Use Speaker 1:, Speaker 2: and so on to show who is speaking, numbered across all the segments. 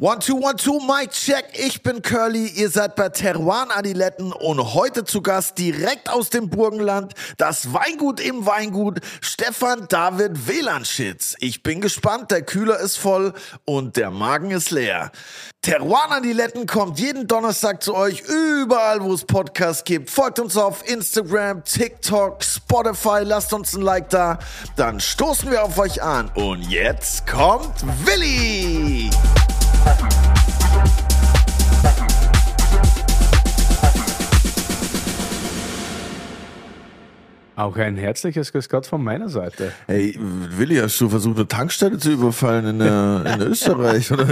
Speaker 1: One, two, one, two, Mike check. Ich bin Curly. Ihr seid bei Teruan Adiletten und heute zu Gast direkt aus dem Burgenland das Weingut im Weingut Stefan David Wielandschitz. Ich bin gespannt. Der Kühler ist voll und der Magen ist leer. Teruan Adiletten kommt jeden Donnerstag zu euch überall, wo es Podcasts gibt. Folgt uns auf Instagram, TikTok, Spotify. Lasst uns ein Like da. Dann stoßen wir auf euch an. Und jetzt kommt Willi.
Speaker 2: Auch ein herzliches Grüß Gott von meiner Seite.
Speaker 1: Hey, Willi, hast du versucht, eine Tankstelle zu überfallen in, äh, in Österreich? Oder?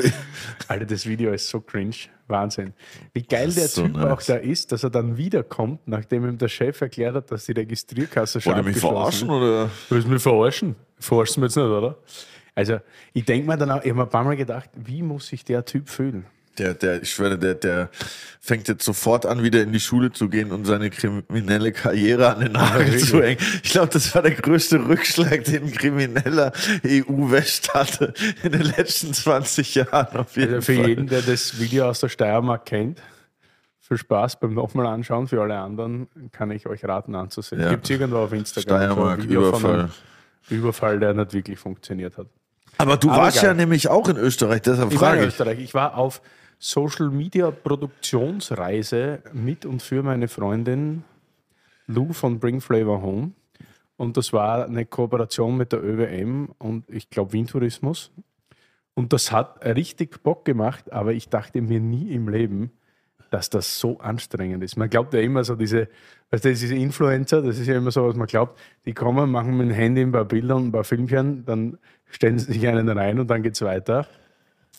Speaker 2: Alter, das Video ist so cringe. Wahnsinn. Wie geil der so Typ nice. auch da ist, dass er dann wiederkommt, nachdem ihm der Chef erklärt hat, dass die Registrierkasse schon
Speaker 1: Wollt ihr mich verarschen? Oder?
Speaker 2: Willst du mich verarschen? Verarschen wir jetzt nicht, oder? Also, ich denke mir dann auch, ich habe mir ein paar Mal gedacht, wie muss sich der Typ fühlen?
Speaker 1: Der, der, ich schwöre, der, der fängt jetzt sofort an, wieder in die Schule zu gehen und seine kriminelle Karriere an den Nagel zu hängen. Ich glaube, das war der größte Rückschlag, den ein krimineller EU-West hatte in den letzten 20 Jahren.
Speaker 2: Auf jeden also für Fall. jeden, der das Video aus der Steiermark kennt, viel Spaß beim nochmal anschauen. Für alle anderen kann ich euch raten anzusehen. Ja. Gibt es irgendwo auf Instagram
Speaker 1: Steiermark, Überfall.
Speaker 2: Überfall, der nicht wirklich funktioniert hat.
Speaker 1: Aber du Aber warst geil. ja nämlich auch in Österreich, deshalb
Speaker 2: ich
Speaker 1: frage
Speaker 2: war in Österreich. Ich war auf Social Media Produktionsreise mit und für meine Freundin Lou von Bring Flavor Home. Und das war eine Kooperation mit der ÖWM und ich glaube Wien Tourismus. Und das hat richtig Bock gemacht, aber ich dachte mir nie im Leben, dass das so anstrengend ist. Man glaubt ja immer so diese, weißt du, diese Influencer, das ist ja immer so, was man glaubt, die kommen, machen mit dem Handy ein paar Bilder und ein paar Filmchen, dann stellen sie sich einen rein und dann geht es weiter.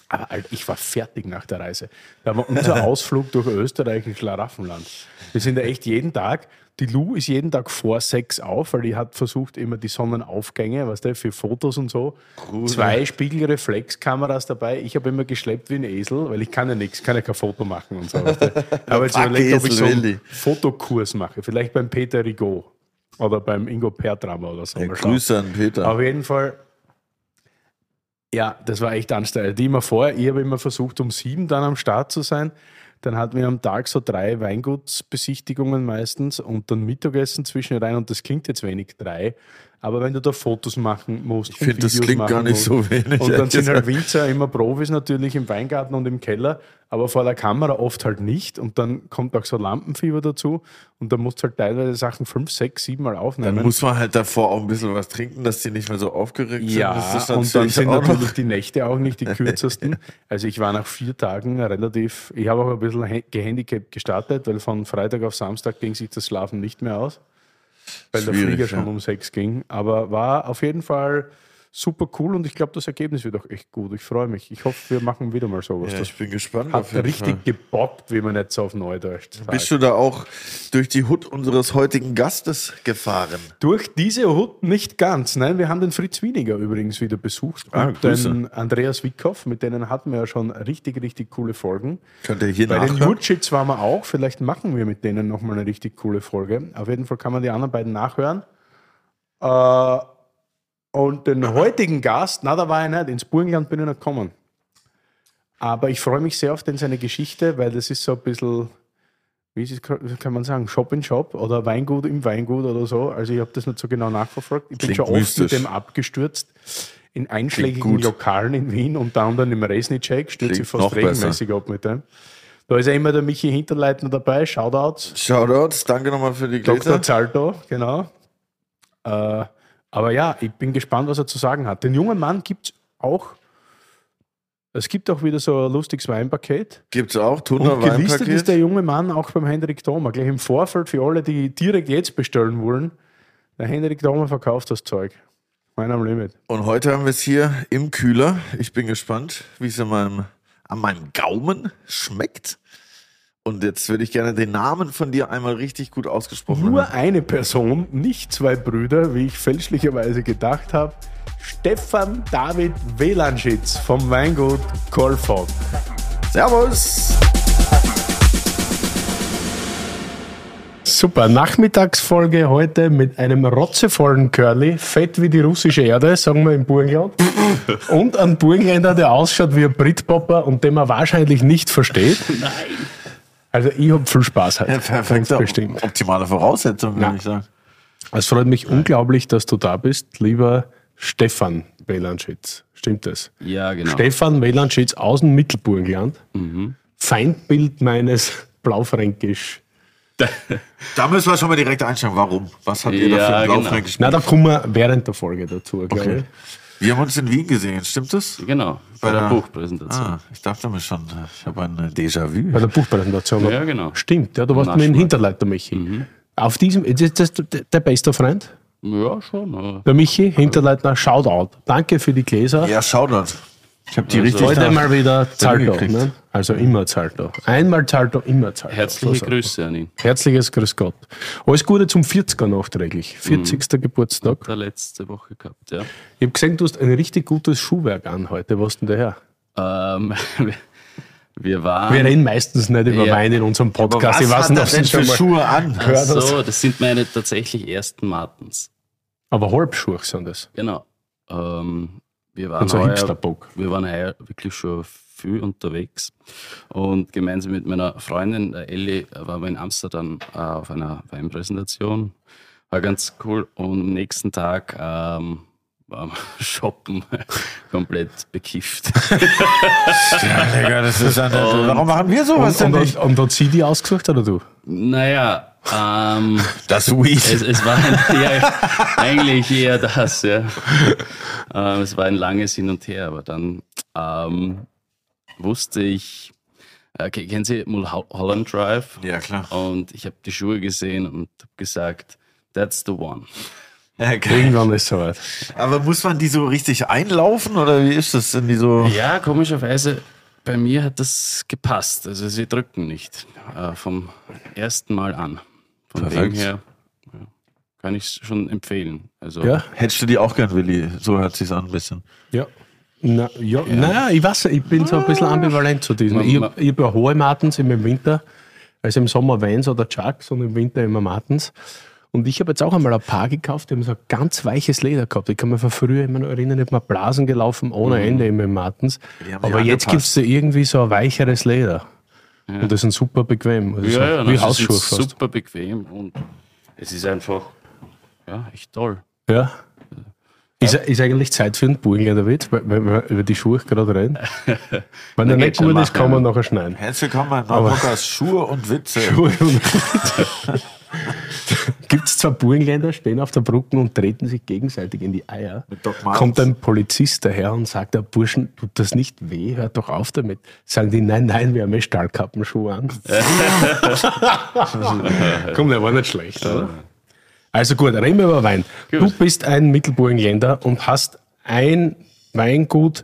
Speaker 2: Aber ich war fertig nach der Reise. Da war unser Ausflug durch Österreich in Schlaraffenland. Wir sind ja echt jeden Tag, die Lou ist jeden Tag vor sechs auf, weil die hat versucht, immer die Sonnenaufgänge, weißt du, für Fotos und so. Cool. Zwei Spiegelreflexkameras dabei. Ich habe immer geschleppt wie ein Esel, weil ich kann ja nichts, kann ja kein Foto machen und so. Weißt du. Aber jetzt überlegt, ob ich so einen Fotokurs mache. Vielleicht beim Peter Rigaud oder beim Ingo Pertrammer oder so.
Speaker 1: Ja, Grüße an Peter.
Speaker 2: Auf jeden Fall ja, das war echt anstrengend. Die immer vorher, ich habe immer versucht, um sieben dann am Start zu sein. Dann hatten wir am Tag so drei Weingutsbesichtigungen meistens und dann Mittagessen zwischen rein und das klingt jetzt wenig, drei. Aber wenn du da Fotos machen musst,
Speaker 1: ich finde, das klingt gar nicht musst, so wenig.
Speaker 2: Und dann sind halt Winzer immer Profis natürlich im Weingarten und im Keller, aber vor der Kamera oft halt nicht. Und dann kommt auch so Lampenfieber dazu und da musst du halt teilweise Sachen fünf, sechs, sieben Mal aufnehmen.
Speaker 1: Dann muss man halt davor auch ein bisschen was trinken, dass die nicht mehr so aufgeregt
Speaker 2: sind. Ja, und dann sind natürlich die Nächte auch nicht die kürzesten. also ich war nach vier Tagen relativ, ich habe auch ein bisschen gehandicapt gestartet, weil von Freitag auf Samstag ging sich das Schlafen nicht mehr aus weil der Flieger schon ja. um sechs ging. Aber war auf jeden Fall super cool und ich glaube, das Ergebnis wird auch echt gut. Ich freue mich. Ich hoffe, wir machen wieder mal sowas.
Speaker 1: Ja, ich bin gespannt.
Speaker 2: Hat richtig Fall. gebockt, wie man jetzt auf Neudeutsch sagt.
Speaker 1: Bist du da auch durch die Hut unseres heutigen Gastes gefahren?
Speaker 2: Durch diese Hut nicht ganz. Nein, wir haben den Fritz Wieniger übrigens wieder besucht ah, und den Andreas Wickhoff, mit denen hatten wir ja schon richtig, richtig coole Folgen.
Speaker 1: Könnt ihr hier
Speaker 2: Bei
Speaker 1: nachhören?
Speaker 2: den Hutschits waren wir auch. Vielleicht machen wir mit denen nochmal eine richtig coole Folge. Auf jeden Fall kann man die anderen beiden nachhören. Äh, und den heutigen Gast, na, da war ich nicht, ins Burgenland bin ich nicht gekommen. Aber ich freue mich sehr auf den seine Geschichte, weil das ist so ein bisschen, wie es, kann man sagen, Shop in Shop oder Weingut im Weingut oder so. Also ich habe das nicht so genau nachverfolgt. Ich Klingt bin schon mystisch. oft mit dem abgestürzt in einschlägigen Lokalen in Wien, unter anderem im Resnicek, stürze ich fast regelmäßig besser. ab mit dem. Da ist ja immer der Michi Hinterleitner dabei. Shoutouts.
Speaker 1: Shoutouts, danke nochmal für die
Speaker 2: Gläser. Dr. Zalto, genau. Äh, aber ja, ich bin gespannt, was er zu sagen hat. Den jungen Mann gibt es auch. Es gibt auch wieder so ein lustiges Weinpaket.
Speaker 1: Gibt es auch,
Speaker 2: Tuner Und gelistet ist der junge Mann auch beim Hendrik Thoma. Gleich im Vorfeld für alle, die direkt jetzt bestellen wollen. Der Hendrik Thoma verkauft das Zeug. Mein am Limit.
Speaker 1: Und heute haben wir es hier im Kühler. Ich bin gespannt, wie es an meinem, an meinem Gaumen schmeckt. Und jetzt würde ich gerne den Namen von dir einmal richtig gut ausgesprochen
Speaker 2: Nur haben. eine Person, nicht zwei Brüder, wie ich fälschlicherweise gedacht habe. Stefan David Welanschitz vom Weingut Kolfon.
Speaker 1: Servus!
Speaker 2: Super, Nachmittagsfolge heute mit einem rotzevollen Curly, fett wie die russische Erde, sagen wir im Burgenland. und ein Burgenländer, der ausschaut wie ein Britpopper und den man wahrscheinlich nicht versteht. Nein. Also ich habe viel Spaß heute.
Speaker 1: Ja, perfekt.
Speaker 2: bestimmt.
Speaker 1: Optimale Voraussetzung, würde
Speaker 2: Ja.
Speaker 1: ich sagen.
Speaker 2: Es freut mich unglaublich, dass du da bist, lieber Stefan Melanschitz. Stimmt das?
Speaker 3: Ja, genau.
Speaker 2: Stefan Melanschitz aus dem Mittelburgenland. Feindbild meines Blaufränkisch.
Speaker 1: Da müssen wir schon mal direkt einsteigen. Warum? Was habt ihr da für ein
Speaker 3: genau.
Speaker 1: Blaufränkisch
Speaker 2: Na, da kommen wir während der Folge dazu, glaube
Speaker 1: Okay. Wir haben uns in Wien gesehen, stimmt das?
Speaker 3: Genau, bei der
Speaker 1: der-
Speaker 3: Buchpräsentation.
Speaker 1: Ah, ich dachte mir schon, ich habe ein Déjà-vu.
Speaker 2: Bei der Buchpräsentation.
Speaker 3: Ja, genau.
Speaker 2: Stimmt, ja, du warst
Speaker 3: Nasch
Speaker 2: mit dem
Speaker 3: mal.
Speaker 2: Hinterleiter, Michi. Auf diesem, ist das der- der beste Freund?
Speaker 3: Ja, schon. aber-
Speaker 2: Der Michi, Hinterleitner, Shoutout. Danke für die Gläser.
Speaker 1: Ja, Shoutout. Ich habe die
Speaker 3: Also-
Speaker 1: richtig
Speaker 2: Heute mal wieder Zalto. Ne? Also immer Zalto. Einmal Zalto, immer Zalto.
Speaker 3: Herzliche
Speaker 2: So.
Speaker 3: Grüße an ihn.
Speaker 2: Herzliches Grüß Gott. Alles Gute zum 40er nachträglich. 40. Geburtstag.
Speaker 3: Der letzte Woche gehabt, ja.
Speaker 2: Ich habe gesehen, du hast ein richtig gutes Schuhwerk an heute. Was denn daher?
Speaker 3: Ähm, wir- waren.
Speaker 2: Wir reden meistens nicht über
Speaker 3: Ja.
Speaker 2: Wein in unserem
Speaker 1: Aber
Speaker 2: Podcast.
Speaker 1: was
Speaker 2: ich weiß
Speaker 1: hat
Speaker 2: nicht, ob
Speaker 1: denn
Speaker 2: Sie
Speaker 1: für Schuhe an?
Speaker 3: Ach so, das sind meine tatsächlich ersten Martens.
Speaker 2: Aber Halbschuhe sind das.
Speaker 3: Genau. Ähm, wir waren
Speaker 2: Und so
Speaker 3: heuer-
Speaker 2: Hipsterbock.
Speaker 3: Wir waren heuer wirklich schon viel unterwegs. Und gemeinsam mit meiner Freundin, der Ellie, waren wir in Amsterdam äh, auf einer Weinpräsentation. War ganz cool. Und am nächsten Tag ähm, waren wir shoppen, komplett bekifft.
Speaker 1: Ja, Digga, das ist eine, warum machen wir sowas
Speaker 2: Und,
Speaker 1: denn
Speaker 2: und,
Speaker 1: nicht?
Speaker 2: und hat sie die ausgesucht oder du?
Speaker 3: naja, ähm,
Speaker 1: Das Weed.
Speaker 3: es, es war ein, ja, eigentlich eher das, ja. Ähm, es war ein langes Hin und Her, aber dann ähm, wusste ich, äh, ke- kennen Sie Mulholland Drive?
Speaker 1: Ja, klar.
Speaker 3: Und ich habe die Schuhe gesehen und habe gesagt, that's the one.
Speaker 1: Ja.
Speaker 2: Irgendwann ist soweit.
Speaker 1: Aber muss man die so richtig einlaufen oder wie ist das? Sind die so.
Speaker 3: Ja, komischerweise, bei mir hat das gepasst. Also sie drücken nicht äh, vom ersten Mal an. Von
Speaker 1: Perfekt.
Speaker 3: dem her ja, kann ich es schon empfehlen. Also
Speaker 2: Ja?
Speaker 1: Hättest du die auch gern, Willi? So hört sich's an ein bisschen.
Speaker 2: Ja. Na, ja, Naja, ich weiß, ich bin so ein bisschen ambivalent zu diesem.
Speaker 3: Man-
Speaker 2: Ich,
Speaker 3: man-
Speaker 2: ich habe hohe Martens im Winter, also im Sommer Vans oder Chucks und im Winter immer Martens. Und ich habe jetzt auch einmal ein paar gekauft, die haben so ein ganz weiches Leder gehabt. Ich kann mich von früher immer noch erinnern, ich habe mal Blasen gelaufen ohne Ende immer im Martens.
Speaker 1: Sich
Speaker 2: Aber jetzt gibt es irgendwie so ein weicheres Leder. Und das sind super bequem. Also so
Speaker 3: ja, ja,
Speaker 2: wie
Speaker 3: das
Speaker 2: Hausschuhe
Speaker 3: ist
Speaker 2: fast.
Speaker 3: super bequem und es ist einfach ja, echt toll.
Speaker 2: Ja. Ist, ist eigentlich Zeit für einen Burgenländer Witz, weil, weil wir über die Schuhe gerade reden? Wenn er
Speaker 3: geht
Speaker 2: nicht gut ist, kann man
Speaker 3: ja.
Speaker 2: nachher schneiden.
Speaker 1: Herzlich willkommen bei Podcast Schuhe und Witze.
Speaker 2: Gibt es zwei Burgenländer, stehen auf der Brücke und treten sich gegenseitig in die Eier. Kommt ein Polizist daher und sagt, der Burschen, tut das nicht weh, hört doch auf damit. Sagen die, nein, nein, wir haben eh Stahlkappenschuhe an. Komm, der war nicht schlecht, oder? Also gut, reden wir über Wein. Du bist ein Mittelburgenländer und hast ein Weingut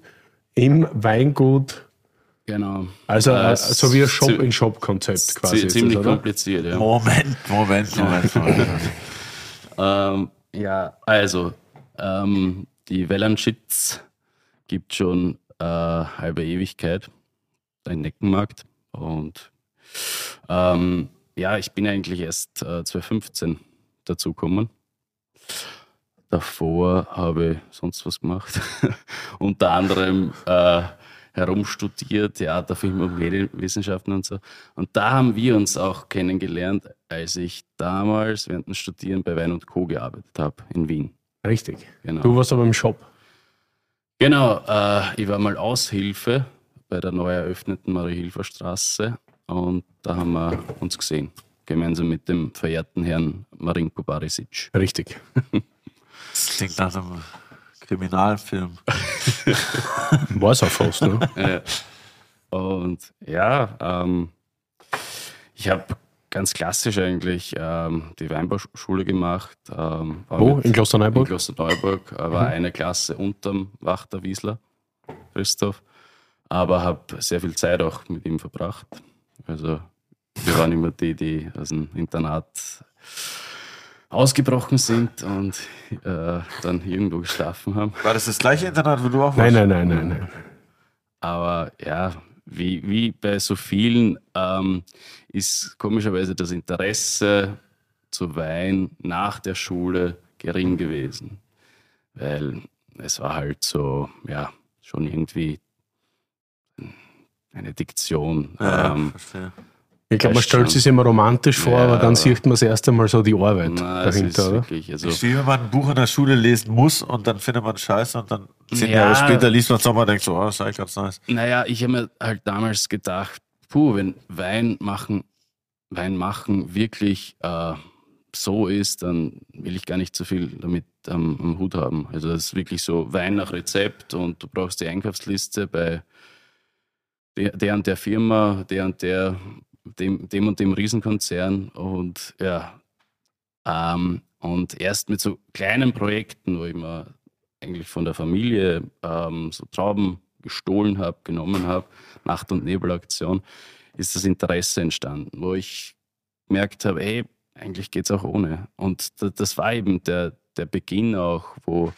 Speaker 2: im Weingut,
Speaker 3: Genau.
Speaker 2: also
Speaker 3: Äh,
Speaker 2: äh, so wie ein Shop-in-Shop-Konzept quasi.
Speaker 3: Ziemlich
Speaker 2: das,
Speaker 3: kompliziert, ja.
Speaker 1: Moment, Moment, Moment. Moment.
Speaker 3: Ähm, ja, also, ähm, die Wellanschitz gibt schon äh, halbe Ewigkeit, ein Neckenmarkt. Und ähm, ja, ich bin eigentlich erst äh, 2015 dazugekommen. Davor habe ich sonst was gemacht. Unter anderem äh, herumstudiert, Theater, Film und Medienwissenschaften und so. Und da haben wir uns auch kennengelernt, als ich damals während dem Studieren bei Wein und Co. gearbeitet habe in Wien.
Speaker 2: Richtig.
Speaker 3: Genau.
Speaker 2: Du warst aber im Shop.
Speaker 3: Genau, äh, ich war mal Aushilfe bei der neu eröffneten Marie-Hilfer-Straße und da haben wir uns gesehen, gemeinsam mit dem verehrten Herrn Marinko Barisic.
Speaker 2: Richtig.
Speaker 1: Das klingt nach einem Kriminalfilm.
Speaker 2: Fast, ne?
Speaker 3: Und ja, ähm, ich habe ganz klassisch eigentlich ähm, die Weinbauschule gemacht. Ähm,
Speaker 2: Wo?
Speaker 3: mit-
Speaker 2: In Klosterneuburg?
Speaker 3: In Klosterneuburg. äh, War eine Klasse unterm Wachter Wiesler, Christoph. Aber habe sehr viel Zeit auch mit ihm verbracht. Also wir waren immer die, die aus dem Internat ausgebrochen sind und äh, dann irgendwo geschlafen haben.
Speaker 1: War das das gleiche Internat, wo du auch warst?
Speaker 2: Nein, nein, nein, nein, nein.
Speaker 3: Aber ja, wie, wie bei so vielen ähm, ist komischerweise das Interesse zu Wein nach der Schule gering gewesen. Weil es war halt so, ja, schon irgendwie eine Diktion.
Speaker 1: Ja,
Speaker 3: ähm,
Speaker 1: verstehe.
Speaker 2: Ich glaube, man stellt sich immer romantisch vor,
Speaker 3: Ja,
Speaker 2: aber dann
Speaker 3: aber-
Speaker 2: sieht man das erste Mal so die Arbeit
Speaker 3: na,
Speaker 2: dahinter, oder?
Speaker 3: wirklich, also,
Speaker 1: Ist wie wenn man ein Buch in der Schule lesen muss und dann findet man Scheiße und dann zehn
Speaker 3: Ja.
Speaker 1: Jahre später liest man es nochmal und denkt so, oh, das ist eigentlich ganz nice.
Speaker 3: Naja, ich habe mir halt damals gedacht, puh, wenn Wein machen, Wein machen wirklich äh, so ist, dann will ich gar nicht so viel damit am, am Hut haben. Also das ist wirklich so Wein nach Rezept und du brauchst die Einkaufsliste bei der, der und der Firma, der und der, dem, dem und dem Riesenkonzern und ja, ähm, und erst mit so kleinen Projekten, wo ich mir eigentlich von der Familie ähm, so Trauben gestohlen habe, genommen habe, Nacht- und Nebelaktion, ist das Interesse entstanden, wo ich gemerkt habe, ey, eigentlich geht es auch ohne. Und da, das war eben der, der Beginn auch, wo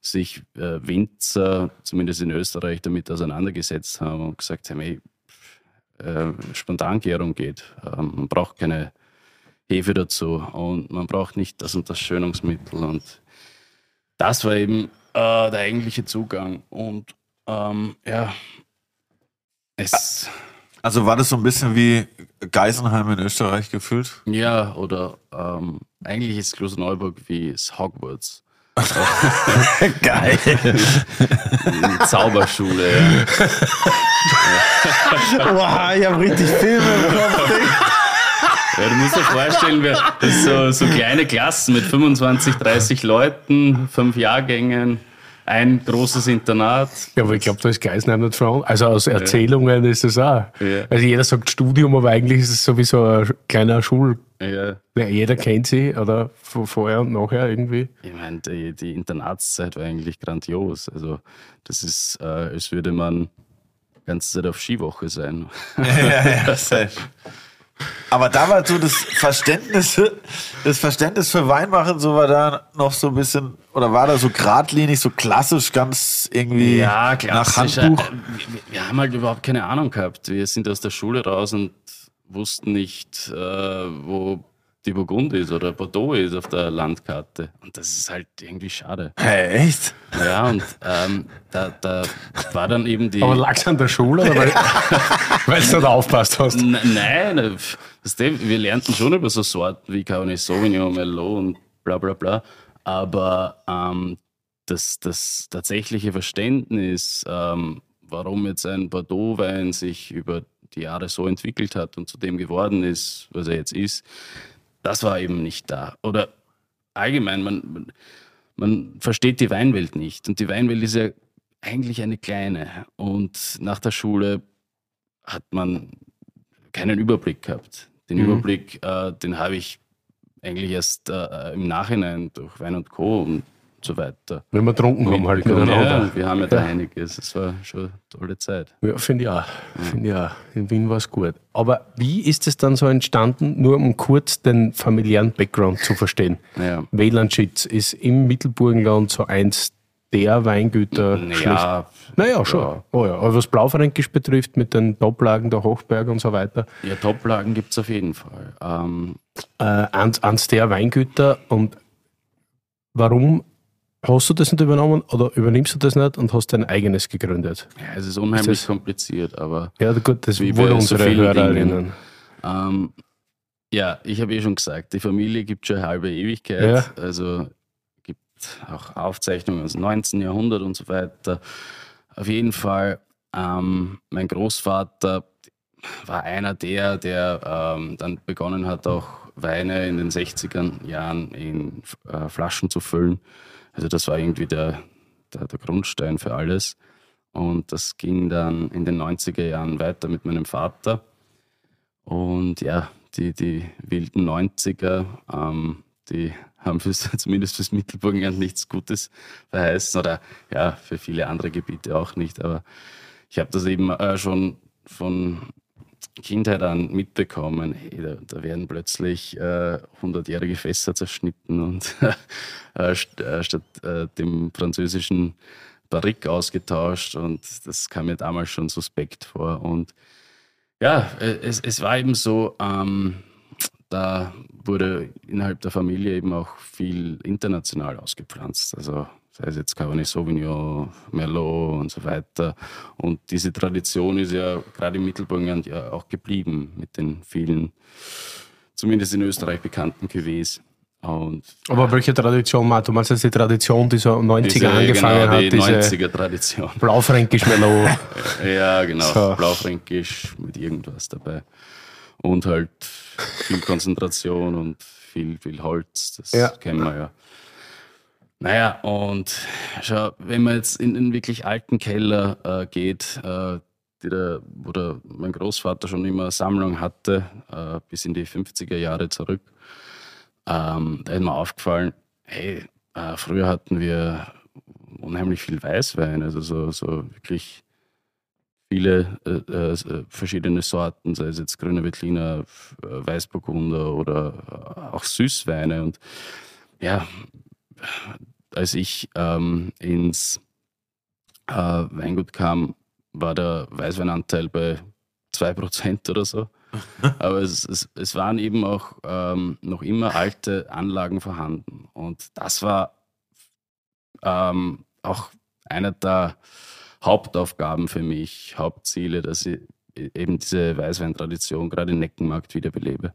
Speaker 3: sich äh, Winzer, zumindest in Österreich, damit auseinandergesetzt haben und gesagt haben, ey, äh, Spontangärung geht. Ähm, man braucht keine Hefe dazu und man braucht nicht das und das Schönungsmittel. Und das war eben äh, der eigentliche Zugang. Und ähm, ja, es,
Speaker 1: Also war das so ein bisschen wie Geisenheim in Österreich gefühlt?
Speaker 3: ja, oder ähm, eigentlich ist Klosterneuburg wie Hogwarts.
Speaker 1: Geil.
Speaker 3: Zauberschule. ja.
Speaker 1: wow, ich habe richtig Filme im Kopf.
Speaker 3: Ja, du musst dir vorstellen, wir, so, so kleine Klassen mit 25, 30 Leuten, fünf Jahrgängen, ein großes Internat.
Speaker 2: Ja, aber ich glaube, da ist Geisenheim nicht von. Also aus Erzählungen ist es auch.
Speaker 3: Ja.
Speaker 2: Also jeder sagt Studium, aber eigentlich ist es sowieso ein kleiner Schul.
Speaker 3: Ja,
Speaker 2: Ja, jeder kennt sie, oder? Vorher und nachher irgendwie.
Speaker 3: ich meine, die, die Internatszeit war eigentlich grandios. Also, das ist, äh, als würde man die ganze Zeit auf Skiwoche sein.
Speaker 1: ja, ja, safe. Aber da war so das Verständnis, das Verständnis für Weinmachen, so war da noch so ein bisschen, oder war da so geradlinig, so klassisch, ganz irgendwie
Speaker 3: Ja,
Speaker 1: nach. Handbuch?
Speaker 3: Äh, Wir, wir haben halt überhaupt keine Ahnung gehabt. Wir sind aus der Schule raus und wussten nicht, äh, wo die Burgund ist oder Bordeaux ist auf der Landkarte. Und das ist halt irgendwie schade.
Speaker 1: Hey, echt?
Speaker 3: Ja, und ähm, da, da war dann eben die.
Speaker 2: Aber lag es an der Schule weil, weil du nicht aufpasst hast?
Speaker 3: N nein, du, wir lernten schon über so Sorten wie Cabernet Sauvignon, Merlot und bla bla bla. Aber ähm, das, das tatsächliche Verständnis, ähm, warum jetzt ein Bordeaux-Wein sich über die Jahre so entwickelt hat und zu dem geworden ist, was er jetzt ist, das war eben nicht da. Oder allgemein, man, man, versteht die Weinwelt nicht. Und die Weinwelt ist ja eigentlich eine kleine. Und nach der Schule hat man keinen Überblick gehabt. Den
Speaker 2: Mhm.
Speaker 3: Überblick, äh, den habe ich eigentlich erst äh, im Nachhinein durch Wein und Co. und so weiter.
Speaker 2: Wenn wir trunken haben halt miteinander.
Speaker 3: Ja, wir haben ja da einiges. Es war schon eine tolle Zeit.
Speaker 2: Ja, finde ich auch. Finde ich auch. In Wien war es gut. Aber wie ist es dann so entstanden, nur um kurz den familiären Background zu verstehen?
Speaker 3: Ja.
Speaker 2: Wielandschitz ist im Mittelburgenland so eins der Weingüter. schlecht-
Speaker 3: Ja,
Speaker 2: Naja, schon.
Speaker 3: Ja.
Speaker 2: Oh ja. Aber was Blaufränkisch betrifft, mit den Toplagen der Hochberg und so weiter,
Speaker 3: ja Toplagen gibt es auf jeden Fall. Ähm,
Speaker 2: äh, eins, eins der Weingüter. Und warum hast du das nicht übernommen oder übernimmst du das nicht und hast dein eigenes gegründet?
Speaker 3: ja, es ist unheimlich
Speaker 2: Ist das-
Speaker 3: kompliziert, aber
Speaker 2: Ja, gut, das
Speaker 3: so
Speaker 2: unsere
Speaker 3: vielen
Speaker 2: Hörerinnen.
Speaker 3: Ähm, ja, ich habe eh schon gesagt, die Familie gibt schon eine halbe Ewigkeit.
Speaker 2: Ja.
Speaker 3: Also gibt auch Aufzeichnungen aus dem 19. Jahrhundert und so weiter. Auf jeden Fall, ähm, mein Großvater war einer der, der ähm, dann begonnen hat, auch Weine in den 60er Jahren in äh, Flaschen zu füllen. Also das war irgendwie der, der, der Grundstein für alles. Und das ging dann in den 90er Jahren weiter mit meinem Vater. Und ja, die, die wilden 90er, ähm, die haben fürs, zumindest fürs Mittelburgenland nichts Gutes verheißen oder ja, für viele andere Gebiete auch nicht. Aber ich habe das eben äh, schon von Kindheit an mitbekommen. Hey, da, da werden plötzlich äh, 100-jährige Fässer zerschnitten und äh, st äh, statt äh, dem französischen Barrique ausgetauscht. Und das kam mir damals schon suspekt vor. Und ja, äh, es, es war eben so, ähm, da wurde innerhalb der Familie eben auch viel international ausgepflanzt. Also sei es jetzt Cabernet Sauvignon, Merlot und so weiter. Und diese Tradition ist ja gerade im Mittelburgenland ja auch geblieben mit den vielen, zumindest in Österreich bekannten Cuvées. Und
Speaker 2: Aber welche Tradition, Matt? Du meinst jetzt die Tradition, die so 90er
Speaker 3: diese,
Speaker 2: angefangen
Speaker 3: genau, die
Speaker 2: hat, diese
Speaker 3: 90er Tradition.
Speaker 2: Blaufränkisch Merlot.
Speaker 3: Ja, genau.
Speaker 2: So.
Speaker 3: Blaufränkisch mit irgendwas dabei. Und halt viel Konzentration und viel, viel Holz. Das
Speaker 2: Ja.
Speaker 3: kennen wir ja. Naja, und schau, wenn man jetzt in den wirklich alten Keller äh, geht, äh, der, wo der, mein Großvater schon immer Sammlung hatte, äh, bis in die 50er Jahre zurück, ähm, da ist mir aufgefallen, hey, äh, früher hatten wir unheimlich viel Weißwein, also so, so wirklich viele äh, äh, verschiedene Sorten, sei es jetzt grüner Veltliner, F- äh, Weißburgunder oder äh, auch Süßweine. Und ja, als ich ähm, ins äh, Weingut kam, war der Weißweinanteil bei 2% oder so. Aber es, es, es waren eben auch ähm, noch immer alte Anlagen vorhanden. Und das war ähm, auch einer der Hauptaufgaben für mich, Hauptziele, dass ich eben diese Weißweintradition gerade in Neckenmarkt wiederbelebe.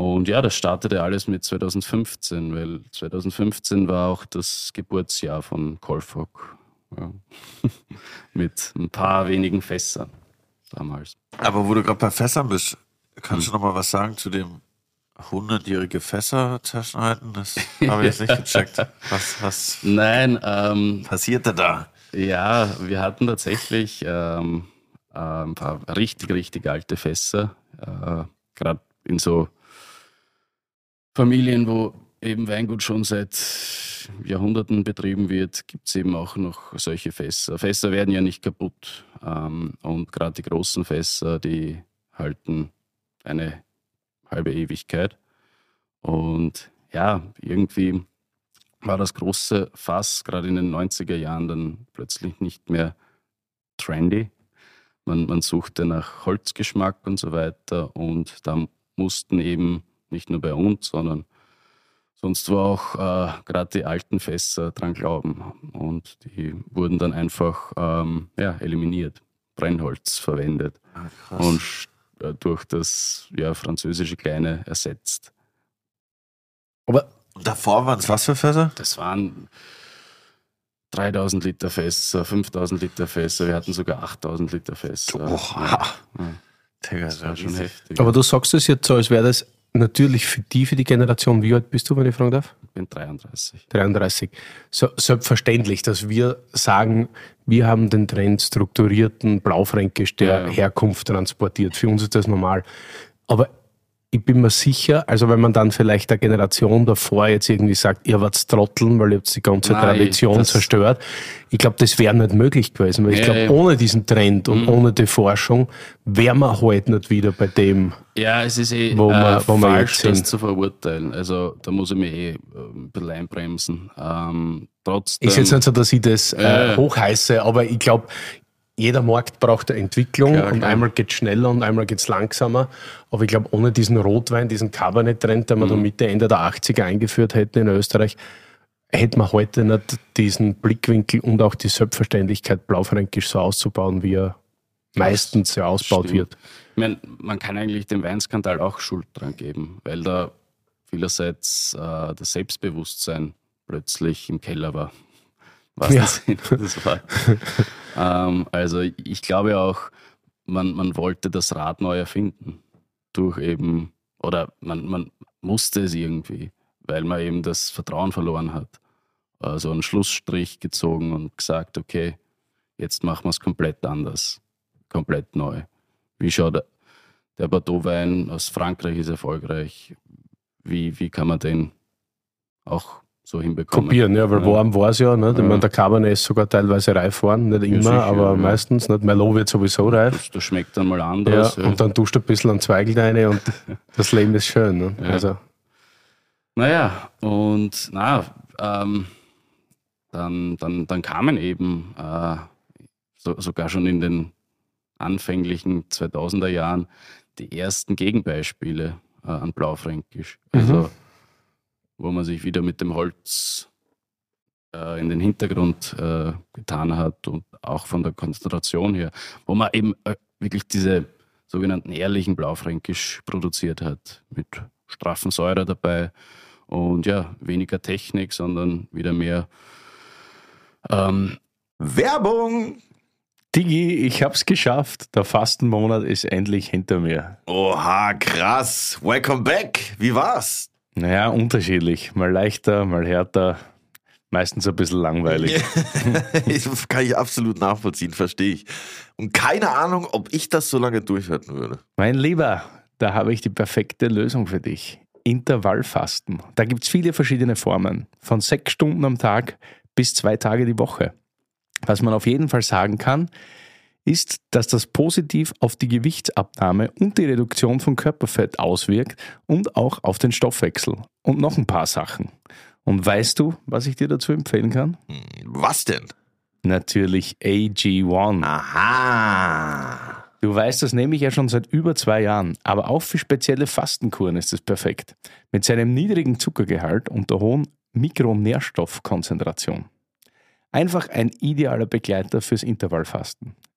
Speaker 3: Und ja, das startete alles mit 2015, weil 2015 war auch das Geburtsjahr von Kolfok. Ja. mit ein paar wenigen Fässern damals.
Speaker 1: Aber wo du gerade bei Fässern bist, kannst du noch mal was sagen zu dem 100-jährige Fässer-Taschen halten? Das habe ich jetzt nicht gecheckt. Was, was
Speaker 3: Nein, ähm,
Speaker 1: passierte da?
Speaker 3: Ja, wir hatten tatsächlich ähm, äh, ein paar richtig, richtig alte Fässer. Äh, Gerade in so Familien, wo eben Weingut schon seit Jahrhunderten betrieben wird, gibt es eben auch noch solche Fässer. Fässer werden ja nicht kaputt. Ähm, und gerade die großen Fässer, die halten eine halbe Ewigkeit. Und ja, irgendwie war das große Fass gerade in den 90er Jahren dann plötzlich nicht mehr trendy. Man, man suchte nach Holzgeschmack und so weiter und da mussten eben nicht nur bei uns, sondern sonst wo auch äh, gerade die alten Fässer dran glauben. Und die wurden dann einfach ähm, ja, eliminiert, Brennholz verwendet und sch- äh, durch das ja, französische Kleine ersetzt.
Speaker 2: Aber
Speaker 1: Und davor waren es was für Fässer?
Speaker 3: Das waren 3000 Liter Fässer, 5000 Liter Fässer, wir hatten sogar 8000 Liter Fässer.
Speaker 1: Oha.
Speaker 3: Ja,
Speaker 1: Digga,
Speaker 3: das war schon heftig.
Speaker 2: Aber du sagst es jetzt so, als wäre das natürlich für die, für die Generation. Wie alt bist du, wenn ich fragen darf?
Speaker 3: ich bin 33.
Speaker 2: 33. So, selbstverständlich, dass wir sagen, wir haben den Trend strukturierten Blaufränkisch der
Speaker 3: Ja, ja.
Speaker 2: Herkunft transportiert. Für uns ist das normal. Aber ich bin mir sicher, also wenn man dann vielleicht der Generation davor jetzt irgendwie sagt, ihr wart Trotteln, weil ihr habt die ganze
Speaker 3: Nein,
Speaker 2: Tradition zerstört. Ich glaube, das wäre nicht möglich gewesen, weil ich
Speaker 3: Ja,
Speaker 2: glaube,
Speaker 3: ja.
Speaker 2: ohne diesen Trend und ohne die Forschung wären wir heute nicht wieder bei dem.
Speaker 3: Ja, es ist eh
Speaker 2: Wo
Speaker 3: äh,
Speaker 2: wo wir
Speaker 3: falsch,
Speaker 2: jetzt
Speaker 3: das zu verurteilen. Also da muss ich mich eh äh, ein bisschen einbremsen. Ähm, trotzdem,
Speaker 2: Ist jetzt nicht so, dass ich das äh,
Speaker 3: Ja.
Speaker 2: hochheiße, aber ich glaube, jeder Markt braucht eine Entwicklung
Speaker 3: Klar,
Speaker 2: und
Speaker 3: klar.
Speaker 2: einmal geht es schneller und einmal geht es langsamer. Aber ich glaube, ohne diesen Rotwein, diesen Cabernet-Trend, den wir
Speaker 3: Mhm.
Speaker 2: da Mitte, Ende der 80er eingeführt hätten in Österreich, hätte man heute nicht diesen Blickwinkel und auch die Selbstverständlichkeit, Blaufränkisch so auszubauen, wie er meistens ja ausgebaut
Speaker 3: stimmt.
Speaker 2: wird.
Speaker 3: Ich mein, man kann eigentlich dem Weinskandal auch Schuld dran geben, weil da vielerseits äh, das Selbstbewusstsein plötzlich im Keller war. Was
Speaker 2: Ja.
Speaker 3: das das war. ähm, also ich glaube auch, man, man wollte das Rad neu erfinden. Durch eben, oder man, man musste es irgendwie, weil man eben das Vertrauen verloren hat. Also einen Schlussstrich gezogen und gesagt, okay, jetzt machen wir es komplett anders, komplett neu. Wie schaut der- Bordeaux-Wein aus Frankreich ist erfolgreich? Wie, wie kann man den auch so hinbekommen?
Speaker 2: Kopieren, ja, weil
Speaker 3: Ja.
Speaker 2: warm war es ja. Nicht? Ich
Speaker 3: Ja.
Speaker 2: meine, der Cabernet ist sogar teilweise reif worden, nicht immer,
Speaker 3: sicher,
Speaker 2: aber
Speaker 3: ja.
Speaker 2: meistens. Nicht? Merlot wird sowieso reif.
Speaker 3: Das, das schmeckt dann mal anders. Ja,
Speaker 2: und dann tust du ein bisschen an Zweigel rein und das Leben ist schön. Ne?
Speaker 3: Ja.
Speaker 2: Also,
Speaker 3: Naja, und na, ähm, dann, dann, dann kamen eben äh, so, sogar schon in den anfänglichen 2000er Jahren die ersten Gegenbeispiele. äh, an Blaufränkisch. Also, wo man sich wieder mit dem Holz äh, in den Hintergrund äh, getan hat und auch von der Konzentration her, wo man eben äh, wirklich diese sogenannten ehrlichen Blaufränkisch produziert hat, mit straffen Säure dabei und ja, weniger Technik, sondern wieder mehr ähm,
Speaker 1: Werbung!
Speaker 4: Digi, ich hab's geschafft. Der Fastenmonat ist endlich hinter mir.
Speaker 1: Oha, krass. Welcome back. Wie war's?
Speaker 4: Naja, unterschiedlich. Mal leichter, mal härter. Meistens ein bisschen langweilig.
Speaker 1: das kann ich absolut nachvollziehen, verstehe ich. Und keine Ahnung, ob ich das so lange durchhalten würde.
Speaker 4: Mein Lieber, da habe ich die perfekte Lösung für dich. Intervallfasten. Da gibt es viele verschiedene Formen. Von sechs Stunden am Tag bis zwei Tage die Woche. Was man auf jeden Fall sagen kann, ist, dass das positiv auf die Gewichtsabnahme und die Reduktion von Körperfett auswirkt und auch auf den Stoffwechsel. Und noch ein paar Sachen. Und weißt du, was ich dir dazu empfehlen kann?
Speaker 1: Was denn?
Speaker 4: Natürlich AG1.
Speaker 1: Aha.
Speaker 4: Du weißt, das nehme ich ja schon seit über zwei Jahren, aber auch für spezielle Fastenkuren ist es perfekt. Mit seinem niedrigen Zuckergehalt und der hohen Mikronährstoffkonzentration. Einfach ein idealer Begleiter fürs Intervallfasten.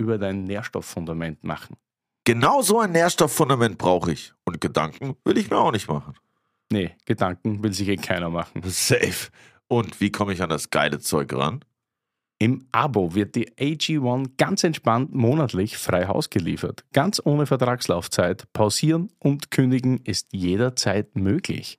Speaker 4: über dein Nährstofffundament machen.
Speaker 1: Genau so ein Nährstofffundament brauche ich. Und Gedanken will ich mir auch nicht machen.
Speaker 4: Nee, Gedanken will sich eh keiner machen.
Speaker 1: Safe. Und wie komme ich an das geile Zeug ran?
Speaker 4: Im Abo wird die AG1 ganz entspannt monatlich frei Haus geliefert. Ganz ohne Vertragslaufzeit. Pausieren und kündigen ist jederzeit möglich.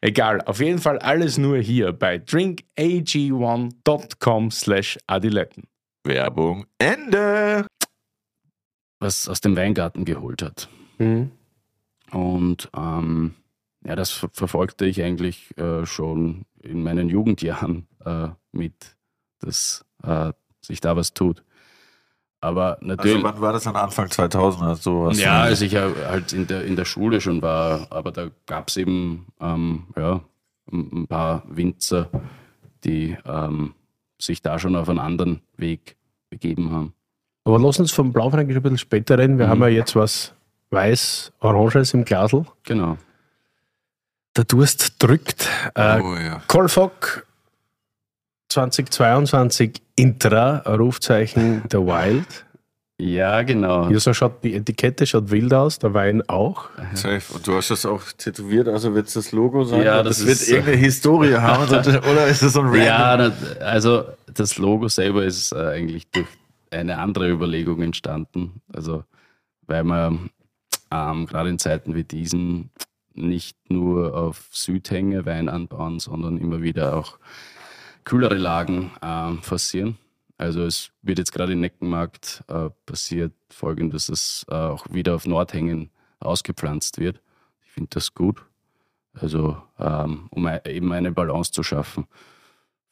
Speaker 4: Egal, auf jeden Fall alles nur hier bei drinkag1.com slash adiletten.
Speaker 1: Werbung Ende.
Speaker 3: was aus dem Weingarten geholt hat. Und ähm, ja, das ver verfolgte ich eigentlich äh, schon in meinen Jugendjahren äh, mit, dass äh, sich da was tut. Aber natürlich.
Speaker 1: Also wann war das dann Anfang 2000 sowas?
Speaker 3: ja, als ich ja halt in der, in der Schule schon war, aber da gab es eben ähm, ja, ein ein paar Winzer, die ähm, sich da schon auf einen anderen Weg begeben haben.
Speaker 2: Aber lass uns vom Blaufränkisch ein bisschen später reden. Wir
Speaker 3: Mhm.
Speaker 2: haben ja jetzt was weiß-oranges im Glasl.
Speaker 3: Genau.
Speaker 2: Der Durst drückt. Äh,
Speaker 1: oh, ja.
Speaker 2: Kolfok 2022 Intra, Rufzeichen der Wild.
Speaker 3: Ja, genau.
Speaker 2: Hier so schaut die Etikette schaut wild aus, der Wein auch.
Speaker 1: Safe. Und du hast das auch tätowiert, also wird es das Logo sein?
Speaker 3: Ja,
Speaker 1: Und
Speaker 3: das
Speaker 1: wird
Speaker 3: ist-
Speaker 1: irgendeine Historie haben, oder ist das so ein random?
Speaker 3: Ja, das- also das Logo selber ist äh, eigentlich durch eine andere Überlegung entstanden. Also, weil man ähm, gerade in Zeiten wie diesen nicht nur auf Südhänge Wein anbauen, sondern immer wieder auch kühlere Lagen ähm, forcieren. Also es wird jetzt gerade im Neckenmarkt äh, passiert folgendes, dass es äh, auch wieder auf Nordhängen ausgepflanzt wird. Ich finde das gut. Also ähm, um ein- eben eine Balance zu schaffen.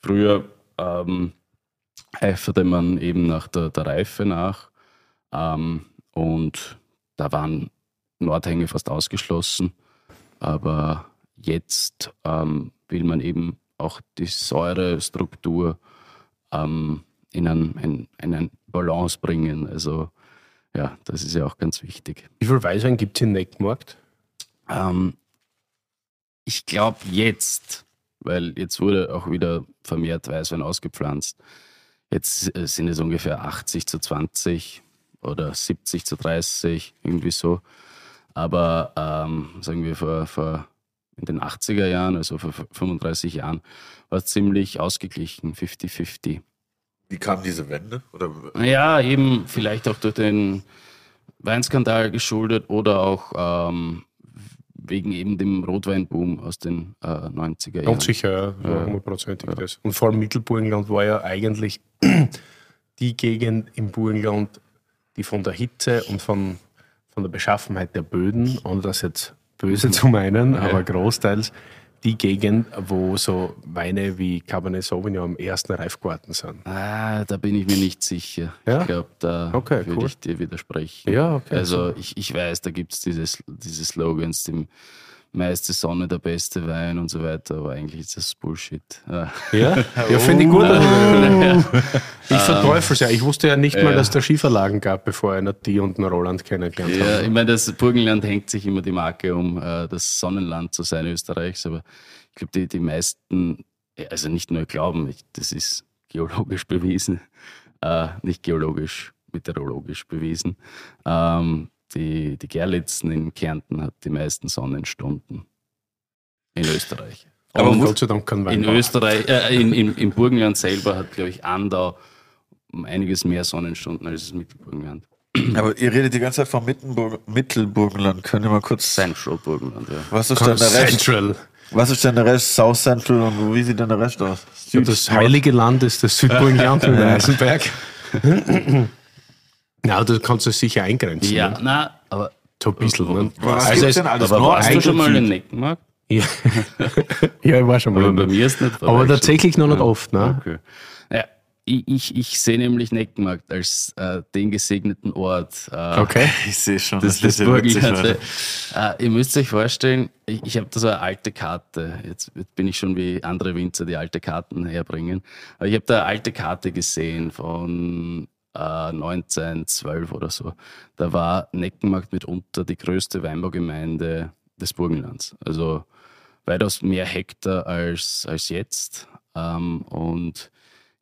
Speaker 3: Früher ähm, eiferte man eben nach der, der Reife nach ähm, und da waren Nordhänge fast ausgeschlossen. Aber jetzt ähm, will man eben auch die Säurestruktur ähm, in, einen, in, in einen Balance bringen. Also ja, das ist ja auch ganz wichtig.
Speaker 2: Wie viel Weißwein gibt es in Neckmarkt?
Speaker 3: Ähm, ich glaube jetzt, weil jetzt wurde auch wieder vermehrt Weißwein ausgepflanzt. Jetzt äh, sind es ungefähr 80 zu 20 oder 70 zu 30, irgendwie so. Aber ähm, sagen wir vor, vor in den 80er Jahren, also vor 35 Jahren, war es ziemlich ausgeglichen, 50-50.
Speaker 1: Wie kam diese Wende? Oder?
Speaker 3: Ja, eben vielleicht auch durch den Weinskandal geschuldet oder auch ähm, wegen eben dem Rotweinboom aus den äh, 90er Jahren.
Speaker 2: Ganz sicher, ja, hundertprozentig ja. das. Und vor allem Mittelburgenland war ja eigentlich die Gegend im Burgenland, die von der Hitze und von, von der Beschaffenheit der Böden, ohne das jetzt böse zu meinen, aber großteils die Gegend, wo so Weine wie Cabernet Sauvignon am ersten Reifgarten sind.
Speaker 3: Ah, da bin ich mir nicht sicher.
Speaker 2: Ja?
Speaker 3: Ich glaube, da
Speaker 2: okay,
Speaker 3: würde
Speaker 2: cool.
Speaker 3: ich dir widersprechen.
Speaker 2: Ja, okay.
Speaker 3: Also ich, ich weiß, da gibt es diese, diese Slogans, dem meiste Sonne, der beste Wein und so weiter, aber eigentlich ist das Bullshit.
Speaker 2: Ja, ja, ja finde ich gut. Oh. ich verteufel es ja. Ich wusste ja nicht mal, dass es da Skiverlagen gab, bevor einer die und einen Roland kennengelernt
Speaker 3: Ja, ich meine, das Burgenland hängt sich immer die Marke um, äh, das Sonnenland zu sein Österreichs, aber ich glaube, die, die meisten, also nicht nur glauben, ich, das ist geologisch bewiesen, äh, nicht geologisch, meteorologisch bewiesen. Ähm, die, die Gerlitzen in Kärnten hat die meisten Sonnenstunden in Österreich.
Speaker 2: Aber Und Gott sei Dank kann
Speaker 3: in Österreich, äh, in, in, im Burgenland selber hat, glaube ich, Andau um einiges mehr Sonnenstunden als das Mittelburgenland.
Speaker 1: Aber ihr redet die ganze Zeit vom Mittelburg Mittelburgenland. Könnt ihr mal kurz.
Speaker 3: Central Burgenland, ja.
Speaker 1: Was ist denn der Rest?
Speaker 2: Central.
Speaker 1: Was ist denn der Rest? South Central und wie sieht denn der Rest aus?
Speaker 2: Ja, das heilige Land ist das Südburgenland mit Eisenberg. Ja, du kannst es sicher eingrenzen.
Speaker 3: Ja,
Speaker 2: ne?
Speaker 3: na, aber.
Speaker 2: So ein bisschen. Ne?
Speaker 1: Was
Speaker 2: Also
Speaker 1: gibt's
Speaker 2: es-
Speaker 1: denn alles
Speaker 3: Aber warst du schon mal in Neckenmark?
Speaker 2: Ja. ja, ich war schon mal.
Speaker 3: Aber
Speaker 2: in
Speaker 3: bei mir ist nicht
Speaker 2: Aber tatsächlich noch nicht
Speaker 3: Ja.
Speaker 2: oft. Ne?
Speaker 3: Okay. Ja, ich, ich, ich sehe nämlich Neckenmarkt als äh, den gesegneten Ort. Äh,
Speaker 2: Okay.
Speaker 1: Ich sehe schon,
Speaker 3: Das, das
Speaker 1: ja witzig. Leute.
Speaker 3: Äh, ihr müsst euch vorstellen, ich, ich habe da so eine alte Karte. Jetzt bin ich schon wie andere Winzer, die alte Karten herbringen. Aber ich habe da eine alte Karte gesehen von äh, 1912 oder so. Da war Neckenmarkt mitunter die größte Weinbaugemeinde des Burgenlands. Also weitaus mehr Hektar als, als jetzt. Ähm, und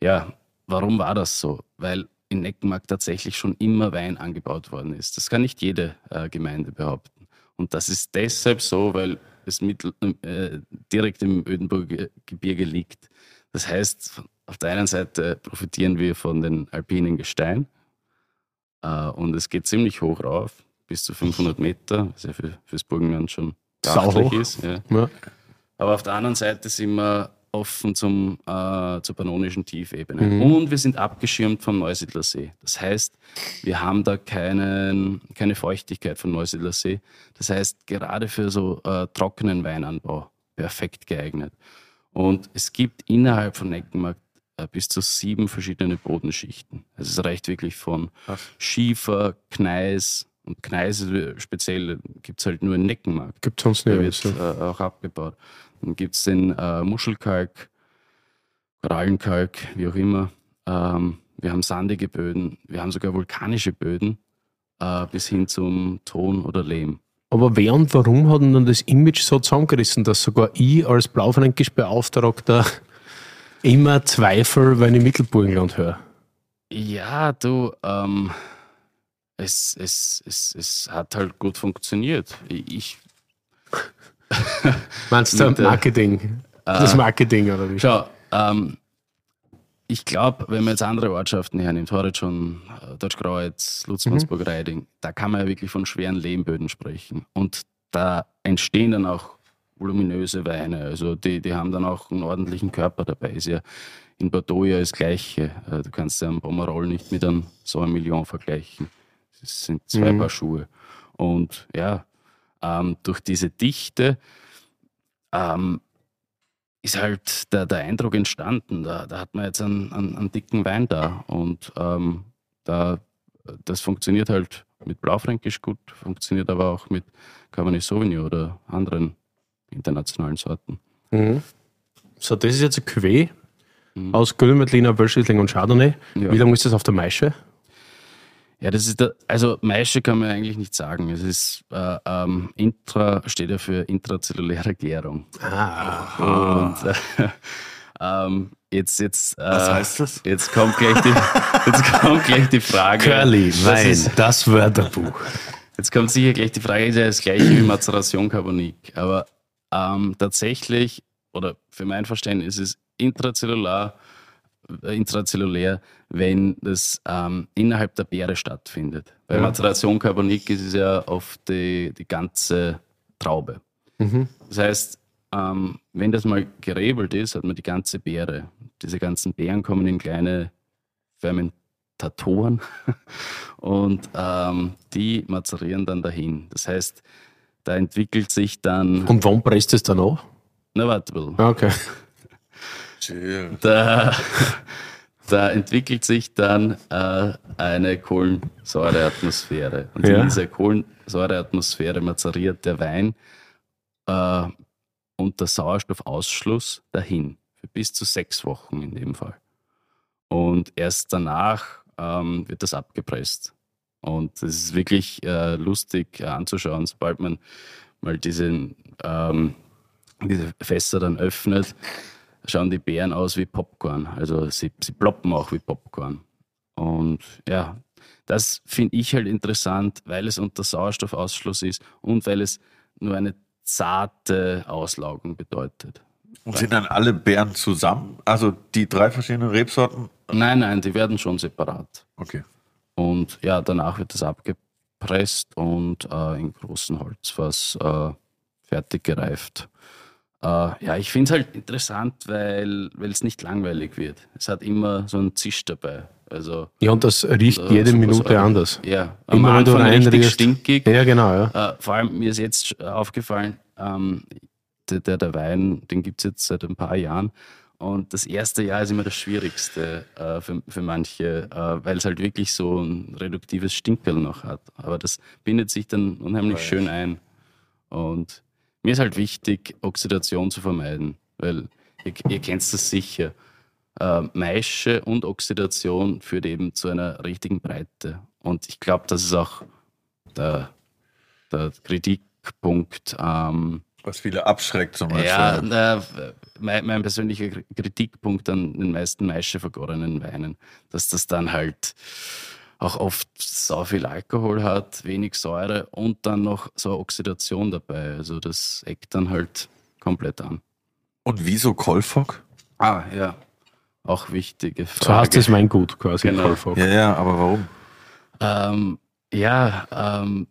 Speaker 3: ja, warum war das so? Weil in Neckenmark tatsächlich schon immer Wein angebaut worden ist. Das kann nicht jede äh, Gemeinde behaupten. Und das ist deshalb so, weil es mittel, äh, direkt im Ödenburger Gebirge liegt. Das heißt, auf der einen Seite profitieren wir von den alpinen Gestein äh, und es geht ziemlich hoch rauf, bis zu 500 Meter, was ja für, fürs Burgenland schon beachtlich ist. Ja.
Speaker 2: Ja.
Speaker 3: Aber auf der anderen Seite sind wir offen zum, äh, zur pannonischen Tiefebene. Und wir sind abgeschirmt vom Neusiedler See. Das heißt, wir haben da keinen, keine Feuchtigkeit vom Neusiedler See. Das heißt, gerade für so äh, trockenen Weinanbau perfekt geeignet. Und es gibt innerhalb von Neckenmark äh, bis zu sieben verschiedene Bodenschichten. Also es reicht wirklich von Schiefer, Gneis und Gneis äh, speziell gibt es halt nur in Neckenmark.
Speaker 2: Gibt sonst
Speaker 3: Der
Speaker 2: nicht.
Speaker 3: wird äh, auch abgebaut. Dann gibt es den äh, Muschelkalk, Korallenkalk, wie auch immer. Ähm, wir haben sandige Böden, wir haben sogar vulkanische Böden äh, bis hin zum Ton oder Lehm.
Speaker 2: Aber wer und warum hat denn dann das Image so zusammengerissen, dass sogar ich als Blaufränkisch-Beauftragter immer Zweifel, wenn ich Mittelburgenland höre?
Speaker 3: Ja, du, ähm, es, es, es, es hat halt gut funktioniert. Ich,
Speaker 2: Meinst du
Speaker 3: der-
Speaker 2: Marketing? das Marketing oder wie?
Speaker 3: Schau, ähm, ich glaube, wenn man jetzt andere Ortschaften hernimmt, Horizon, äh, Deutschkreuz, Lutzmannsburg, Reiding, da kann man ja wirklich von schweren Lehmböden sprechen. Und da entstehen dann auch voluminöse Weine. Also die, die haben dann auch einen ordentlichen Körper dabei. Ist ja in Bordeaux ja das Gleiche. Äh, Du kannst ja einen Pomerol nicht mit einem Sauvignon Million vergleichen. Das sind zwei Paar Schuhe. Und ja, ähm, durch diese Dichte ähm, ist halt der, der Eindruck entstanden, da, da hat man jetzt einen, einen, einen dicken Wein da und ähm, da, das funktioniert halt mit Blaufränkisch gut, funktioniert aber auch mit Cabernet Sauvignon oder anderen internationalen Sorten.
Speaker 2: Mhm. So, das ist jetzt ein Cuvée. aus Grünwettliner, Wölschriesling und Chardonnay.
Speaker 3: Ja.
Speaker 2: Wie lange ist das auf der Maische?
Speaker 3: Ja, das ist der, also Maische kann man eigentlich nicht sagen. Es ist äh, ähm, Intra steht ja für intrazelluläre Gärung. Ah. Und äh, ähm, jetzt jetzt äh,
Speaker 1: Was heißt das?
Speaker 3: Jetzt kommt gleich die jetzt kommt gleich die Frage.
Speaker 2: Curly,
Speaker 3: Das
Speaker 2: Wein,
Speaker 3: ist-
Speaker 2: das Wörterbuch.
Speaker 3: Jetzt kommt sicher gleich die Frage, ist ja das gleiche wie Mazeration Carbonik. Aber ähm, tatsächlich, oder für mein Verständnis, ist es intrazellular, äh, intrazellulär, wenn das ähm, innerhalb der Beere stattfindet. Bei Mazeration Carbonik ist es ja auf die, die ganze Traube. Das heißt, ähm, wenn das mal gerebelt ist, hat man die ganze Beere. Diese ganzen Beeren kommen in kleine Fermentatoren und ähm, die mazerieren dann dahin. Das heißt, da entwickelt sich dann,
Speaker 2: Und wann presst es dann auch?
Speaker 3: na warte mal,
Speaker 2: Ah, Okay.
Speaker 1: Chill.
Speaker 3: da, da entwickelt sich dann äh, eine Kohlensäureatmosphäre. Und
Speaker 2: Ja.
Speaker 3: in dieser Kohlensäureatmosphäre mazeriert der Wein äh, unter Sauerstoffausschluss dahin. Für bis zu sechs Wochen in dem Fall. Und erst danach ähm, wird das abgepresst. Und es ist wirklich äh, lustig äh, anzuschauen, sobald man mal diesen, ähm, diese Fässer dann öffnet, schauen die Beeren aus wie Popcorn. Also sie, sie ploppen auch wie Popcorn. Und ja, das finde ich halt interessant, weil es unter Sauerstoffausschluss ist und weil es nur eine zarte Auslaugung bedeutet.
Speaker 1: Und sind dann alle Beeren zusammen? Also die drei verschiedenen Rebsorten?
Speaker 3: Nein, nein, die werden schon separat.
Speaker 1: Okay.
Speaker 3: Und ja, danach wird das abgepresst und äh, in großen Holzfass äh, fertig gereift. Äh, ja, ich finde es halt interessant, weil es nicht langweilig wird. Es hat immer so einen Zisch dabei. Also,
Speaker 2: Ja, und das riecht
Speaker 3: äh,
Speaker 2: jede Minute anders.
Speaker 3: Ja, am
Speaker 2: Immer
Speaker 3: Anfang richtig
Speaker 2: reinriechst.
Speaker 3: stinkig.
Speaker 2: Ja, genau, ja.
Speaker 3: Äh, vor allem mir ist jetzt aufgefallen, ähm, der, der, der Wein, den gibt es jetzt seit ein paar Jahren. Und das erste Jahr ist immer das Schwierigste äh, für, für manche, äh, weil es halt wirklich so ein reduktives Stinkerl noch hat. Aber das bindet sich dann unheimlich schön ein. Und mir ist halt wichtig, Oxidation zu vermeiden, weil ihr, ihr kennt das sicher. Äh, Maische und Oxidation führt eben zu einer richtigen Breite. Und ich glaube, das ist auch der, der Kritikpunkt. Ähm,
Speaker 1: Was viele abschreckt zum Beispiel.
Speaker 3: ja, na, mein, mein persönlicher Kri- Kritikpunkt an den meisten Maische vergorenen Weinen, dass das dann halt auch oft so viel Alkohol hat, wenig Säure und dann noch so eine Oxidation dabei. Also das eckt dann halt komplett an.
Speaker 1: Und wieso Kolfok?
Speaker 3: Ah, ja. Auch wichtige Frage.
Speaker 2: So heißt das Weingut quasi.
Speaker 3: Genau.
Speaker 2: Kolfog.
Speaker 1: Ja, ja, aber warum?
Speaker 3: Ähm, ja, ähm,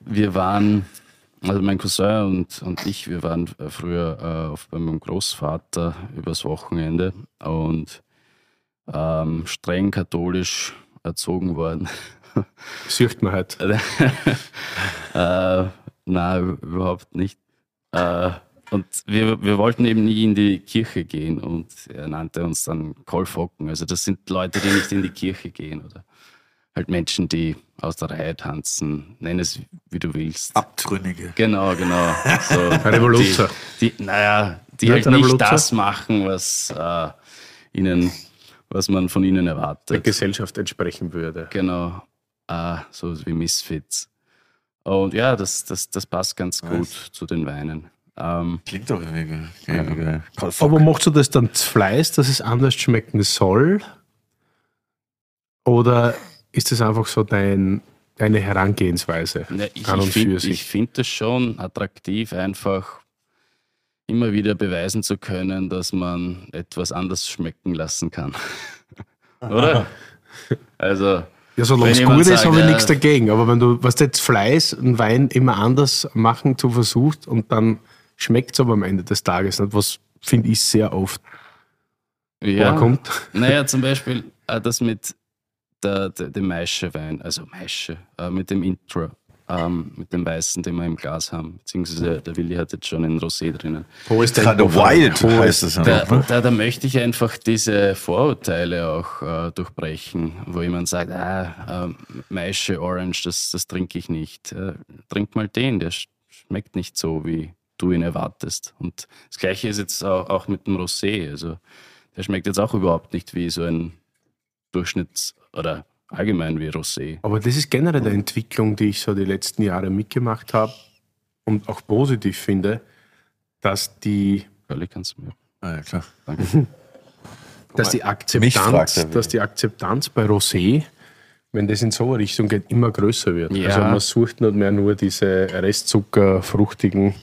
Speaker 3: wir waren, also mein Cousin und, und ich, wir waren äh, früher äh, auf, bei meinem Großvater übers Wochenende und ähm, streng katholisch erzogen worden.
Speaker 2: Sieht man halt.
Speaker 3: äh, na, überhaupt nicht. Äh, und wir, wir wollten eben nie in die Kirche gehen und er nannte uns dann Kolfocken. Also das sind Leute, die nicht in die Kirche gehen oder halt Menschen, die aus der Reihe tanzen. Nenn es wie du willst.
Speaker 1: Abtrünnige.
Speaker 3: Genau, genau. So,
Speaker 2: Revoluzer.
Speaker 3: Die, die, naja, die
Speaker 2: Ja,
Speaker 3: halt
Speaker 2: der
Speaker 3: nicht
Speaker 2: Revoluzer.
Speaker 3: das machen, was äh, ihnen, was man von ihnen
Speaker 2: Der
Speaker 3: erwartet.
Speaker 2: Gesellschaft entsprechen würde.
Speaker 3: Genau. Ah, so wie Misfits. Und ja, das, das, das passt ganz
Speaker 1: Nice.
Speaker 3: gut zu den Weinen. Ähm,
Speaker 1: Klingt doch irgendwie. Kolfok.
Speaker 2: Aber machst du das dann zu Fleiß, dass es anders schmecken soll? Oder ist das einfach so dein, deine Herangehensweise?
Speaker 3: ne, ich
Speaker 2: An und
Speaker 3: ich finde
Speaker 2: für sich.
Speaker 3: find das schon attraktiv, einfach immer wieder beweisen zu können, dass man etwas anders schmecken lassen kann. Oder? Also,
Speaker 2: Ja, solange es gut ist, habe ich nichts dagegen. Aber wenn du, was jetzt Fleiß und Wein immer anders machen zu versucht und dann schmeckt es aber am Ende des Tages nicht, was finde ich sehr oft
Speaker 3: ja.
Speaker 2: vorkommt.
Speaker 3: Naja, zum Beispiel äh, das mit der, der, dem Maische-Wein, also Maische, äh, mit dem Intro, ähm, mit dem Weißen, den wir im Glas haben. Beziehungsweise der Willi hat jetzt schon einen Rosé drinnen.
Speaker 2: Hohes
Speaker 1: Gerade Wild heißt ja
Speaker 3: Da.
Speaker 1: Ne?
Speaker 3: da, da möchte ich einfach diese Vorurteile auch äh, durchbrechen, wo jemand sagt, ah, ähm, Maische Orange, das, das trinke ich nicht. Äh, trink mal den, der sch- schmeckt nicht so, wie du ihn erwartest. Und das Gleiche ist jetzt auch, auch mit dem Rosé. Also der schmeckt jetzt auch überhaupt nicht wie so ein Durchschnitts- oder allgemein wie Rosé.
Speaker 2: Aber das ist generell eine Entwicklung, die ich so die letzten Jahre mitgemacht habe und auch positiv finde, dass die,
Speaker 3: Curly, kannst du mir.
Speaker 1: Ah, ja, klar.
Speaker 3: Danke.
Speaker 2: dass die Akzeptanz,
Speaker 1: er
Speaker 2: dass die Akzeptanz bei Rosé, wenn das in so eine Richtung geht, immer größer wird.
Speaker 3: Ja.
Speaker 2: Also man sucht nicht mehr nur diese Restzucker, fruchtigen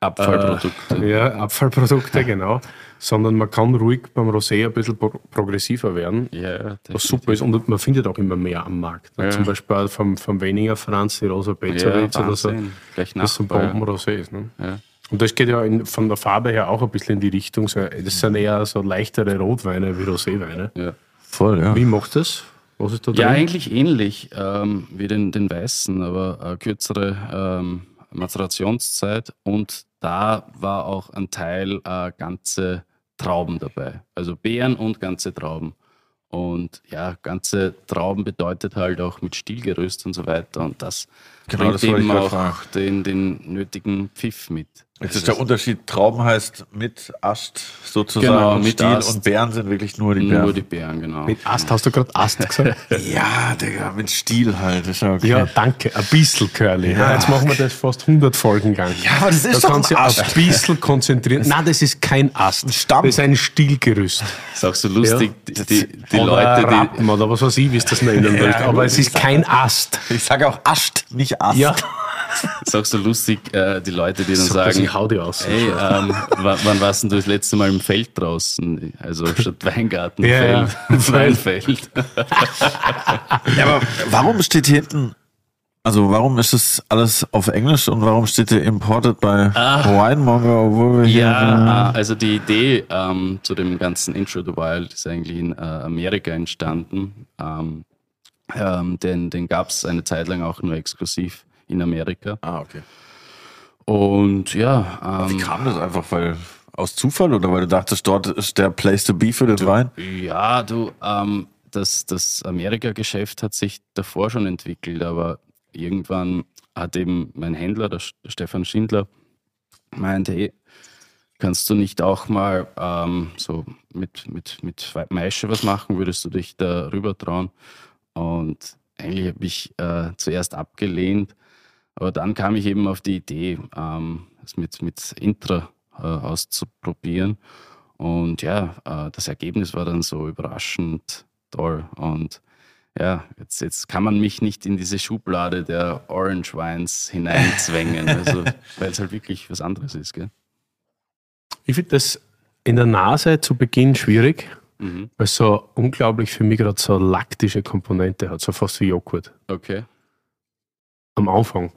Speaker 3: Abfallprodukte.
Speaker 2: Ja, Abfallprodukte, genau. Sondern man kann ruhig beim Rosé ein bisschen pro progressiver werden.
Speaker 3: Ja, ja,
Speaker 2: Was super ist und man findet auch immer mehr am Markt.
Speaker 3: Ja.
Speaker 2: Zum Beispiel vom, vom weniger Franz, die Rosa Bezeritz
Speaker 3: ja,
Speaker 2: oder so.
Speaker 3: Gleich
Speaker 2: Das sind
Speaker 3: Nachbar.
Speaker 2: Bomben-Rosés. Ne?
Speaker 3: Ja.
Speaker 2: Und das geht ja in, von der Farbe her auch ein bisschen in die Richtung. So, das sind eher so leichtere Rotweine wie Roséweine.
Speaker 3: Ja.
Speaker 1: Voll, ja.
Speaker 2: Wie macht das? Was ist da drin?
Speaker 3: Ja, eigentlich ähnlich ähm, wie den, den Weißen, aber äh, kürzere ähm, Maturationszeit und da war auch ein Teil äh, ganze Trauben dabei. Also Beeren und ganze Trauben. Und ja, ganze Trauben bedeutet halt auch mit Stielgeröst und so weiter. Und das
Speaker 1: Genau,
Speaker 3: bringt
Speaker 1: das
Speaker 3: eben auch
Speaker 1: fragen.
Speaker 3: den, den nötigen Pfiff mit.
Speaker 1: Jetzt ist der Unterschied, Trauben heißt mit Ast sozusagen
Speaker 3: Genau,
Speaker 1: und
Speaker 3: mit
Speaker 1: Stiel
Speaker 3: Ast.
Speaker 1: und Beeren sind wirklich nur die
Speaker 3: Nur
Speaker 1: Beeren.
Speaker 3: die Beeren, genau.
Speaker 2: Mit Ast hast du gerade Ast gesagt?
Speaker 1: ja, Digga, mit Stiel halt. Ist ja, okay.
Speaker 2: ja, danke. Ein bisschen, Curly. Ja. jetzt machen wir das fast 100 Folgen lang.
Speaker 1: Ja, aber das ist
Speaker 2: da
Speaker 1: doch
Speaker 2: kannst
Speaker 1: ein
Speaker 2: du
Speaker 1: Ast.
Speaker 2: ein bisschen konzentrieren. Nein, das ist kein Ast.
Speaker 1: Stamm.
Speaker 2: Das ist ein Stielgerüst.
Speaker 3: ist auch so lustig, die, die, die
Speaker 2: oder
Speaker 3: Leute, die,
Speaker 2: Rappen oder was weiß ich, wie es das nennen willst. Aber es ist kein Ast.
Speaker 1: Ich sage auch Ast, nicht Ast.
Speaker 2: Ja,
Speaker 3: ist auch so lustig, äh, die Leute, die dann
Speaker 2: das,
Speaker 3: sagen,
Speaker 2: ich hau die aus.
Speaker 3: Hey, ähm, wann, warst denn du das letzte Mal im Feld draußen? Also statt Weingarten,
Speaker 2: Ja, ja.
Speaker 3: Feld, Weinfeld.
Speaker 1: Ja, aber warum steht hier hinten, also warum ist das alles auf Englisch und warum steht hier Imported bei Winemonger, obwohl wir hier...
Speaker 3: Ja, äh, also die Idee ähm, zu dem ganzen Intro the Wild ist eigentlich in äh, Amerika entstanden. Ähm, ähm, den den gab es eine Zeit lang auch nur exklusiv in Amerika.
Speaker 1: Ah, okay.
Speaker 3: Und ja,
Speaker 1: Wie
Speaker 3: ähm,
Speaker 1: kam das einfach, weil aus Zufall oder weil du dachtest, dort ist der Place to be für den Wein?
Speaker 3: Ja, du, ähm, das, das Amerika-Geschäft hat sich davor schon entwickelt, aber irgendwann hat eben mein Händler, der Stefan Schindler, meint, hey, kannst du nicht auch mal ähm, so mit, mit, mit Maische was machen? Würdest du dich da rüber trauen? Und eigentlich habe ich äh, zuerst abgelehnt, aber dann kam ich eben auf die Idee, ähm, es mit, mit Intra äh, auszuprobieren. Und ja, äh, das Ergebnis war dann so überraschend toll. Und ja, jetzt, jetzt kann man mich nicht in diese Schublade der Orange Wines hineinzwängen, also, weil es halt wirklich was anderes ist. Gell?
Speaker 2: Ich finde das in der Nase zu Beginn schwierig,
Speaker 3: Mhm.
Speaker 2: weil es so unglaublich für mich gerade so laktische Komponente hat, so fast wie Joghurt
Speaker 3: Okay.
Speaker 2: am Anfang.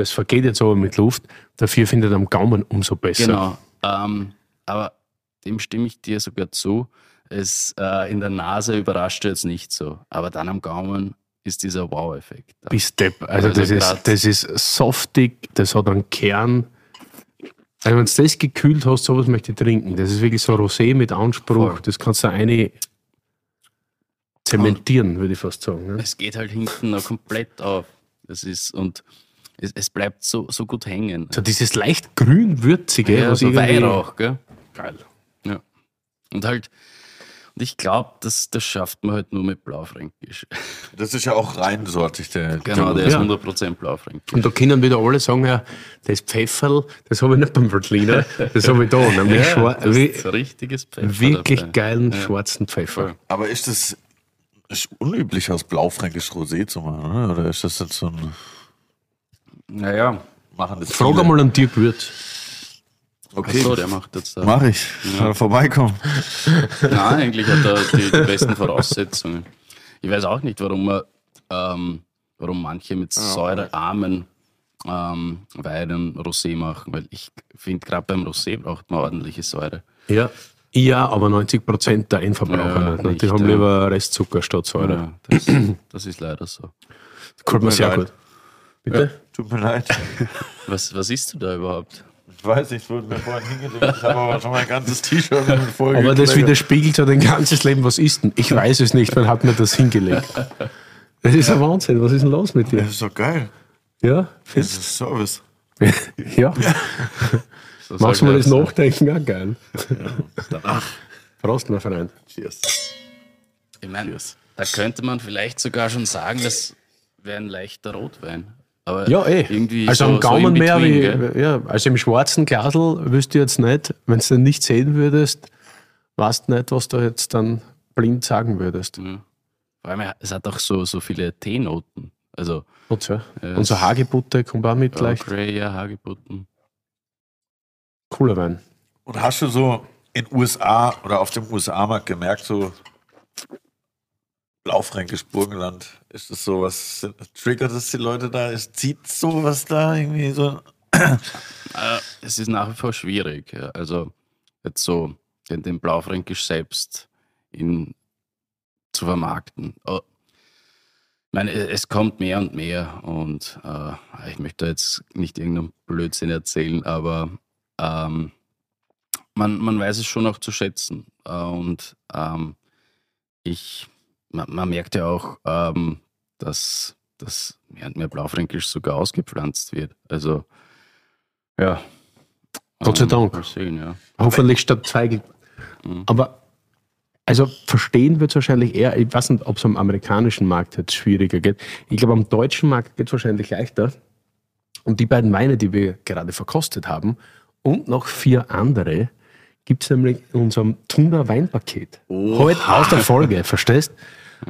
Speaker 2: Das vergeht jetzt aber mit Luft, dafür findet am Gaumen umso besser.
Speaker 3: Genau. Ähm, aber dem stimme ich dir sogar zu. Es äh, in der Nase überrascht jetzt nicht so, aber dann am Gaumen ist dieser Wow-Effekt.
Speaker 2: Bis Depp. Also,
Speaker 3: Also
Speaker 2: das, ist, das ist softig, das hat einen Kern. Also wenn du das gekühlt hast, sowas möchte ich trinken. Das ist wirklich so Rosé mit Anspruch.
Speaker 3: Voll.
Speaker 2: Das kannst du eine zementieren, würde ich fast sagen. Ne?
Speaker 3: Es geht halt hinten noch komplett auf. Das ist, und es, es bleibt so, so gut hängen.
Speaker 2: So dieses leicht grün-würzige,
Speaker 3: ja, so Weihrauch, gell?
Speaker 2: Geil.
Speaker 3: Ja. Und halt, und ich glaube, das, das schafft man halt nur mit Blaufränkisch.
Speaker 1: Das ist ja auch reinsortig, der.
Speaker 3: Genau, der
Speaker 2: Ja.
Speaker 3: ist 100% Blaufränkisch.
Speaker 2: Und da können wieder alle sagen, ja, das Pfefferl, das habe ich nicht beim Veltliner, das habe ich da. Nämlich schwar-
Speaker 3: das ist ein richtiges Pfeffer
Speaker 2: wirklich
Speaker 3: dabei.
Speaker 2: geilen
Speaker 3: Ja.
Speaker 2: schwarzen Pfeffer.
Speaker 1: Aber ist das ist unüblich, aus Blaufränkisch Rosé zu machen, oder? Oder ist das jetzt so ein
Speaker 3: Naja,
Speaker 1: Machen das
Speaker 2: Frag
Speaker 1: viele?
Speaker 2: einmal an Dirk Würz.
Speaker 1: Okay,
Speaker 3: so, der macht jetzt da.
Speaker 1: mach ich. Kann er vorbeikommen.
Speaker 3: Nein, eigentlich hat er die, die besten Voraussetzungen. Ich weiß auch nicht, warum, er, ähm, warum manche mit säurearmen ähm, Weinen Rosé machen, weil ich finde, gerade beim Rosé braucht man ordentliche Säure.
Speaker 2: Ja. Ja, aber 90 Prozent der Endverbraucher
Speaker 3: Ja,
Speaker 2: nicht. ne? Die
Speaker 3: nicht,
Speaker 2: haben
Speaker 3: ja.
Speaker 2: lieber Restzucker statt Säure.
Speaker 3: Ja, das, das ist leider so.
Speaker 2: Gefällt mir
Speaker 1: mir
Speaker 2: sehr
Speaker 1: leid.
Speaker 2: gut. Bitte?
Speaker 1: Tut mir leid.
Speaker 3: Was, was isst du da überhaupt?
Speaker 1: Ich weiß nicht, es wurde mir vorhin hingelegt. Ich habe aber schon mein ganzes T-Shirt mit voll
Speaker 2: Aber das widerspiegelt ja dein ganzes Leben. Was ist denn? Ich weiß es nicht, wer hat mir das hingelegt? Das ist ein Wahnsinn. Was ist denn los mit dir?
Speaker 1: Das ist doch geil.
Speaker 2: Ja,
Speaker 1: Das ist Service.
Speaker 2: Ja.
Speaker 3: So
Speaker 2: Machst du mir das
Speaker 3: sein.
Speaker 2: Nachdenken auch geil? Prost, mein Freund.
Speaker 1: Cheers.
Speaker 3: Ich meine, da könnte man vielleicht sogar schon sagen, das wäre ein leichter Rotwein. Aber
Speaker 2: Ja, eh.
Speaker 3: irgendwie
Speaker 2: also
Speaker 3: so,
Speaker 2: am Gaumen
Speaker 3: so
Speaker 2: mehr wie, ja, also im schwarzen Glasel wüsste ich jetzt nicht, wenn du den nicht sehen würdest, weißt du nicht, was du jetzt dann blind sagen würdest.
Speaker 3: Ja. Vor allem, es hat auch so, so viele Teenoten. Also
Speaker 2: Und so, und so Hagebutte kommt auch mit.
Speaker 3: Grey, ja, Hagebutten.
Speaker 2: Cooler Wein.
Speaker 1: Und hast du so in USA oder auf dem USA-Markt gemerkt, so Blaufränkisch Burgenland, ist das so was, triggert das die Leute da? Ist, zieht sowas da irgendwie so?
Speaker 3: Äh, es ist nach wie vor schwierig. Also jetzt so den, den Blaufränkisch selbst in, zu vermarkten. Oh, ich meine, es kommt mehr und mehr und äh, ich möchte jetzt nicht irgendeinen Blödsinn erzählen, aber ähm, man, man weiß es schon auch zu schätzen. Äh, und ähm, ich, man, man merkt ja auch, ähm, dass, dass mehr und mehr Blaufränkisch sogar ausgepflanzt wird. Also ja.
Speaker 2: Gott sei
Speaker 3: Ähm,
Speaker 2: Dank.
Speaker 3: Mal sehen, ja.
Speaker 2: Hoffentlich statt Zweige.
Speaker 3: Mhm.
Speaker 2: Aber also verstehen wird es wahrscheinlich eher, ich weiß nicht, ob es am amerikanischen Markt jetzt schwieriger geht. Ich glaube, am deutschen Markt geht es wahrscheinlich leichter. Und die beiden Weine, die wir gerade verkostet haben, und noch vier andere, gibt es nämlich in unserem Tuna Weinpaket. Heute aus der Folge, verstehst?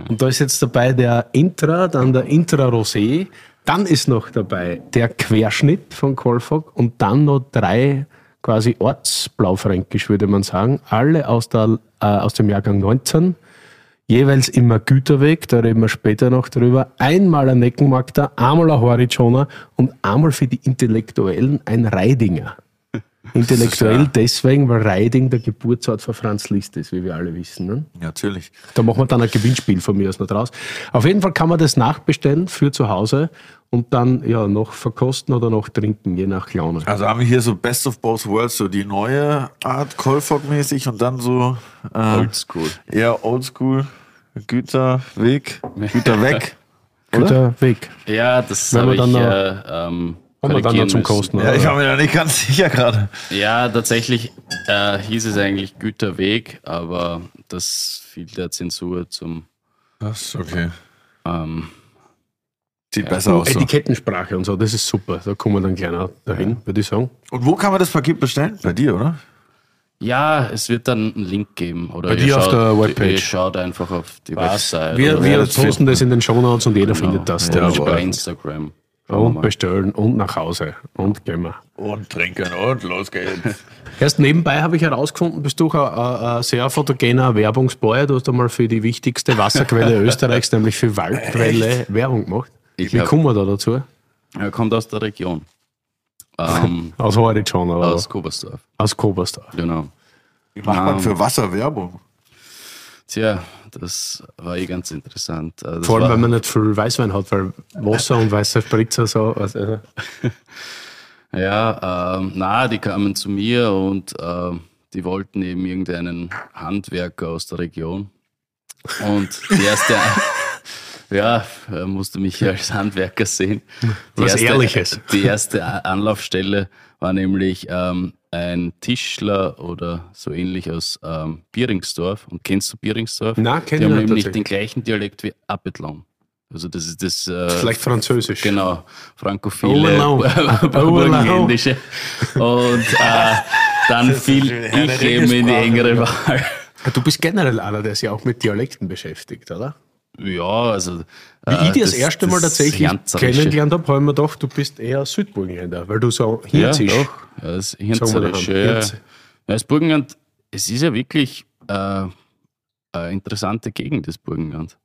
Speaker 2: Und da ist jetzt dabei der Intra, dann der Intra Rosé, dann ist noch dabei der Querschnitt von Kolfog und dann noch drei quasi Ortsblaufränkisch, würde man sagen. Alle aus, der, äh, aus dem Jahrgang 19. Jeweils immer Güterweg, da reden wir später noch drüber. Einmal ein Neckenmarkter, einmal ein Horizona und einmal für die Intellektuellen ein Reidinger. Intellektuell deswegen, weil Reiding der Geburtsort von Franz Liszt ist, wie wir alle wissen. Ne?
Speaker 1: Natürlich.
Speaker 2: Da machen wir dann ein Gewinnspiel von mir aus noch draus. Auf jeden Fall kann man das nachbestellen für zu Hause und dann ja noch verkosten oder noch trinken, je nach Laune.
Speaker 1: Also haben wir hier so Best of Both Worlds, so die neue Art Kolfog-mäßig und dann so äh,
Speaker 3: Oldschool.
Speaker 1: eher Oldschool, Güterweg, Güterweg.
Speaker 2: Guter Weg.
Speaker 3: Ja, das habe
Speaker 2: wir
Speaker 3: ich
Speaker 2: dann
Speaker 3: äh, ähm,
Speaker 2: Kommen wir dann noch zum
Speaker 3: müssen.
Speaker 2: Kosten.
Speaker 1: Ja,
Speaker 2: oder?
Speaker 1: ich war mir da nicht ganz sicher gerade.
Speaker 3: Ja, tatsächlich äh, hieß es eigentlich Güterweg, aber das fiel der Zensur zum.
Speaker 1: Das ist okay.
Speaker 3: Ähm,
Speaker 1: Sieht besser aus. So.
Speaker 2: Etikettensprache und so, das ist super. Da kommen wir dann gleich noch dahin, würde ich sagen.
Speaker 1: Und wo kann man das Paket bestellen? Bei dir, oder?
Speaker 3: ja, es wird dann einen Link geben. Oder
Speaker 2: Bei dir auf der Webpage.
Speaker 3: Ihr schaut einfach auf die Website.
Speaker 2: Wir, wir
Speaker 1: das
Speaker 2: posten das in den Shownotes und jeder
Speaker 3: Genau.
Speaker 2: findet das.
Speaker 3: Ja, bei Instagram.
Speaker 2: Und bestellen und nach Hause und gehen wir.
Speaker 1: Und trinken und los geht's.
Speaker 2: Erst nebenbei habe ich herausgefunden, bist du ein, ein, ein sehr fotogener Werbungsboy. Du hast einmal für die wichtigste Wasserquelle Österreichs, nämlich für Waldquelle, Werbung gemacht.
Speaker 3: Ich
Speaker 2: Wie
Speaker 3: hab-
Speaker 2: kommen wir da dazu?
Speaker 3: Er kommt aus der Region. Ähm,
Speaker 2: Aus Horizon, aber
Speaker 3: aus
Speaker 2: aus,
Speaker 3: Kobersdorf.
Speaker 2: aus Kobersdorf.
Speaker 3: Genau.
Speaker 1: Wie macht man
Speaker 3: Ähm,
Speaker 1: für Wasser Werbung?
Speaker 3: Tja, das war eh ganz interessant. Äh, Das
Speaker 2: Vor allem, weil man nicht viel Weißwein hat, weil Wasser und weißer Spritzer so. Also,
Speaker 3: Ja, ähm, na, die kamen zu mir und ähm, die wollten eben irgendeinen Handwerker aus der Region. Und die erste, ja, musste mich als Handwerker sehen. Die
Speaker 2: Was
Speaker 3: erste,
Speaker 2: Ehrliches.
Speaker 3: Die erste Anlaufstelle war nämlich ähm, ein Tischler oder so ähnlich aus ähm, Bieringsdorf. Und kennst du Bieringsdorf?
Speaker 2: Nein, kenn
Speaker 3: Die
Speaker 2: ich
Speaker 3: haben
Speaker 2: nicht
Speaker 3: nämlich
Speaker 2: tatsächlich.
Speaker 3: den gleichen Dialekt wie Appetlon. Also das ist das. Äh,
Speaker 2: vielleicht Französisch.
Speaker 3: Genau, frankophile, burgenländische. Und äh, dann fiel ich eben in die engere. Wahl.
Speaker 2: Du bist generell einer, der sich auch mit Dialekten beschäftigt, oder?
Speaker 3: Ja, also.
Speaker 2: Wie ich dich das, erste Mal tatsächlich
Speaker 3: Hirnzerische.
Speaker 2: kennengelernt habe, habe ich mir gedacht, du bist eher Südburgenländer, weil du so
Speaker 3: Ja,
Speaker 2: Hirzisch
Speaker 3: doch. Ja, das
Speaker 2: daheim.
Speaker 3: Ja. Ja, das Burgenland, es ist ja wirklich äh, eine interessante Gegend, das Burgenland.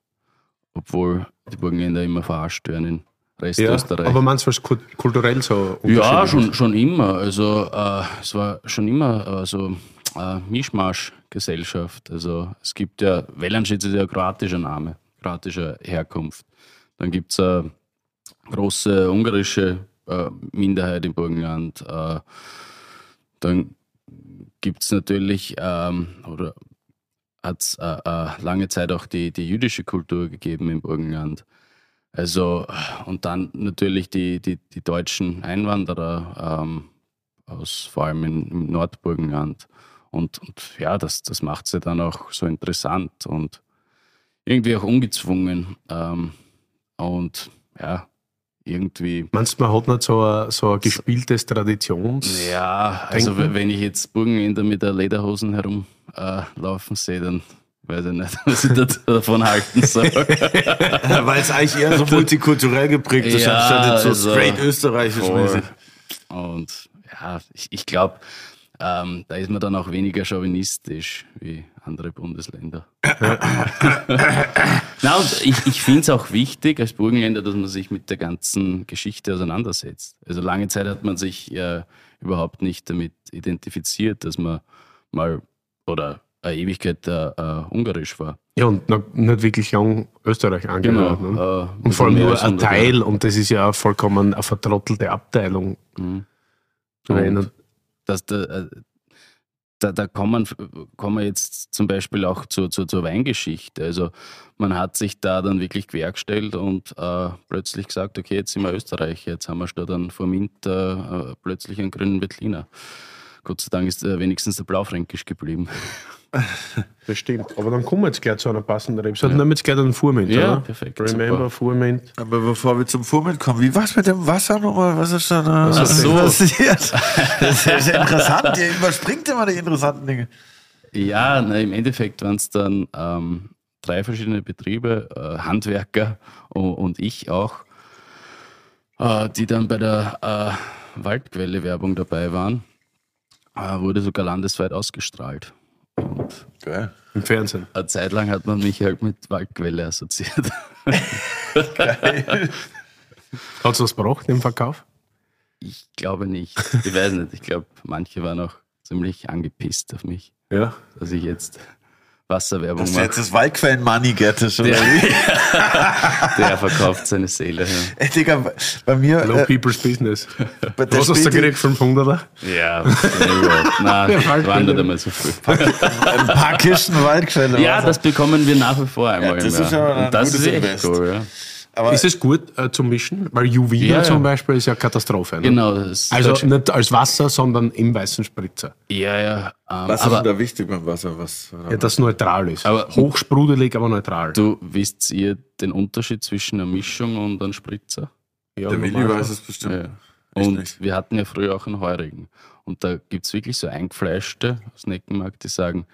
Speaker 3: Obwohl die Burgenländer immer verarscht werden in Rest
Speaker 2: Ja,
Speaker 3: Österreich.
Speaker 2: aber meinst du, was kul- kulturell so
Speaker 3: Ja, schon, schon immer. Also äh, es war schon immer äh, so äh, Mischmasch-Gesellschaft. Also es gibt ja, Wellanschitz ist ja ein kroatischer Name, kroatischer Herkunft. Dann gibt es eine große ungarische äh, Minderheit im Burgenland. Äh, dann gibt es natürlich, ähm, oder hat es äh, äh, lange Zeit auch die, die jüdische Kultur gegeben im Burgenland. Also, und dann natürlich die, die, die deutschen Einwanderer ähm, aus vor allem in, im Nordburgenland. Und, und ja, das, das macht ja dann auch so interessant und irgendwie auch ungezwungen. Ähm, und ja, irgendwie.
Speaker 2: Meinst du, man hat nicht so ein, so ein gespieltes Traditions...
Speaker 3: Ja, also wenn ich jetzt Burgenländer mit der Lederhosen herumlaufen äh, sehe, dann weiß ich nicht, was ich da- davon halten soll.
Speaker 1: Weil es eigentlich eher so multikulturell geprägt ist,
Speaker 3: Ja,
Speaker 1: anstatt so
Speaker 3: also,
Speaker 1: straight österreichisch mäßig.
Speaker 3: Und ja, ich, ich glaube, ähm, da ist man dann auch weniger chauvinistisch wie andere Bundesländer. Na, und ich, ich finde es auch wichtig als Burgenländer, dass man sich mit der ganzen Geschichte auseinandersetzt. Also lange Zeit hat man sich ja überhaupt nicht damit identifiziert, dass man mal oder eine Ewigkeit äh, äh, ungarisch war.
Speaker 2: Ja, und noch nicht wirklich lang Österreich angehört. Ne?
Speaker 3: Äh,
Speaker 2: Und vor allem nur
Speaker 3: als
Speaker 2: ein
Speaker 3: 100 Jahre.
Speaker 2: Teil, und das ist ja auch vollkommen eine vertrottelte Abteilung.
Speaker 3: Mhm. Dass da, da, kommen, kommen wir jetzt zum Beispiel auch zur, zur, zur Weingeschichte. Also man hat sich da dann wirklich quergestellt und äh, plötzlich gesagt, okay, jetzt sind wir Österreich, jetzt haben wir statt an Formint äh, plötzlich einen grünen Veltliner. Gott sei Dank ist äh, wenigstens der Blaufränkisch geblieben.
Speaker 2: Das stimmt. Aber dann kommen wir jetzt gleich zu einer passenden Rebsorte. Nehmen wir jetzt gleich den Furmint,
Speaker 3: Ja,
Speaker 2: oder?
Speaker 3: perfekt,
Speaker 2: Remember
Speaker 3: super.
Speaker 2: Furmint.
Speaker 1: Aber bevor wir zum Vormitt kommen, wie war's mit dem Wasser nochmal? Was ist da da
Speaker 3: Ach so.
Speaker 1: passiert? Das ist ja interessant. Ihr überspringt immer die interessanten Dinge.
Speaker 3: Ja, na, im Endeffekt waren es dann ähm, drei verschiedene Betriebe, äh, Handwerker und, und ich auch, äh, die dann bei der äh, Waldquelle-Werbung dabei waren. Äh, wurde sogar landesweit ausgestrahlt. Und
Speaker 1: Geil.
Speaker 2: Im Fernsehen.
Speaker 3: eine Zeit lang hat man mich halt mit Waldquelle assoziiert.
Speaker 2: Hat es was gebracht im Verkauf?
Speaker 3: Ich glaube nicht. Ich weiß nicht. Ich glaube, manche waren auch ziemlich angepisst auf mich,
Speaker 2: Ja.
Speaker 3: dass ich jetzt Wasserwerbung
Speaker 1: Dass du
Speaker 3: mache.
Speaker 1: jetzt das Waldquellen-Money gettest, oder
Speaker 3: Der, der verkauft seine Seele. Ja.
Speaker 1: Ey, Digga, bei- mir,
Speaker 2: Low
Speaker 1: äh,
Speaker 2: People's Business.
Speaker 1: bei der
Speaker 2: Was hast du gekriegt? 500er?
Speaker 3: Ja, überhaupt. Nein,
Speaker 2: Ja,
Speaker 3: nicht einmal so viel.
Speaker 1: ein paar Kisten Waldquelle.
Speaker 3: Ja, das bekommen wir nach wie vor einmal
Speaker 1: das
Speaker 3: im
Speaker 1: ist
Speaker 3: Jahr.
Speaker 1: aber ein
Speaker 3: Und das
Speaker 1: gutes
Speaker 3: ist echt
Speaker 1: Invest.
Speaker 3: cool, ja.
Speaker 1: Aber
Speaker 2: Ist es gut äh, zum Mischen? Weil Juvia
Speaker 3: Ja, ja.
Speaker 2: zum Beispiel ist ja Katastrophe. Ne?
Speaker 3: Genau. Das
Speaker 2: Also nicht als Wasser, sondern im weißen Spritzer.
Speaker 3: ja, ja. Ähm,
Speaker 1: was ist
Speaker 3: aber
Speaker 1: denn da wichtig beim Wasser? Was,
Speaker 2: Ja, das neutral ist.
Speaker 3: Aber-
Speaker 2: Hochsprudelig, aber neutral.
Speaker 3: du wisst ihr den Unterschied zwischen einer Mischung und einem Spritzer?
Speaker 2: Ja,
Speaker 1: der Willi weiß es bestimmt.
Speaker 3: Und
Speaker 1: nicht.
Speaker 3: wir hatten ja früher auch einen Heurigen. Und da gibt es wirklich so Eingefleischte aus Neckenmarkt, die sagen,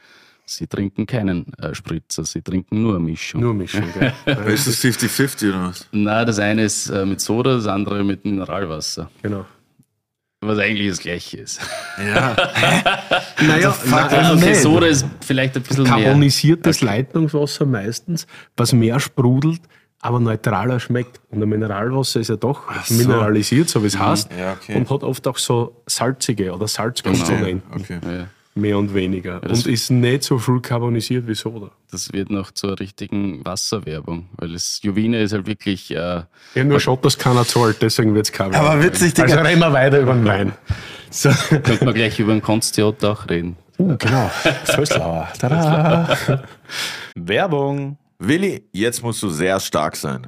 Speaker 3: sie trinken keinen äh, Spritzer, sie trinken nur eine Mischung.
Speaker 2: Nur Mischung, gell? Ja,
Speaker 1: Ist das 50-50 oder was?
Speaker 3: Na, das eine ist äh, mit Soda, das andere mit Mineralwasser.
Speaker 2: genau.
Speaker 3: Was eigentlich das gleiche ist.
Speaker 1: Ja.
Speaker 2: Naja,
Speaker 3: Also okay, Soda ist vielleicht ein bisschen mehr.
Speaker 2: Carbonisiertes Leitungswasser meistens, was mehr sprudelt, aber neutraler schmeckt. Und ein Mineralwasser ist ja doch
Speaker 1: so.
Speaker 2: mineralisiert, so wie es heißt,
Speaker 1: Ja, okay.
Speaker 2: und hat oft auch so salzige oder Salzkomponenten,
Speaker 1: Okay.
Speaker 3: Ja,
Speaker 2: mehr und weniger.
Speaker 3: das-
Speaker 2: und ist nicht so viel carbonisiert wie Soda.
Speaker 3: das wird noch zur richtigen Wasserwerbung, weil das Juvine ist halt wirklich, äh,
Speaker 2: Ja, nur schaut, dass keiner zahlt, deswegen wird es keiner.
Speaker 1: Aber witzig, Digga.
Speaker 2: Also reden wir weiter über den Wein. So.
Speaker 3: könnte man gleich über den Konstiot auch reden.
Speaker 2: Uh, genau. Vöslauer. Tada.
Speaker 5: Werbung.
Speaker 1: Willi, jetzt musst du sehr stark sein.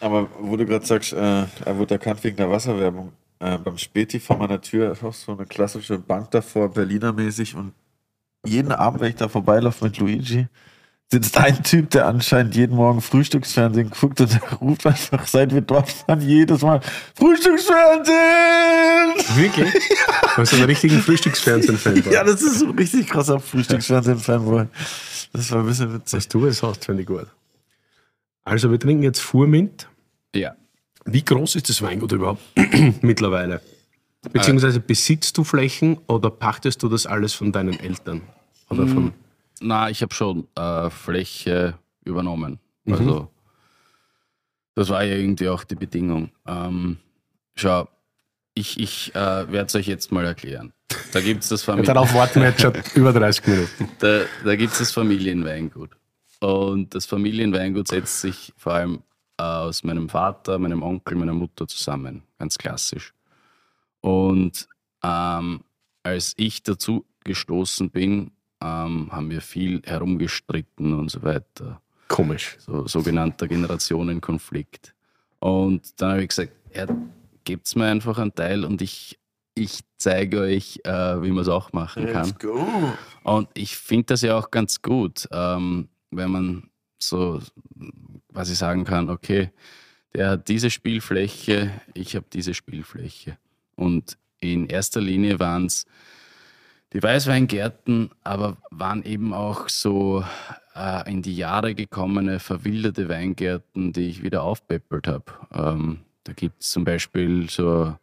Speaker 6: Aber wo du gerade sagst, äh, er wurde erkannt wegen der Wasserwerbung. Äh, beim Späti vor meiner Tür ist auch so eine klassische Bank davor, Berliner mäßig. Und jeden Abend, wenn ich da vorbeilaufe mit Luigi, sitzt ein Typ, der anscheinend jeden Morgen Frühstücksfernsehen guckt und der ruft einfach, seit wir dort waren, jedes Mal Frühstücksfernsehen!
Speaker 2: Wirklich? Du bist ein richtigen Frühstücksfernsehen-Fan.
Speaker 6: Ja, das ist so ein richtig krasser Frühstücksfernsehen-Fanboy. Das war ein bisschen witzig.
Speaker 2: Was du es hast, finde ich gut. Also, wir trinken jetzt Furmint.
Speaker 3: Ja.
Speaker 2: Wie groß ist das Weingut überhaupt mittlerweile? Beziehungsweise besitzt du Flächen oder pachtest du das alles von deinen Eltern? Oder von
Speaker 3: Na, ich habe schon äh, Fläche übernommen.
Speaker 2: Mhm.
Speaker 3: Also, das war ja irgendwie auch die Bedingung. Ähm, schau, ich, ich äh, werde es euch jetzt mal erklären. Da gibt es das, Famili
Speaker 2: Darauf warten wir jetzt schon über 30 Minuten.
Speaker 3: da, da gibt's das Familienweingut. Und das Familienweingut setzt sich vor allem äh, aus meinem Vater, meinem Onkel, meiner Mutter zusammen. Ganz klassisch. Und ähm, als ich dazu gestoßen bin, ähm, haben wir viel herumgestritten und so weiter.
Speaker 2: Komisch.
Speaker 3: So sogenannter Generationenkonflikt. Und dann habe ich gesagt, ja, gebt's mir einfach einen Teil und ich, ich zeige euch, äh, wie man es auch machen kann.
Speaker 6: Let's go!
Speaker 3: Und ich finde das ja auch ganz gut, ähm, wenn man so quasi sagen kann, okay, der hat diese Spielfläche, ich habe diese Spielfläche. Und in erster Linie waren es die Weißweingärten, aber waren eben auch so äh, in die Jahre gekommene, verwilderte Weingärten, die ich wieder aufpeppelt habe. Ähm, da gibt es zum Beispiel so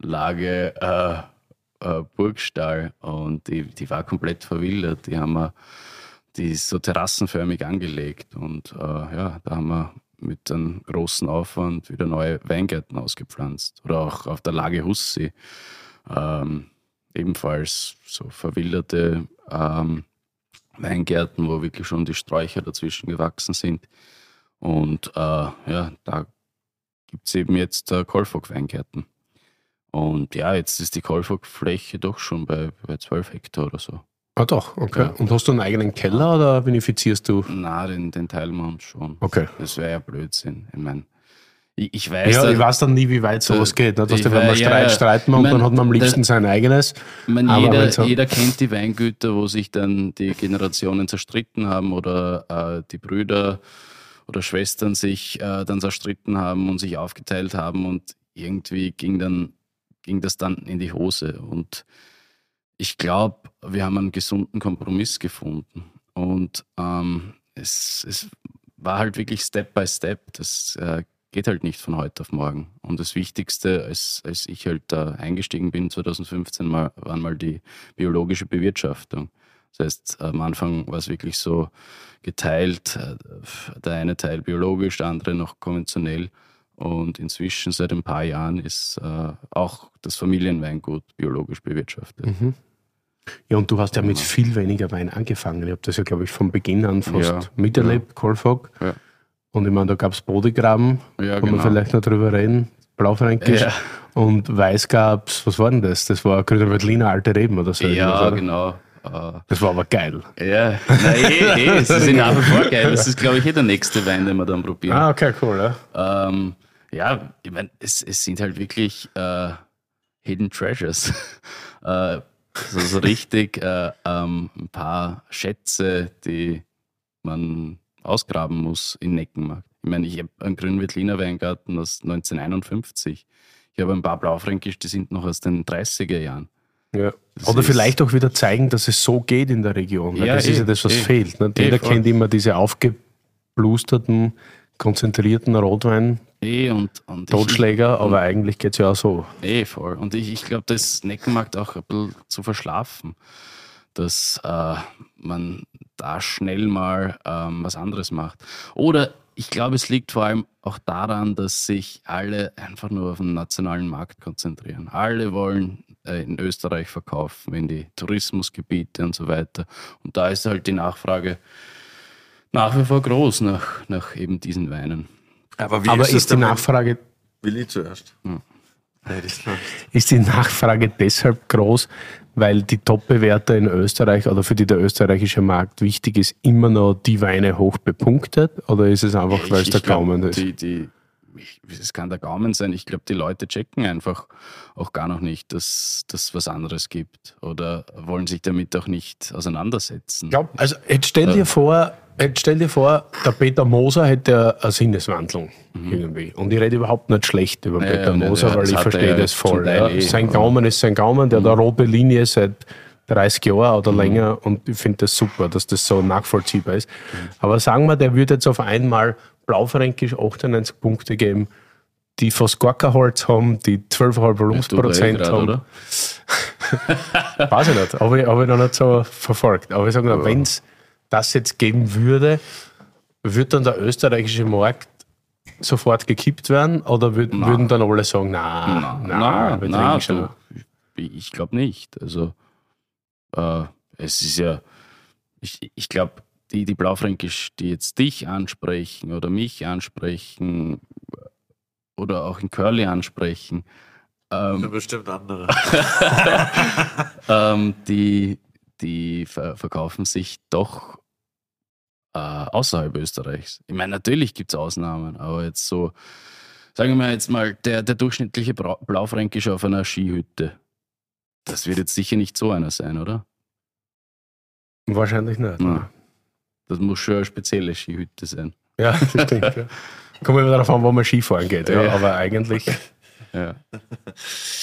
Speaker 3: Lage äh, äh, Burgstall und die, die war komplett verwildert. Die haben wir, die ist so terrassenförmig angelegt und äh, ja, da haben wir mit einem großen Aufwand wieder neue Weingärten ausgepflanzt. Oder auch auf der Lage Hussi. Ähm, ebenfalls so verwilderte ähm, Weingärten, wo wirklich schon die Sträucher dazwischen gewachsen sind. Und äh, ja, da gibt es eben jetzt äh, Kolfog-Weingärten. Und ja, jetzt ist die Kolfog-Fläche doch schon bei, bei 12 Hektar oder so.
Speaker 2: Ah, doch, okay.
Speaker 3: Ja.
Speaker 2: Und hast du einen eigenen Keller oder benefizierst du?
Speaker 3: Na, den, den teilen wir uns schon.
Speaker 2: Okay.
Speaker 3: Das wäre ja Blödsinn. Ich meine, ich, ich weiß,
Speaker 2: Ja,
Speaker 3: da-
Speaker 2: ich weiß dann nie, wie weit sowas
Speaker 3: Da-
Speaker 2: geht. Ne? Dass
Speaker 3: ich
Speaker 2: wenn man Streit,
Speaker 3: ja.
Speaker 2: streiten und
Speaker 3: mein,
Speaker 2: dann hat man am
Speaker 3: da-
Speaker 2: liebsten sein eigenes.
Speaker 3: Ich meine,
Speaker 2: Aber
Speaker 3: jeder,
Speaker 2: so-
Speaker 3: jeder kennt die Weingüter, wo sich dann die Generationen zerstritten haben oder äh, die Brüder oder Schwestern sich äh, dann zerstritten haben und sich aufgeteilt haben und irgendwie ging dann ging das dann in die Hose und ich glaube, wir haben einen gesunden Kompromiss gefunden und ähm, es, es war halt wirklich Step by Step. Das äh, geht halt nicht von heute auf morgen. Und das Wichtigste, als, als ich halt da eingestiegen bin, 2015, mal, waren mal die biologische Bewirtschaftung. Das heißt, am Anfang war es wirklich so geteilt, äh, der eine Teil biologisch, der andere noch konventionell. Und inzwischen, seit ein paar Jahren, ist äh, auch das Familienweingut biologisch bewirtschaftet.
Speaker 2: Mhm. Ja, und du hast ja mit viel weniger Wein angefangen. Ich habe das ja, glaube ich, von Beginn an fast
Speaker 3: Ja,
Speaker 2: miterlebt, Kolfog.
Speaker 3: Ja.
Speaker 2: Und ich meine, da gab es Bodegraben,
Speaker 3: Ja,
Speaker 2: kann man
Speaker 3: genau.
Speaker 2: vielleicht noch drüber reden. Blaufränkisch.
Speaker 3: Ja.
Speaker 2: Und Weiß gab es, was war denn das? Das war Grüner Alte Reben oder so.
Speaker 3: Ja,
Speaker 2: oder?
Speaker 3: genau. Äh,
Speaker 2: Das war aber geil.
Speaker 3: Ja, na, eh, eh, es ist nach wie vor geil. Das ist, glaube ich, eh der nächste Wein, den wir dann probieren.
Speaker 2: Ah, okay, cool. Ja.
Speaker 3: Ähm, ja, ich meine, es, es sind halt wirklich äh, Hidden Treasures. äh, so, so richtig äh, ähm, ein paar Schätze, die man ausgraben muss in Neckenmarkt. Ich meine, ich habe einen grünen Veltliner Weingarten aus 1951. Ich habe ein paar Blaufränkisch, die sind noch aus den 30er Jahren.
Speaker 2: Ja. Oder
Speaker 3: ist-
Speaker 2: vielleicht auch wieder zeigen, dass es so geht in der Region. Weil
Speaker 3: Ja,
Speaker 2: das ist
Speaker 3: eh,
Speaker 2: ja das, was
Speaker 3: eh.
Speaker 2: fehlt. Ne?
Speaker 3: Eh,
Speaker 2: Jeder
Speaker 3: voll.
Speaker 2: kennt immer diese aufgeblusterten, konzentrierten Rotwein,
Speaker 3: Eh und, und ich-
Speaker 2: Totschläger, aber eigentlich geht es ja auch so.
Speaker 3: Eh, voll. Und ich, ich glaube, das Neckenmarkt auch ein bisschen zu verschlafen, dass äh, man da schnell mal ähm, was anderes macht. Oder ich glaube, es liegt vor allem auch daran, dass sich alle einfach nur auf den nationalen Markt konzentrieren. Alle wollen äh, in Österreich verkaufen, in die Tourismusgebiete und so weiter. Und da ist halt die Nachfrage nach wie vor groß nach, nach eben diesen Weinen.
Speaker 6: Aber wie
Speaker 2: aber
Speaker 6: ist,
Speaker 2: ist, die Nachfrage,
Speaker 6: Willi zuerst.
Speaker 3: Hm.
Speaker 6: Nee, ich.
Speaker 2: ist die Nachfrage deshalb groß, weil die Top-Bewerter in Österreich oder für die der österreichische Markt wichtig ist, immer noch die Weine hoch bepunktet? Oder ist es einfach, weil es
Speaker 3: Ich-
Speaker 2: der
Speaker 3: ich glaub,
Speaker 2: Gaumen ist?
Speaker 3: Die, die, ich, es kann der Gaumen sein. Ich glaube, die Leute checken einfach auch gar noch nicht, dass das was anderes gibt oder wollen sich damit auch nicht auseinandersetzen.
Speaker 2: glaub, also jetzt stell dir vor, jetzt stell dir vor, der Peter Moser hätte eine Sinneswandlung irgendwie. Und ich rede überhaupt nicht schlecht über
Speaker 3: Mhm. Ja,
Speaker 2: Peter
Speaker 3: ja,
Speaker 2: Moser,
Speaker 3: ja,
Speaker 2: weil ich
Speaker 3: er
Speaker 2: verstehe das voll. Ja.
Speaker 3: eh,
Speaker 2: Sein Gaumen ist sein Gaumen, der hat eine
Speaker 3: Mhm.
Speaker 2: rote Linie seit 30 Jahren oder länger und ich finde das super, dass das so nachvollziehbar ist.
Speaker 3: Mhm.
Speaker 2: Aber sagen wir, der würde jetzt auf einmal Blaufränkisch 98 Punkte geben, die fast gar kein Holz haben, die 12,5
Speaker 3: Tut er eh
Speaker 2: Volumensprozent
Speaker 3: grad,
Speaker 2: haben.
Speaker 3: oder?
Speaker 2: Weiß ich nicht, habe ich, hab ich noch nicht so verfolgt. Aber ich sage mal, wenn es das jetzt geben würde, würde dann der österreichische Markt sofort gekippt werden oder würd, würden dann alle sagen, na, na,
Speaker 3: Nein,
Speaker 2: schon.
Speaker 3: du, ich, ich glaube nicht. Also äh, es ist ja, ich, ich glaube, die, die Blaufränkisch, die jetzt dich ansprechen oder mich ansprechen oder auch in Curly ansprechen, ähm,
Speaker 6: Bestimmt andere.
Speaker 3: ähm, die, die ver verkaufen sich doch äh, außerhalb Österreichs. Ich meine, natürlich gibt es Ausnahmen, aber jetzt so, sagen wir jetzt mal, der, der durchschnittliche Brau- Blaufränkisch auf einer Skihütte, das wird jetzt sicher nicht so einer sein, oder?
Speaker 2: Wahrscheinlich nicht.
Speaker 3: Ja. Das muss schon eine spezielle Skihütte sein.
Speaker 2: Ja, das stimmt. ja. Kommen wir darauf an, wo man Skifahren geht. Ja,
Speaker 3: Ja.
Speaker 2: Aber eigentlich.
Speaker 3: Ja.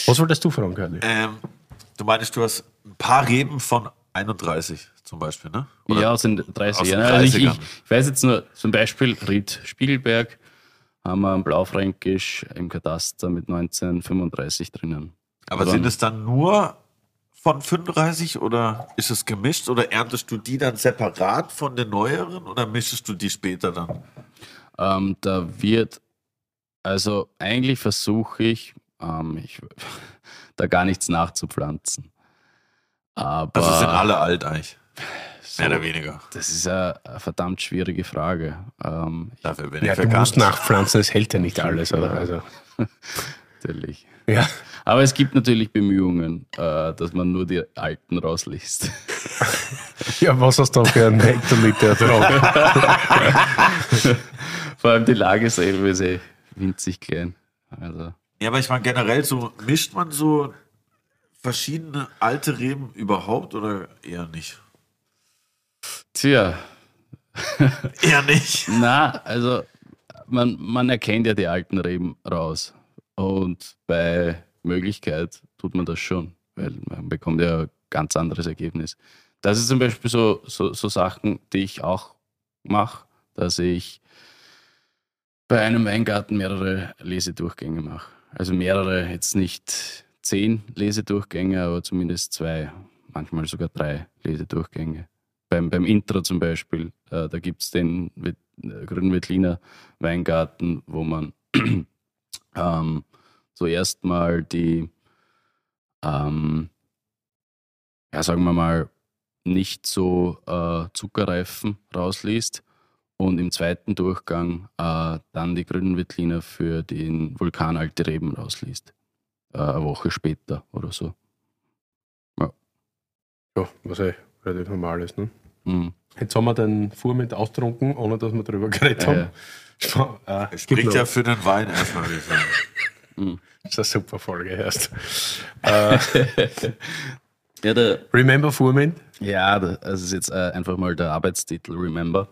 Speaker 2: Was wolltest du fragen, Curly?
Speaker 6: Ähm, du meinst, du hast ein paar Reben von 31 zum Beispiel, ne? Oder?
Speaker 3: ja, den 30
Speaker 6: aus den
Speaker 3: Jahren. Also ich, ich,
Speaker 6: 30ern.
Speaker 3: ich weiß jetzt nur, zum Beispiel Ried Spiegelberg haben wir ein Blaufränkisch im Kataster mit 1935 drinnen.
Speaker 6: Aber
Speaker 3: Also
Speaker 6: sind es dann nur von 35 oder ist es gemischt oder erntest du die dann separat von den neueren oder mischst du die später dann?
Speaker 3: Ähm, da wird, also eigentlich versuche ich, ähm, ich, da gar nichts nachzupflanzen. Aber
Speaker 6: Also sind alle alt eigentlich.
Speaker 3: so,
Speaker 6: Mehr oder weniger.
Speaker 3: das ist eine, eine verdammt schwierige Frage. Ähm,
Speaker 6: Dafür bin ich
Speaker 2: Ja, du musst nachpflanzen, es hält ja nicht alles, oder? Also,
Speaker 3: natürlich.
Speaker 2: ja.
Speaker 3: Aber es gibt natürlich Bemühungen, äh, dass man nur die Alten rausliest.
Speaker 2: ja, was hast du da für einen Hektoliter drauf?
Speaker 3: Vor allem die Lagerselbe ist eh winzig klein. Also,
Speaker 6: Ja, aber ich meine generell so, mischt man so verschiedene alte Reben überhaupt oder eher nicht?
Speaker 3: tja,
Speaker 6: Eher nicht.
Speaker 3: Na, also man, man erkennt ja die alten Reben raus. Und bei Möglichkeit tut man das schon, weil man bekommt ja ein ganz anderes Ergebnis. Das ist zum Beispiel so, so, so Sachen, die ich auch mache, dass ich bei einem Weingarten mehrere Lesedurchgänge mache. Also mehrere, jetzt nicht zehn Lesedurchgänge, aber zumindest zwei, manchmal sogar drei Lesedurchgänge beim, beim Intro zum Beispiel, äh, da gibt es den äh, Grünen Wettliner Weingarten, wo man ähm, zuerst mal die, ähm, ja, sagen wir mal, nicht so äh, zuckerreifen rausliest und im zweiten Durchgang äh, dann die Grünen Wettliner für den Vulkan Alte Reben rausliest. Äh, eine Woche später oder so.
Speaker 2: Ja, was eh relativ normal ist. Ne?
Speaker 3: Mhm.
Speaker 2: Jetzt haben wir den Fuhrmint austrunken, ohne dass wir darüber geredet
Speaker 3: Ja,
Speaker 2: haben.
Speaker 3: ja.
Speaker 2: Äh,
Speaker 6: Es
Speaker 2: gibt
Speaker 6: spricht
Speaker 2: noch-
Speaker 6: ja für den Wein erstmal, sagen.
Speaker 2: Das ist eine super Folge erst. äh,
Speaker 3: Ja, der,
Speaker 2: Remember Fuhrmint?
Speaker 3: Ja, da- das ist jetzt äh, einfach mal der Arbeitstitel Remember.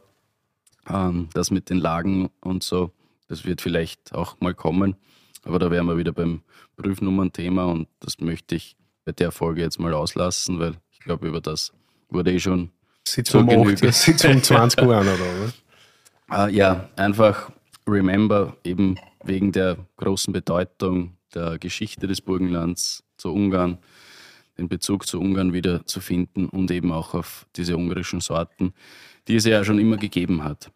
Speaker 3: Ähm, das mit den Lagen und so, das wird vielleicht auch mal kommen. Aber da wären wir wieder beim Prüfnummern-Thema und das möchte ich bei der Folge jetzt mal auslassen, weil ich glaube, über das wurde eh schon
Speaker 2: Sitzt um,
Speaker 3: Genüge.
Speaker 2: 8, sitzt um 20 Uhr an, oder?
Speaker 3: Äh, ja, einfach Remember, eben wegen der großen Bedeutung der Geschichte des Burgenlands zu Ungarn, den Bezug zu Ungarn wieder zu finden und eben auch auf diese ungarischen Sorten, die es ja schon immer gegeben hat.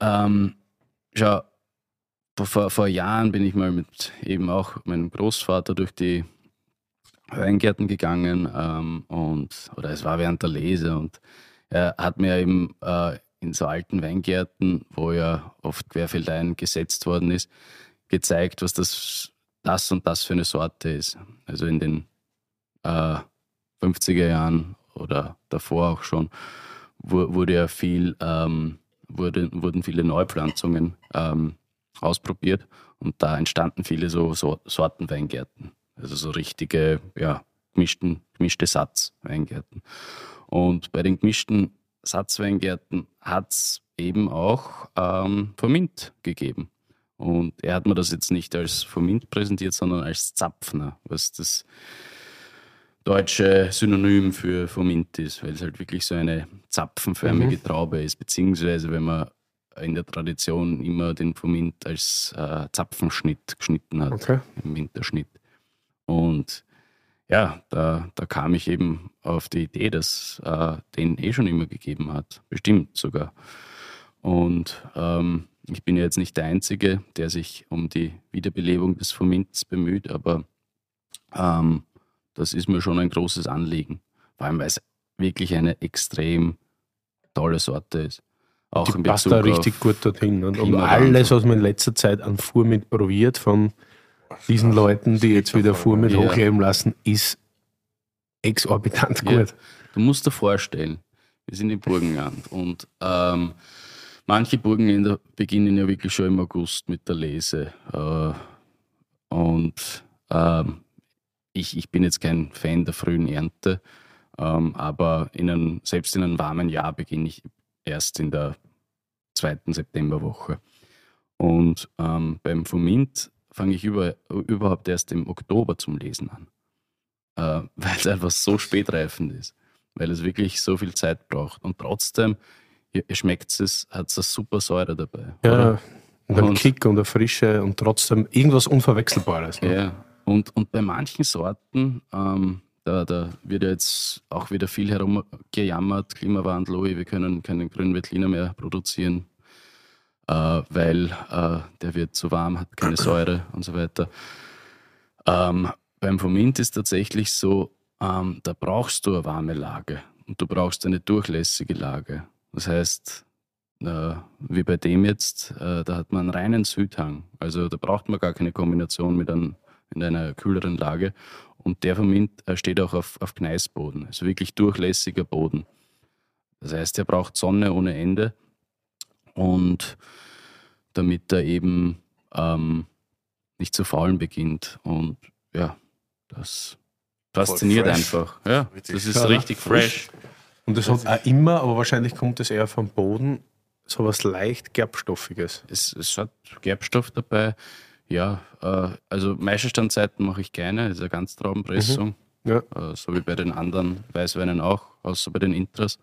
Speaker 3: Ähm, schau, vor, vor Jahren bin ich mal mit eben auch meinem Großvater durch die Weingärten gegangen ähm, und oder es war während der Lese und er hat mir eben äh, in so alten Weingärten, wo ja oft Querfeldein gesetzt worden ist, gezeigt, was das, das und das für eine Sorte ist. Also in den äh, 50er Jahren oder davor auch schon wu- wurde ja viel, ähm, wurde, wurden viele Neupflanzungen ähm, ausprobiert und da entstanden viele so, so Sortenweingärten. Also so richtige, ja, gemischten, gemischte Satzweingärten. Und bei den gemischten Satzweingärten hat es eben auch ähm, Vermint gegeben. Und er hat mir das jetzt nicht als Vermint präsentiert, sondern als Zapfner, was das deutsche Synonym für Vermint ist, weil es halt wirklich so eine zapfenförmige Traube ist, beziehungsweise wenn man in der Tradition immer den Vermint als äh, Zapfenschnitt geschnitten hat,
Speaker 2: Okay.
Speaker 3: im Winterschnitt. Und ja, da, da kam ich eben auf die Idee, dass äh, den eh schon immer gegeben hat, bestimmt sogar. Und ähm, ich bin ja jetzt nicht der Einzige, der sich um die Wiederbelebung des Vermints bemüht, aber ähm, das ist mir schon ein großes Anliegen. Vor allem, weil es wirklich eine extrem tolle Sorte ist. Auch
Speaker 2: Die passt da richtig gut dorthin. Und, und alles, was man in letzter Zeit an Fuhrmint probiert von diesen Leuten, die jetzt wieder Fuhrmint
Speaker 3: Ja.
Speaker 2: hochheben lassen, ist exorbitant
Speaker 3: Ja.
Speaker 2: gut.
Speaker 3: Du musst dir vorstellen, wir sind im Burgenland und ähm, manche Burgenländer beginnen ja wirklich schon im August mit der Lese. Äh, und ähm, ich, ich bin jetzt kein Fan der frühen Ernte, ähm, aber in einem, selbst in einem warmen Jahr beginne ich erst in der zweiten Septemberwoche. Und ähm, beim Fumint fange ich über, überhaupt erst im Oktober zum Lesen an, äh, weil es einfach so spätreifend ist, weil es wirklich so viel Zeit braucht. Und trotzdem schmeckt es, hat es eine super Säure dabei.
Speaker 2: Ja,
Speaker 3: oder?
Speaker 2: und ein
Speaker 3: Und-
Speaker 2: Kick und eine Frische und trotzdem irgendwas Unverwechselbares. Ne?
Speaker 3: Ja, und, und bei manchen Sorten, ähm, da, da wird ja jetzt auch wieder viel herumgejammert, Klimawandel, ui, wir können keinen grünen Veltliner mehr produzieren, äh, weil äh, der wird zu warm, hat keine Säure und so weiter. Ähm, beim Fomint ist tatsächlich so, ähm, da brauchst du eine warme Lage und du brauchst eine durchlässige Lage. Das heißt, äh, wie bei dem jetzt, äh, da hat man einen reinen Südhang. Also da braucht man gar keine Kombination mit einem, in einer kühleren Lage. Und der Vermint äh, steht auch auf, auf Gneisboden, also wirklich durchlässiger Boden. Das heißt, er braucht Sonne ohne Ende. Und damit er eben ähm, nicht zu faulen beginnt. Und ja, das fasziniert einfach. Ja,
Speaker 6: Richtig
Speaker 3: das ist richtig fresh.
Speaker 2: Und das hat auch immer, aber wahrscheinlich kommt es eher vom Boden, so was leicht Gerbstoffiges.
Speaker 3: Es, es hat Gerbstoff dabei. Ja, äh, also Meisterstandzeiten mache ich gerne, das ist eine Ganztraubenpressung.
Speaker 2: Ja.
Speaker 3: Äh, so wie bei den anderen Weißweinen auch, außer bei den Intras.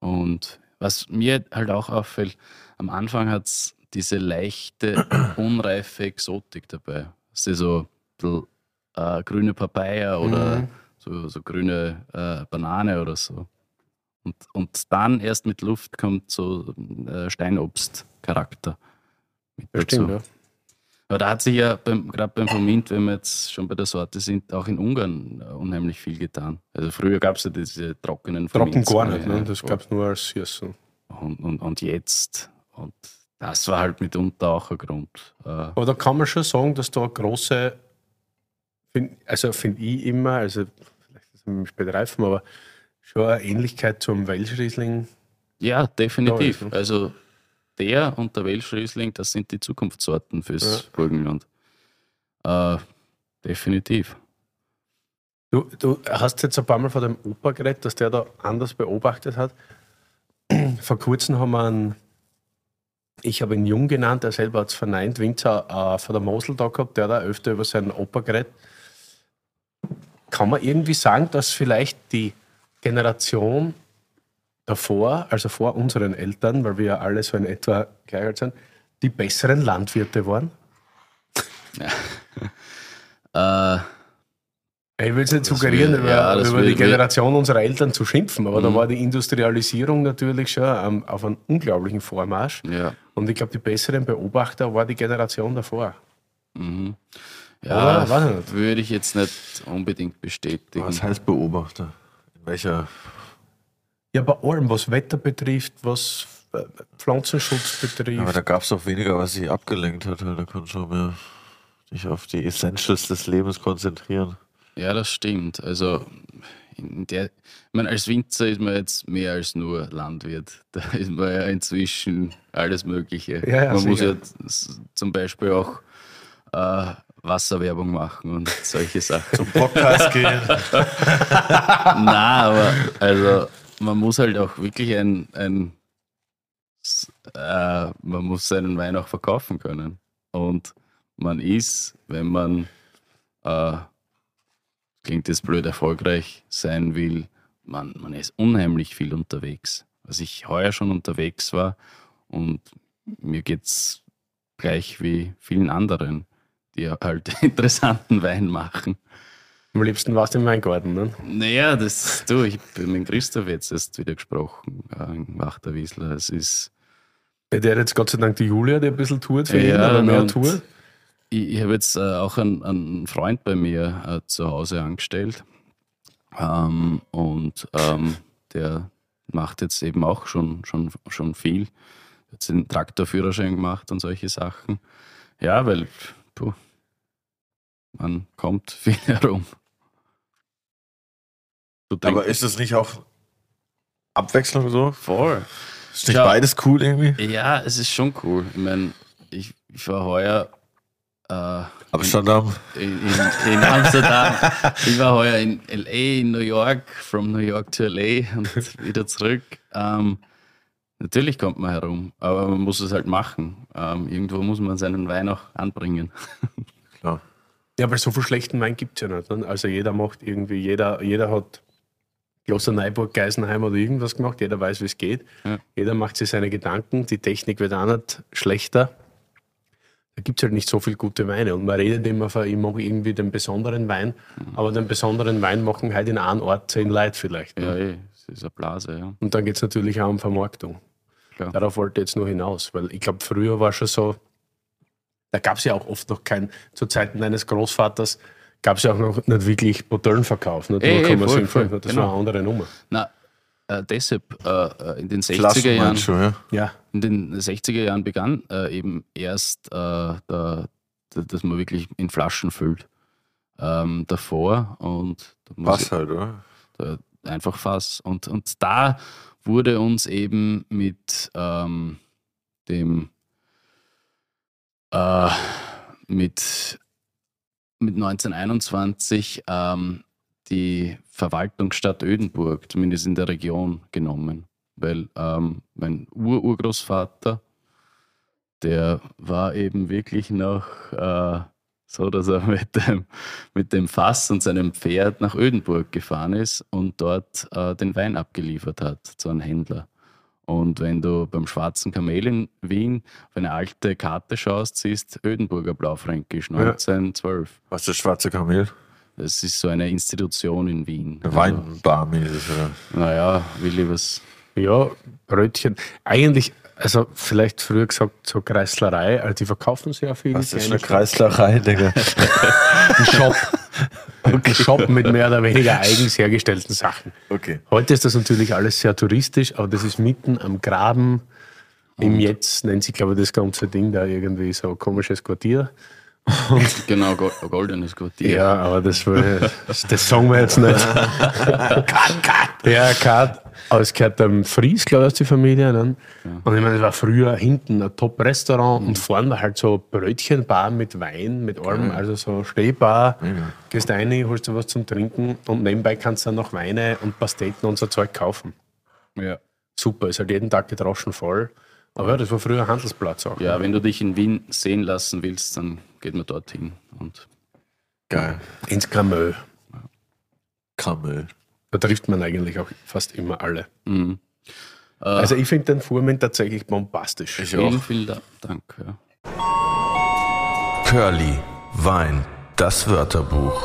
Speaker 3: Und was mir halt auch auffällt, am Anfang hat es diese leichte, unreife Exotik dabei. Das ist so ein bisschen, äh, grüne Papaya oder
Speaker 2: Mhm.
Speaker 3: so, so grüne äh, Banane oder so. Und, und dann erst mit Luft kommt so äh, Steinobst-Charakter mit
Speaker 2: Ja,
Speaker 3: dazu.
Speaker 2: stimmt, ja.
Speaker 3: Aber da hat sich ja beim, gerade beim Vermint, wenn wir jetzt schon bei der Sorte sind, auch in Ungarn äh, unheimlich viel getan. Also früher gab es ja diese trockenen
Speaker 2: Trocken
Speaker 3: Vermints,
Speaker 2: gar
Speaker 3: ja,
Speaker 2: nicht, ne? das gab es nur als Süßen.
Speaker 3: und, und, und jetzt. Und das war halt mitunter auch ein Grund. Äh,
Speaker 2: Aber da kann man schon sagen, dass da große, also finde ich immer, also vielleicht ist es mit dem Reifen, aber schon eine Ähnlichkeit zum Welschriesling.
Speaker 3: ja, definitiv.
Speaker 2: Ne?
Speaker 3: Also der und der Welschriesling, das sind die Zukunftssorten fürs
Speaker 2: Ja.
Speaker 3: Burgenland. Äh, definitiv.
Speaker 2: Du, du hast jetzt ein paar Mal von dem Opa geredet, dass der da anders beobachtet hat. Vor kurzem haben wir einen, ich habe ihn Jung genannt, der selber hat es verneint, Winzer äh, von der Mosel da gehabt, der auch öfter über seinen Opa geredet. kann man irgendwie sagen, dass vielleicht die Generation davor, also vor unseren Eltern, weil wir ja alle so in etwa gleich alt sind, die besseren Landwirte waren?
Speaker 3: Äh,
Speaker 2: Ich will es nicht suggerieren,
Speaker 3: will-
Speaker 2: über,
Speaker 3: ja,
Speaker 2: über
Speaker 3: will-
Speaker 2: die Generation unserer Eltern zu schimpfen, aber da
Speaker 3: Mhm.
Speaker 2: war die Industrialisierung natürlich schon ähm, auf einem unglaublichen Vormarsch.
Speaker 3: ja.
Speaker 2: Und ich glaube, die besseren Beobachter war die Generation davor.
Speaker 3: Mhm. Ja, würde ich jetzt nicht unbedingt bestätigen.
Speaker 6: Was heißt Beobachter? In welcher?
Speaker 2: Ja, bei allem, was Wetter betrifft, was äh, Pflanzenschutz betrifft.
Speaker 6: Aber da gab es auch weniger, was sich abgelenkt hat. Da konnte schon mehr sich auf die Essentials des Lebens konzentrieren.
Speaker 3: Ja, das stimmt. Also in der, ich meine, als Winzer ist man jetzt mehr als nur Landwirt. Da ist man ja inzwischen alles Mögliche.
Speaker 2: Ja, ja,
Speaker 3: man muss
Speaker 2: sicher.
Speaker 3: ja z- zum Beispiel auch äh, Wasserwerbung machen und solche Sachen.
Speaker 6: Podcast gehen.
Speaker 3: Na, aber also man muss halt auch wirklich ein, ein äh, man muss seinen Wein auch verkaufen können. Und man ist, wenn man äh, klingt jetzt blöd erfolgreich sein will, man, man ist unheimlich viel unterwegs. Was ich heuer schon unterwegs war und mir geht's gleich wie vielen anderen, die halt interessanten Wein machen.
Speaker 2: Am liebsten warst du im Weingarten. Ne?
Speaker 3: Naja, das, du, ich habe mit Christoph jetzt erst wieder gesprochen, äh, Wachterwiesler. Es ist,
Speaker 2: Ja, Der hat jetzt Gott sei Dank die Julia, die ein bisschen tourt für ihn,
Speaker 3: Ja,
Speaker 2: oder mehr
Speaker 3: und-
Speaker 2: tourt.
Speaker 3: ich, ich habe jetzt äh, auch einen, einen Freund bei mir äh, zu Hause angestellt. Ähm, und ähm, der macht jetzt eben auch schon, schon, schon viel. Hat den Traktorführerschein gemacht und solche Sachen. Ja, weil puh, man kommt viel herum. Du
Speaker 6: Aber ist es nicht auch Abwechslung so?
Speaker 3: voll.
Speaker 6: Ist nicht
Speaker 3: Ja.
Speaker 6: beides cool irgendwie?
Speaker 3: Ja, es ist schon cool. Ich meine, ich, ich war heuer äh,
Speaker 6: Amsterdam.
Speaker 3: in, in, in Amsterdam. ich war heuer in LA, in New York, from New York to LA und wieder zurück. Ähm, natürlich kommt man herum, aber man muss es halt machen. Ähm, irgendwo muss man seinen Wein auch anbringen.
Speaker 6: Klar.
Speaker 2: Ja, weil so viel schlechten Wein gibt es ja nicht. Ne? Also jeder macht irgendwie, jeder, jeder hat Klosterneuburg, Geisenheim oder irgendwas gemacht, jeder weiß, wie es geht.
Speaker 3: Ja.
Speaker 2: Jeder macht sich seine Gedanken, die Technik wird auch nicht schlechter. Da gibt es halt nicht so viele gute Weine. Und man redet immer von, ich mache irgendwie den besonderen Wein, aber den besonderen Wein machen halt in einem Ort zehn Leute vielleicht. Ne?
Speaker 3: Ja, eh, es ist eine Blase, ja.
Speaker 2: Und dann geht es natürlich auch um Vermarktung.
Speaker 3: Klar.
Speaker 2: Darauf wollte ich jetzt nur hinaus, weil ich glaube, früher war schon so, da gab es ja auch oft noch kein, zu Zeiten deines Großvaters gab es ja auch noch nicht wirklich Bottellenverkauf. Nicht? Nur kann man
Speaker 3: voll, voll,
Speaker 2: das
Speaker 3: genau.
Speaker 2: war eine andere Nummer.
Speaker 3: Na, äh, deshalb äh, äh, in den 60er
Speaker 6: Flaschen
Speaker 3: Jahren.
Speaker 6: du, ja?
Speaker 2: Ja,
Speaker 3: In den 60er Jahren begann äh, eben erst, äh, der, der, dass man wirklich in Flaschen füllt. Ähm, davor und da
Speaker 6: Was halt, oder?
Speaker 3: da, einfach Fass. Und, und da wurde uns eben mit ähm, dem äh, mit, mit 1921 ähm, die Verwaltungsstadt Ödenburg, zumindest in der Region, genommen. Weil ähm, mein Ururgroßvater, der war eben wirklich noch äh, so, dass er mit dem, mit dem Fass und seinem Pferd nach Ödenburg gefahren ist und dort äh, den Wein abgeliefert hat zu einem Händler. Und wenn du beim Schwarzen Kamel in Wien auf eine alte Karte schaust, siehst Ödenburger Blaufränkisch 1912.
Speaker 6: Was ist das schwarze Kamel?
Speaker 3: Das ist so eine Institution in Wien.
Speaker 6: Eine Weinbar mäßig, oder?
Speaker 3: Naja, Willi, was.
Speaker 2: ja, Brötchen. Eigentlich, also vielleicht früher gesagt, so Kreislerei, also die verkaufen sehr viel.
Speaker 6: Was ist eine Kreislerei, Digga?
Speaker 2: Ein Shop. Ein Shop mit mehr oder weniger eigens hergestellten Sachen.
Speaker 6: Okay.
Speaker 2: Heute ist das natürlich alles sehr touristisch, aber das ist mitten am Graben. Im Jetzt nennt sich, glaube ich, das ganze Ding da irgendwie so ein komisches Quartier.
Speaker 3: Genau, Go goldenes Quartier.
Speaker 2: Ja, aber das, war, das, sagen wir jetzt nicht. cut, cut. Ja, cut. Aber es gehört dem Fries, glaube ich, aus die Familie. Ne? Und ich meine, es war früher hinten ein Top-Restaurant und vorne halt so Brötchenbar mit Wein, mit allem, also so Stehbar. Gehst rein, holst du was zum Trinken und nebenbei kannst du dann noch Weine und Pasteten und so Zeug kaufen.
Speaker 3: Ja.
Speaker 2: Super, ist halt jeden Tag gedroschen voll. Aber ja, das war früher ein Handelsplatz auch.
Speaker 3: ja, wenn du dich in Wien sehen lassen willst, dann geht man dorthin. Und
Speaker 6: Geil.
Speaker 2: Ins Gramö.
Speaker 6: Kammel.
Speaker 2: Da trifft man eigentlich auch fast immer alle.
Speaker 3: Mhm.
Speaker 2: Also ich finde den Furmin tatsächlich bombastisch.
Speaker 6: Ich
Speaker 3: Vielen,
Speaker 6: auch.
Speaker 3: vielen Da- Dank. Ja.
Speaker 1: Curly, Wein, das Wörterbuch.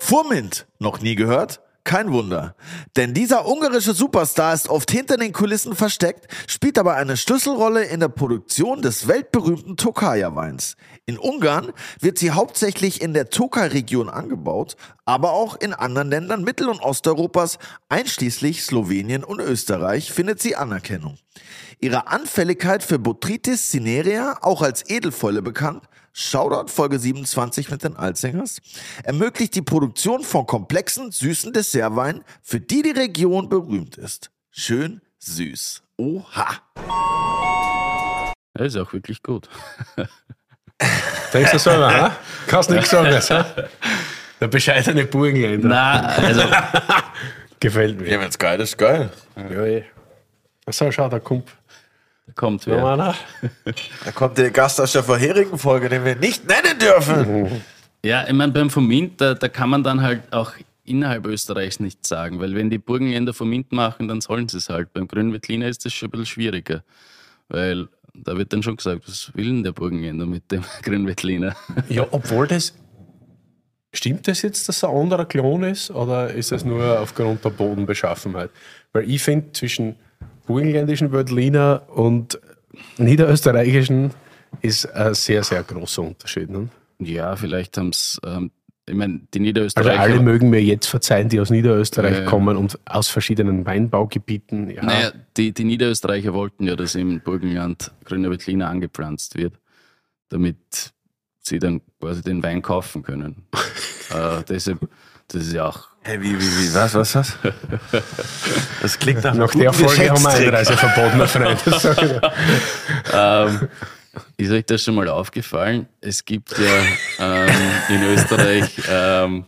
Speaker 1: Furmint, noch nie gehört? Kein Wunder. Denn dieser ungarische Superstar ist oft hinter den Kulissen versteckt, spielt aber eine Schlüsselrolle in der Produktion des weltberühmten Tokaja-Weins. In Ungarn wird sie hauptsächlich in der Tokaj-Region angebaut, aber auch in anderen Ländern Mittel- und Osteuropas, einschließlich Slowenien und Österreich, findet sie Anerkennung. Ihre Anfälligkeit für Botrytis cinerea, auch als Edelfäule bekannt, Shoutout Folge 27 mit den Alzingers, ermöglicht die Produktion von komplexen, süßen Dessertweinen, für die die Region berühmt ist. Schön süß. Oha.
Speaker 3: ja, ist auch wirklich gut.
Speaker 2: Denkst du so, ha? Kannst nichts sagen. ha? Der bescheidene Burgenländer.
Speaker 3: Na, also
Speaker 2: Gefällt mir.
Speaker 6: Ja, wenn's geil ist, geil.
Speaker 2: Ja, eh. So, schau, kommt
Speaker 3: da kommt wer.
Speaker 2: einer.
Speaker 6: Da kommt der Gast aus der vorherigen Folge, den wir nicht nennen dürfen.
Speaker 3: Ja, ich meine, beim Fomint, da, da kann man dann halt auch innerhalb Österreichs nichts sagen, weil wenn die Burgenländer Fomint machen, dann sollen sie es halt. Beim Grünen Veltliner ist das schon ein bisschen schwieriger, weil da wird dann schon gesagt, was will denn der Burgenländer mit dem Grünen Veltliner?
Speaker 2: Ja, obwohl das. Stimmt das jetzt, dass es ein anderer Klon ist? Oder ist das nur aufgrund der Bodenbeschaffenheit? Weil ich finde, zwischen burgenländischen Wörtliner und niederösterreichischen ist ein sehr, sehr großer Unterschied. Ne?
Speaker 3: Ja, vielleicht haben es, ähm, ich meine, die
Speaker 2: Also
Speaker 3: Niederösterreicher.
Speaker 2: alle mögen mir jetzt verzeihen, die aus Niederösterreich
Speaker 3: ja.
Speaker 2: kommen und aus verschiedenen Weinbaugebieten. Ja,
Speaker 3: Naja, die, die Niederösterreicher wollten ja, dass im Burgenland Grüner Veltliner angepflanzt wird, damit sie dann quasi den Wein kaufen können. äh, deshalb, das ist ja auch
Speaker 6: Hey, wie, wie, wie, was, was, was? Das klingt nach
Speaker 2: Nach der Folge haben wir. Einreise verboten, mein Freund.
Speaker 3: Ähm, ist euch das schon mal aufgefallen? Es gibt ja ähm, in Österreich ähm,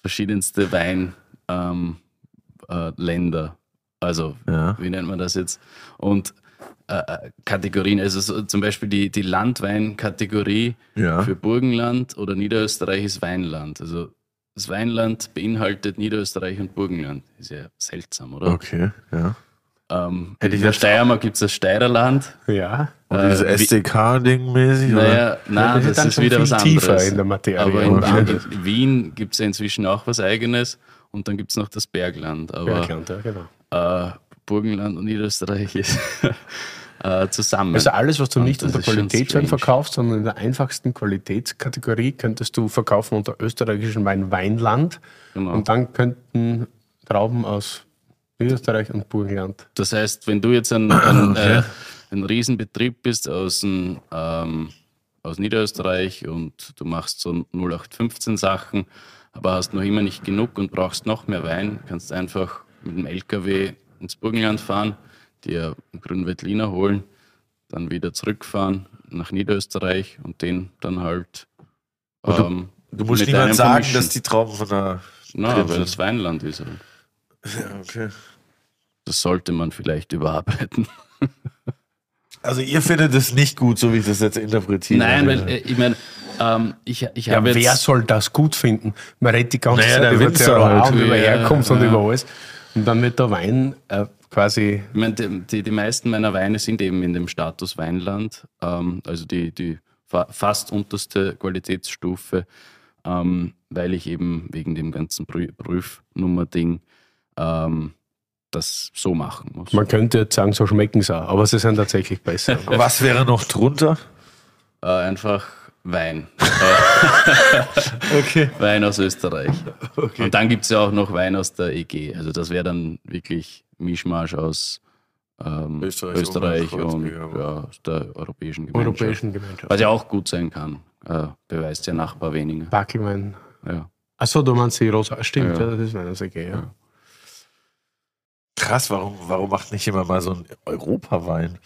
Speaker 3: verschiedenste Weinländer. Ähm, äh, also,
Speaker 6: Ja.
Speaker 3: wie nennt man das jetzt? Und äh, äh, Kategorien, also so, zum Beispiel die, die Landweinkategorie
Speaker 6: Ja.
Speaker 3: für Burgenland oder Niederösterreich ist Weinland. Also das Weinland beinhaltet Niederösterreich und Burgenland. Ist ja seltsam, oder?
Speaker 6: Okay, ja.
Speaker 3: Ähm,
Speaker 6: Hätte ich
Speaker 3: in der
Speaker 6: jetzt-
Speaker 3: Steiermark gibt es das Steirerland.
Speaker 2: Ja.
Speaker 6: Und
Speaker 3: Äh,
Speaker 6: dieses SDK-Ding mäßig?
Speaker 3: Naja, nein,
Speaker 2: das ist
Speaker 3: das,
Speaker 2: dann
Speaker 3: ist wieder
Speaker 2: viel
Speaker 3: was
Speaker 2: tiefer
Speaker 3: anderes.
Speaker 2: in der Materie.
Speaker 3: Aber in,
Speaker 2: Okay.
Speaker 3: in Wien gibt es ja inzwischen auch was Eigenes und dann gibt es noch das Bergland. Aber
Speaker 2: Bergland, ja, genau.
Speaker 3: äh, Burgenland und Niederösterreich ist äh, zusammen.
Speaker 2: Also alles, was du nicht unter Qualitätswein verkaufst, sondern in der einfachsten Qualitätskategorie könntest du verkaufen unter österreichischen Wein Weinland.
Speaker 3: Genau.
Speaker 2: Und dann könnten Trauben aus Niederösterreich und Burgenland.
Speaker 3: Das heißt, wenn du jetzt ein, ein, äh, ein Riesenbetrieb bist aus, dem, ähm, aus Niederösterreich und du machst so 0815 Sachen, aber hast noch immer nicht genug und brauchst noch mehr Wein, kannst einfach mit dem LKW ins Burgenland fahren, dir einen grünen Veltliner holen, dann wieder zurückfahren nach Niederösterreich und den dann halt. Ähm,
Speaker 6: Du musst
Speaker 3: mit
Speaker 6: niemand sagen,
Speaker 3: vermischen.
Speaker 6: dass die Trauben von der.
Speaker 3: Na,
Speaker 6: drin
Speaker 3: weil es Weinland ist. halt.
Speaker 6: Ja, okay.
Speaker 3: Das sollte man vielleicht überarbeiten.
Speaker 6: Also ihr findet es nicht gut, so wie ich das jetzt interpretiere.
Speaker 3: Nein, weil äh, ich meine, ähm, ich, ich
Speaker 2: Ja,
Speaker 3: habe jetzt.
Speaker 2: wer soll das gut finden? Man redet die ganze
Speaker 6: Naja,
Speaker 2: Zeit über
Speaker 6: Winzer
Speaker 2: Terroir
Speaker 6: halt.
Speaker 2: und über
Speaker 3: Ja,
Speaker 2: Herkunft und
Speaker 3: ja.
Speaker 2: über alles. Und dann wird der Wein äh, quasi
Speaker 3: Ich meine, die, die, die meisten meiner Weine sind eben in dem Status Weinland, ähm, also die, die fa fast unterste Qualitätsstufe, ähm, weil ich eben wegen dem ganzen Prü Prüfnummer-Ding ähm, das so machen muss.
Speaker 2: Man könnte jetzt sagen, so schmecken sie auch, aber sie sind tatsächlich besser.
Speaker 6: Was wäre noch drunter?
Speaker 3: Äh, einfach Wein.
Speaker 6: Okay.
Speaker 3: Wein aus Österreich. Und dann gibt es ja auch noch Wein aus der EG. Also das wäre dann wirklich Mischmasch aus ähm,
Speaker 6: Österreich,
Speaker 3: Österreich, und
Speaker 6: Kreuzberg,
Speaker 3: ja, aus der Europäischen Gemeinschaft.
Speaker 2: Europäischen Gemeinschaft.
Speaker 3: Was ja auch gut sein kann. Äh, beweist ja Nachbar weniger.
Speaker 2: Backelwein.
Speaker 3: Ja.
Speaker 2: Achso, du meinst die Rosa. Stimmt,
Speaker 3: Ja.
Speaker 2: ja. das ist meiner okay, ja.
Speaker 6: Krass, warum, warum macht nicht jemand mal so einen Europawein?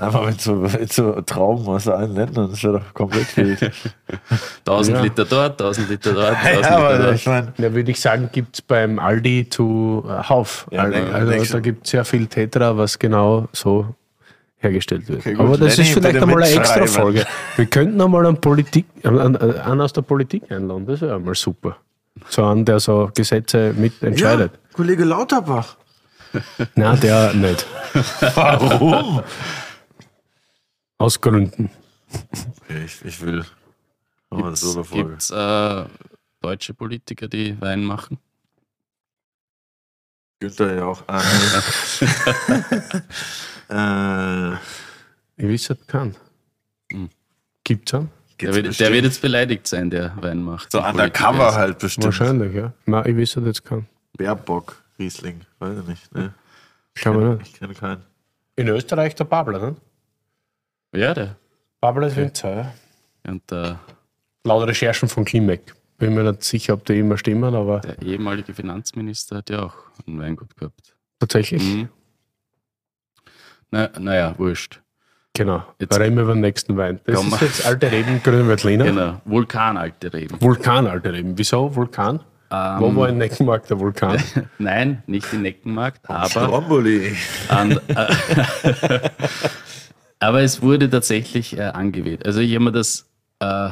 Speaker 6: Einfach mit so, mit so Trauben aus allen Ländern, das wäre doch komplett wild.
Speaker 3: 1000
Speaker 2: Ja.
Speaker 3: Liter dort, 1000 Liter dort, 1000
Speaker 6: ja,
Speaker 3: Liter
Speaker 6: aber
Speaker 3: dort.
Speaker 6: ich meine,
Speaker 2: Ja, würde ich sagen, gibt es beim Aldi zu äh, Hauf.
Speaker 6: Ja,
Speaker 2: also,
Speaker 6: denk-
Speaker 2: also, da gibt es sehr viel Tetra, was genau so hergestellt wird.
Speaker 6: Okay.
Speaker 2: Aber das
Speaker 6: Lenny,
Speaker 2: ist vielleicht einmal eine extra Folge. Wir könnten einmal einen, Politik, einen, einen aus der Politik einladen, das wäre einmal super. So einen, der so Gesetze mitentscheidet.
Speaker 6: Ja, Kollege Lauterbach.
Speaker 2: Nein, der nicht.
Speaker 6: Warum?
Speaker 2: Aus Gründen.
Speaker 6: Ich, ich will.
Speaker 3: Gibt's,
Speaker 6: so
Speaker 3: gibt's äh, deutsche Politiker, die Wein machen?
Speaker 6: Günther ja auch. Ah, nee. äh,
Speaker 2: Ich wüsste keinen.
Speaker 3: Hm.
Speaker 2: Gibt's einen?
Speaker 3: Der wird, der wird jetzt beleidigt sein, der Wein macht.
Speaker 6: so
Speaker 3: Politiker
Speaker 6: undercover
Speaker 3: ist.
Speaker 6: halt bestimmt.
Speaker 2: Wahrscheinlich, ja. Nein, ich wüsste jetzt keinen.
Speaker 6: Baerbock, Riesling. Weiß ich nicht. Ne?
Speaker 2: Ich glaube nicht.
Speaker 6: Ich kenne keinen.
Speaker 2: In Österreich der Babler, ne?
Speaker 3: Ja, der.
Speaker 2: Babler ist Winzer, ja.
Speaker 3: Und der,
Speaker 2: Laut Recherchen von Klimek. Bin mir nicht sicher, ob die immer stimmen, aber
Speaker 3: der ehemalige Finanzminister hat ja auch ein Weingut gehabt.
Speaker 2: tatsächlich.
Speaker 3: Mhm. Na, naja, wurscht.
Speaker 2: Genau.
Speaker 3: Jetzt-
Speaker 2: Reden wir über den nächsten Wein. Das
Speaker 3: Komm.
Speaker 2: ist jetzt alte Reben, grüne Veltliner.
Speaker 3: Genau. Vulkan, alte Reben.
Speaker 2: Vulkan, alte Reben. Wieso Vulkan?
Speaker 3: Ähm,
Speaker 2: Wo war in Neckenmark der Vulkan?
Speaker 3: Nein, nicht in Neckenmarkt, aber,
Speaker 6: Stromboli.
Speaker 3: an, äh, aber es wurde tatsächlich äh, angewählt. Also ich habe mir das, äh,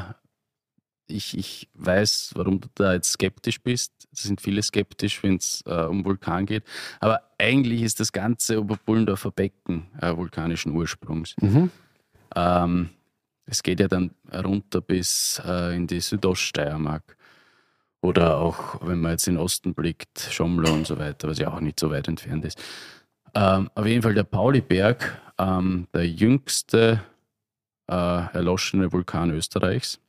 Speaker 3: ich, ich weiß, warum du da jetzt skeptisch bist. Es sind viele skeptisch, wenn es äh, um Vulkan geht. Aber eigentlich ist das ganze Oberbullendorfer Becken äh, vulkanischen Ursprungs.
Speaker 2: Mhm.
Speaker 3: Ähm, es geht ja dann runter bis äh, in die Südoststeiermark. Oder auch, wenn man jetzt in den Osten blickt, Schomlo und so weiter, was ja auch nicht so weit entfernt ist. Ähm, auf jeden Fall der Pauliberg, ähm, der jüngste äh, erloschene Vulkan Österreichs,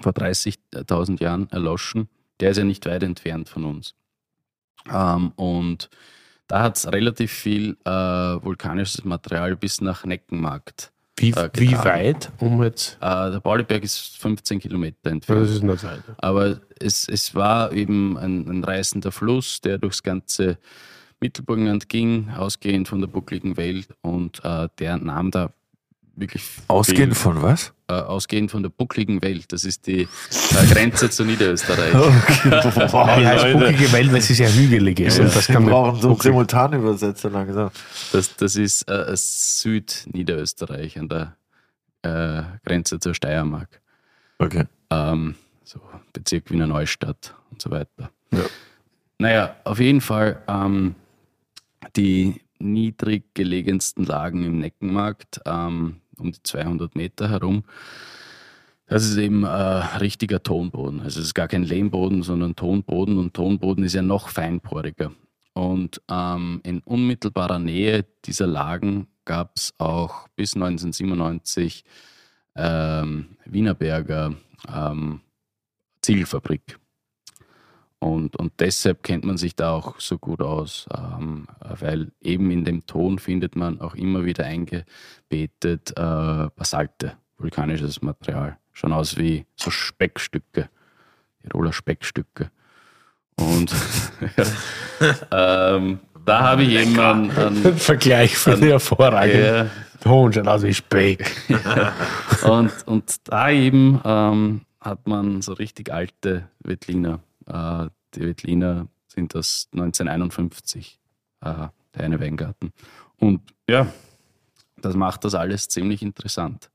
Speaker 3: vor 30.000 Jahren erloschen. Der ist ja nicht weit entfernt von uns. Ähm, und da hat es relativ viel äh, vulkanisches Material bis nach Neckenmarkt.
Speaker 2: Wie,
Speaker 3: Äh,
Speaker 2: wie weit? Um jetzt.
Speaker 3: Äh, der Pauliberg ist 15 Kilometer entfernt.
Speaker 2: das ist nicht weit.
Speaker 3: Aber es, es war eben ein, ein reißender Fluss, der durchs ganze Mittelburgenland ging, ausgehend von der buckligen Welt. Und äh, der nahm da wirklich
Speaker 6: Ausgehend
Speaker 3: viel,
Speaker 6: von was?
Speaker 3: äh, ausgehend von der buckligen Welt. Das ist die äh, Grenze zu Niederösterreich.
Speaker 2: Die heißt bucklige Welt, weil sie sehr hügelig ist. Und das
Speaker 6: Wir
Speaker 2: kann man
Speaker 6: brauchen so
Speaker 2: bucklig-
Speaker 6: Simultanübersetzer langsam.
Speaker 3: Das, das ist äh, Süd-Niederösterreich an der äh, Grenze zur Steiermark.
Speaker 6: Okay.
Speaker 3: ähm, so Bezirk Wiener Neustadt und so weiter.
Speaker 6: Ja.
Speaker 3: Naja, auf jeden Fall ähm, die niedrig gelegensten Lagen im Neckenmarkt, ähm, um die 200 Meter herum. Das ist eben äh, richtiger Tonboden. Also es ist gar kein Lehmboden, sondern Tonboden und Tonboden ist ja noch feinporiger. Und ähm, in unmittelbarer Nähe dieser Lagen gab es auch bis 1997 ähm, Wienerberger ähm, Ziegelfabrik. Und, und deshalb kennt man sich da auch so gut aus, ähm, weil eben in dem Ton findet man auch immer wieder eingebetet äh, Basalte, vulkanisches Material. Schon aus wie so Speckstücke, Tiroler Speckstücke. Und ähm, da habe ich eben einen, einen,
Speaker 2: Vergleich von der hervorragend. Ton schaut aus wie Speck.
Speaker 3: und, und da eben ähm, hat man so richtig alte Wettliner. Äh, die Wettliner sind das 1951, äh, der eine Weingarten. Und ja, das macht das alles ziemlich interessant,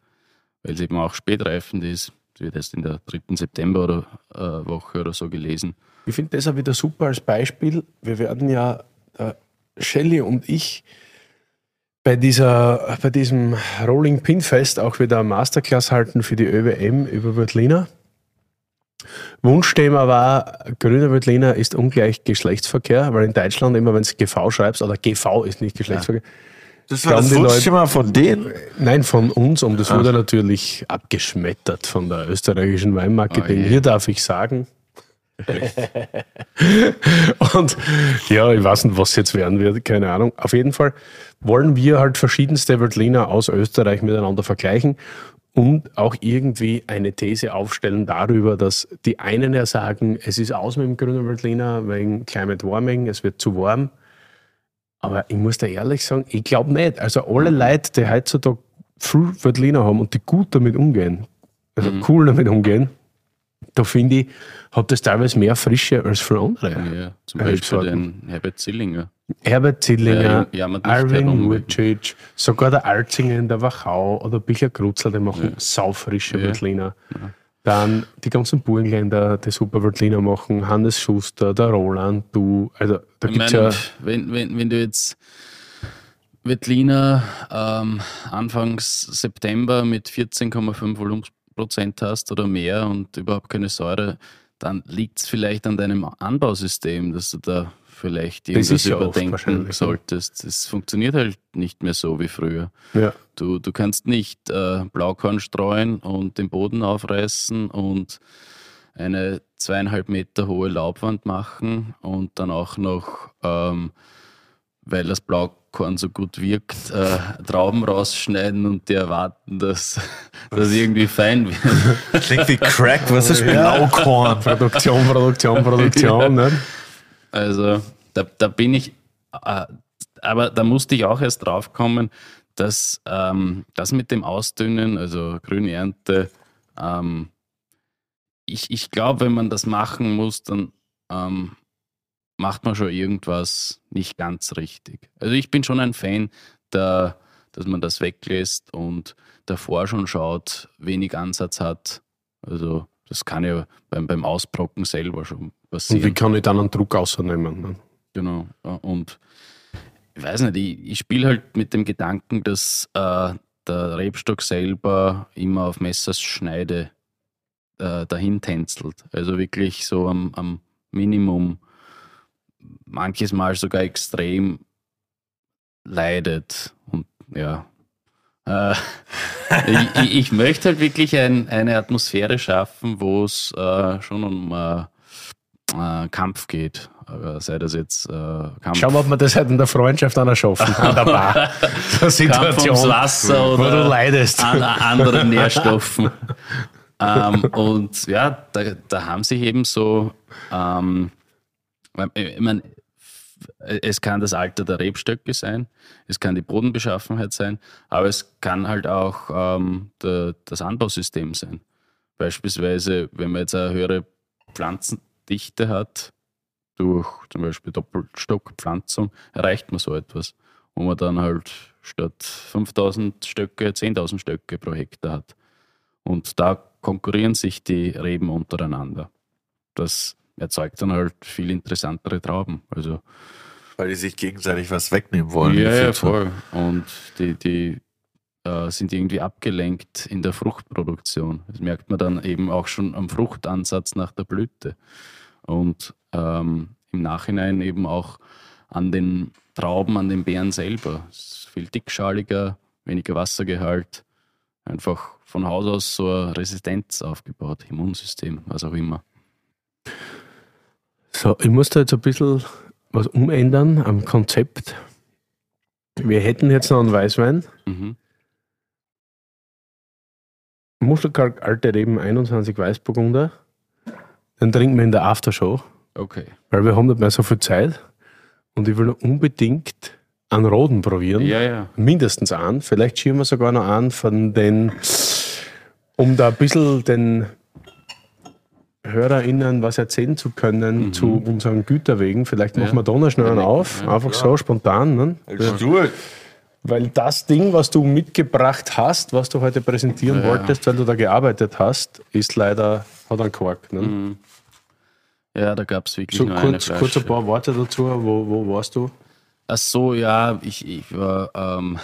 Speaker 3: weil es eben auch spätreifend ist. Es wird erst in der 3. September oder, äh, oder so gelesen.
Speaker 2: Ich finde das auch wieder super als Beispiel. Wir werden ja, äh, Shelley und ich, bei, dieser, bei diesem Rolling Pin Fest auch wieder eine Masterclass halten für die ÖWM über Wörtliner. Wunschthema war, grüner Wörtliner ist ungleich Geschlechtsverkehr, weil in Deutschland immer, wenn du GV schreibst, oder GV ist nicht Geschlechtsverkehr,
Speaker 6: Das war das Wunschthema von denen?
Speaker 2: Nein, von uns und es wurde natürlich abgeschmettert von der österreichischen Weinmarketing.
Speaker 3: Oh.
Speaker 2: Hier darf ich sagen. und ja, ich weiß nicht, was jetzt werden wird, keine Ahnung. Auf jeden Fall wollen wir halt verschiedenste Veltliner aus Österreich miteinander vergleichen und auch irgendwie eine These aufstellen darüber, dass die einen ja sagen, es ist aus mit dem grünen Veltliner wegen Climate Warming, es wird zu warm. Aber ich muss da ehrlich sagen, ich glaube nicht. Also alle Leute, die heutzutage viel Veltliner haben und die gut damit umgehen, also cool damit umgehen, da finde ich, hat das teilweise mehr Frische als für andere.
Speaker 3: Ja, zum Beispiel den Herbert Zillinger.
Speaker 2: Herbert Zillinger,
Speaker 3: Ja, herum.
Speaker 2: Vucic, sogar der Alzinger in der Wachau oder Bicher Kruzler, die machen saufrische
Speaker 3: Ja.
Speaker 2: Veltliner. Dann die ganzen Burgenländer, die Superweltliner machen, Hannes Schuster, der Roland, du. Also da
Speaker 3: Ich meine,
Speaker 2: ja.
Speaker 3: wenn, wenn, wenn du jetzt Wettliner ähm, Anfangs September mit 14,5 Volumenprozent hast oder mehr und überhaupt keine Säure, dann liegt es vielleicht an deinem Anbausystem, dass du da vielleicht irgendwas
Speaker 2: ja
Speaker 3: überdenken solltest. Es funktioniert halt nicht mehr so wie früher.
Speaker 2: ja.
Speaker 3: Du, du kannst nicht äh, Blaukorn streuen und den Boden aufreißen und eine zweieinhalb Meter hohe Laubwand machen und dann auch noch, ähm, weil das Blaukorn so gut wirkt, äh, Trauben rausschneiden und die erwarten, dass das irgendwie fein wird.
Speaker 6: Klingt wie Crack, was ist Blaukorn?
Speaker 2: Produktion, Produktion, Produktion. ne?
Speaker 3: Also da, da bin ich, äh, aber da musste ich auch erst drauf kommen, dass ähm, das mit dem Ausdünnen, also Grünernte, ähm, ich, ich glaube, wenn man das machen muss, dann ähm, macht man schon irgendwas nicht ganz richtig. Also ich bin schon ein Fan, der, dass man das weglässt und davor schon schaut, wenig Ansatz hat. Also das kann ja beim, beim Ausbrocken selber schon passieren.
Speaker 2: Und wie kann ich dann einen Druck ausnehmen? Ne?
Speaker 3: Genau. Und ich weiß nicht, ich, ich spiele halt mit dem Gedanken, dass äh, der Rebstock selber immer auf Messers Schneide äh, dahin tänzelt. Also wirklich so am, am Minimum, manches Mal sogar extrem leidet. Und ja. Äh, ich, ich- möchte halt wirklich ein, eine Atmosphäre schaffen, wo es äh, schon um äh, äh, Kampf geht. Sei das jetzt äh, Kampf,
Speaker 2: Schauen wir, ob wir das halt in der Freundschaft auch noch schaffen. An der Bar. Der
Speaker 3: Kampf ums
Speaker 2: Situation,
Speaker 3: Wasser
Speaker 2: wo
Speaker 3: oder
Speaker 2: du leidest.
Speaker 3: an anderen Nährstoffen. ähm, und ja, da, da haben sich eben so, ähm, ich meine, es kann das Alter der Rebstöcke sein, es kann die Bodenbeschaffenheit sein, aber es kann halt auch ähm, der, das Anbausystem sein. Beispielsweise, wenn man jetzt eine höhere Pflanzendichte hat, durch zum Beispiel Doppelstockpflanzung, erreicht man so etwas, wo man dann halt statt 5000 Stöcke 10.000 Stöcke pro Hektar hat. Und da konkurrieren sich die Reben untereinander. Das erzeugt dann halt viel interessantere Trauben. Also
Speaker 6: Weil die sich gegenseitig was wegnehmen wollen.
Speaker 3: ja, ja, voll. Und die, die äh, sind irgendwie abgelenkt in der Fruchtproduktion. Das merkt man dann eben auch schon am Fruchtansatz nach der Blüte. Und ähm, im Nachhinein eben auch an den Trauben, an den Beeren selber. Es ist viel dickschaliger, weniger Wassergehalt. Einfach von Haus aus so eine Resistenz aufgebaut, Immunsystem, was auch immer.
Speaker 2: So, ich muss da jetzt ein bisschen was umändern am Konzept. Wir hätten jetzt noch einen Weißwein.
Speaker 3: Mhm.
Speaker 2: Muschelkalk, alte Reben, 21 Weißburgunder. Den trinken wir in der Aftershow,
Speaker 3: Okay.
Speaker 2: weil wir haben nicht mehr so viel Zeit. Und ich will noch unbedingt einen Roden probieren.
Speaker 3: Ja, ja.
Speaker 2: Mindestens einen. Vielleicht schieben wir sogar noch einen von den, um da ein bisschen den HörerInnen was erzählen zu können zu unseren Güterwegen. Vielleicht machen
Speaker 3: Mhm. Ja.
Speaker 2: wir da noch schnell einen
Speaker 3: Ja,
Speaker 2: auf.
Speaker 3: ja,
Speaker 2: Einfach so spontan. Ne?
Speaker 6: It.
Speaker 2: Weil das Ding, was du mitgebracht hast, was du heute präsentieren
Speaker 3: Ja.
Speaker 2: wolltest, weil du da gearbeitet hast, ist leider, hat einen Kork. Ne?
Speaker 3: Mhm. Ja, da gab es wirklich
Speaker 2: So
Speaker 3: nur eine
Speaker 2: kurz,
Speaker 3: Flasche.
Speaker 2: kurz ein paar Worte dazu. Wo, wo warst du?
Speaker 3: Ach so, ja, ich, ich war ähm,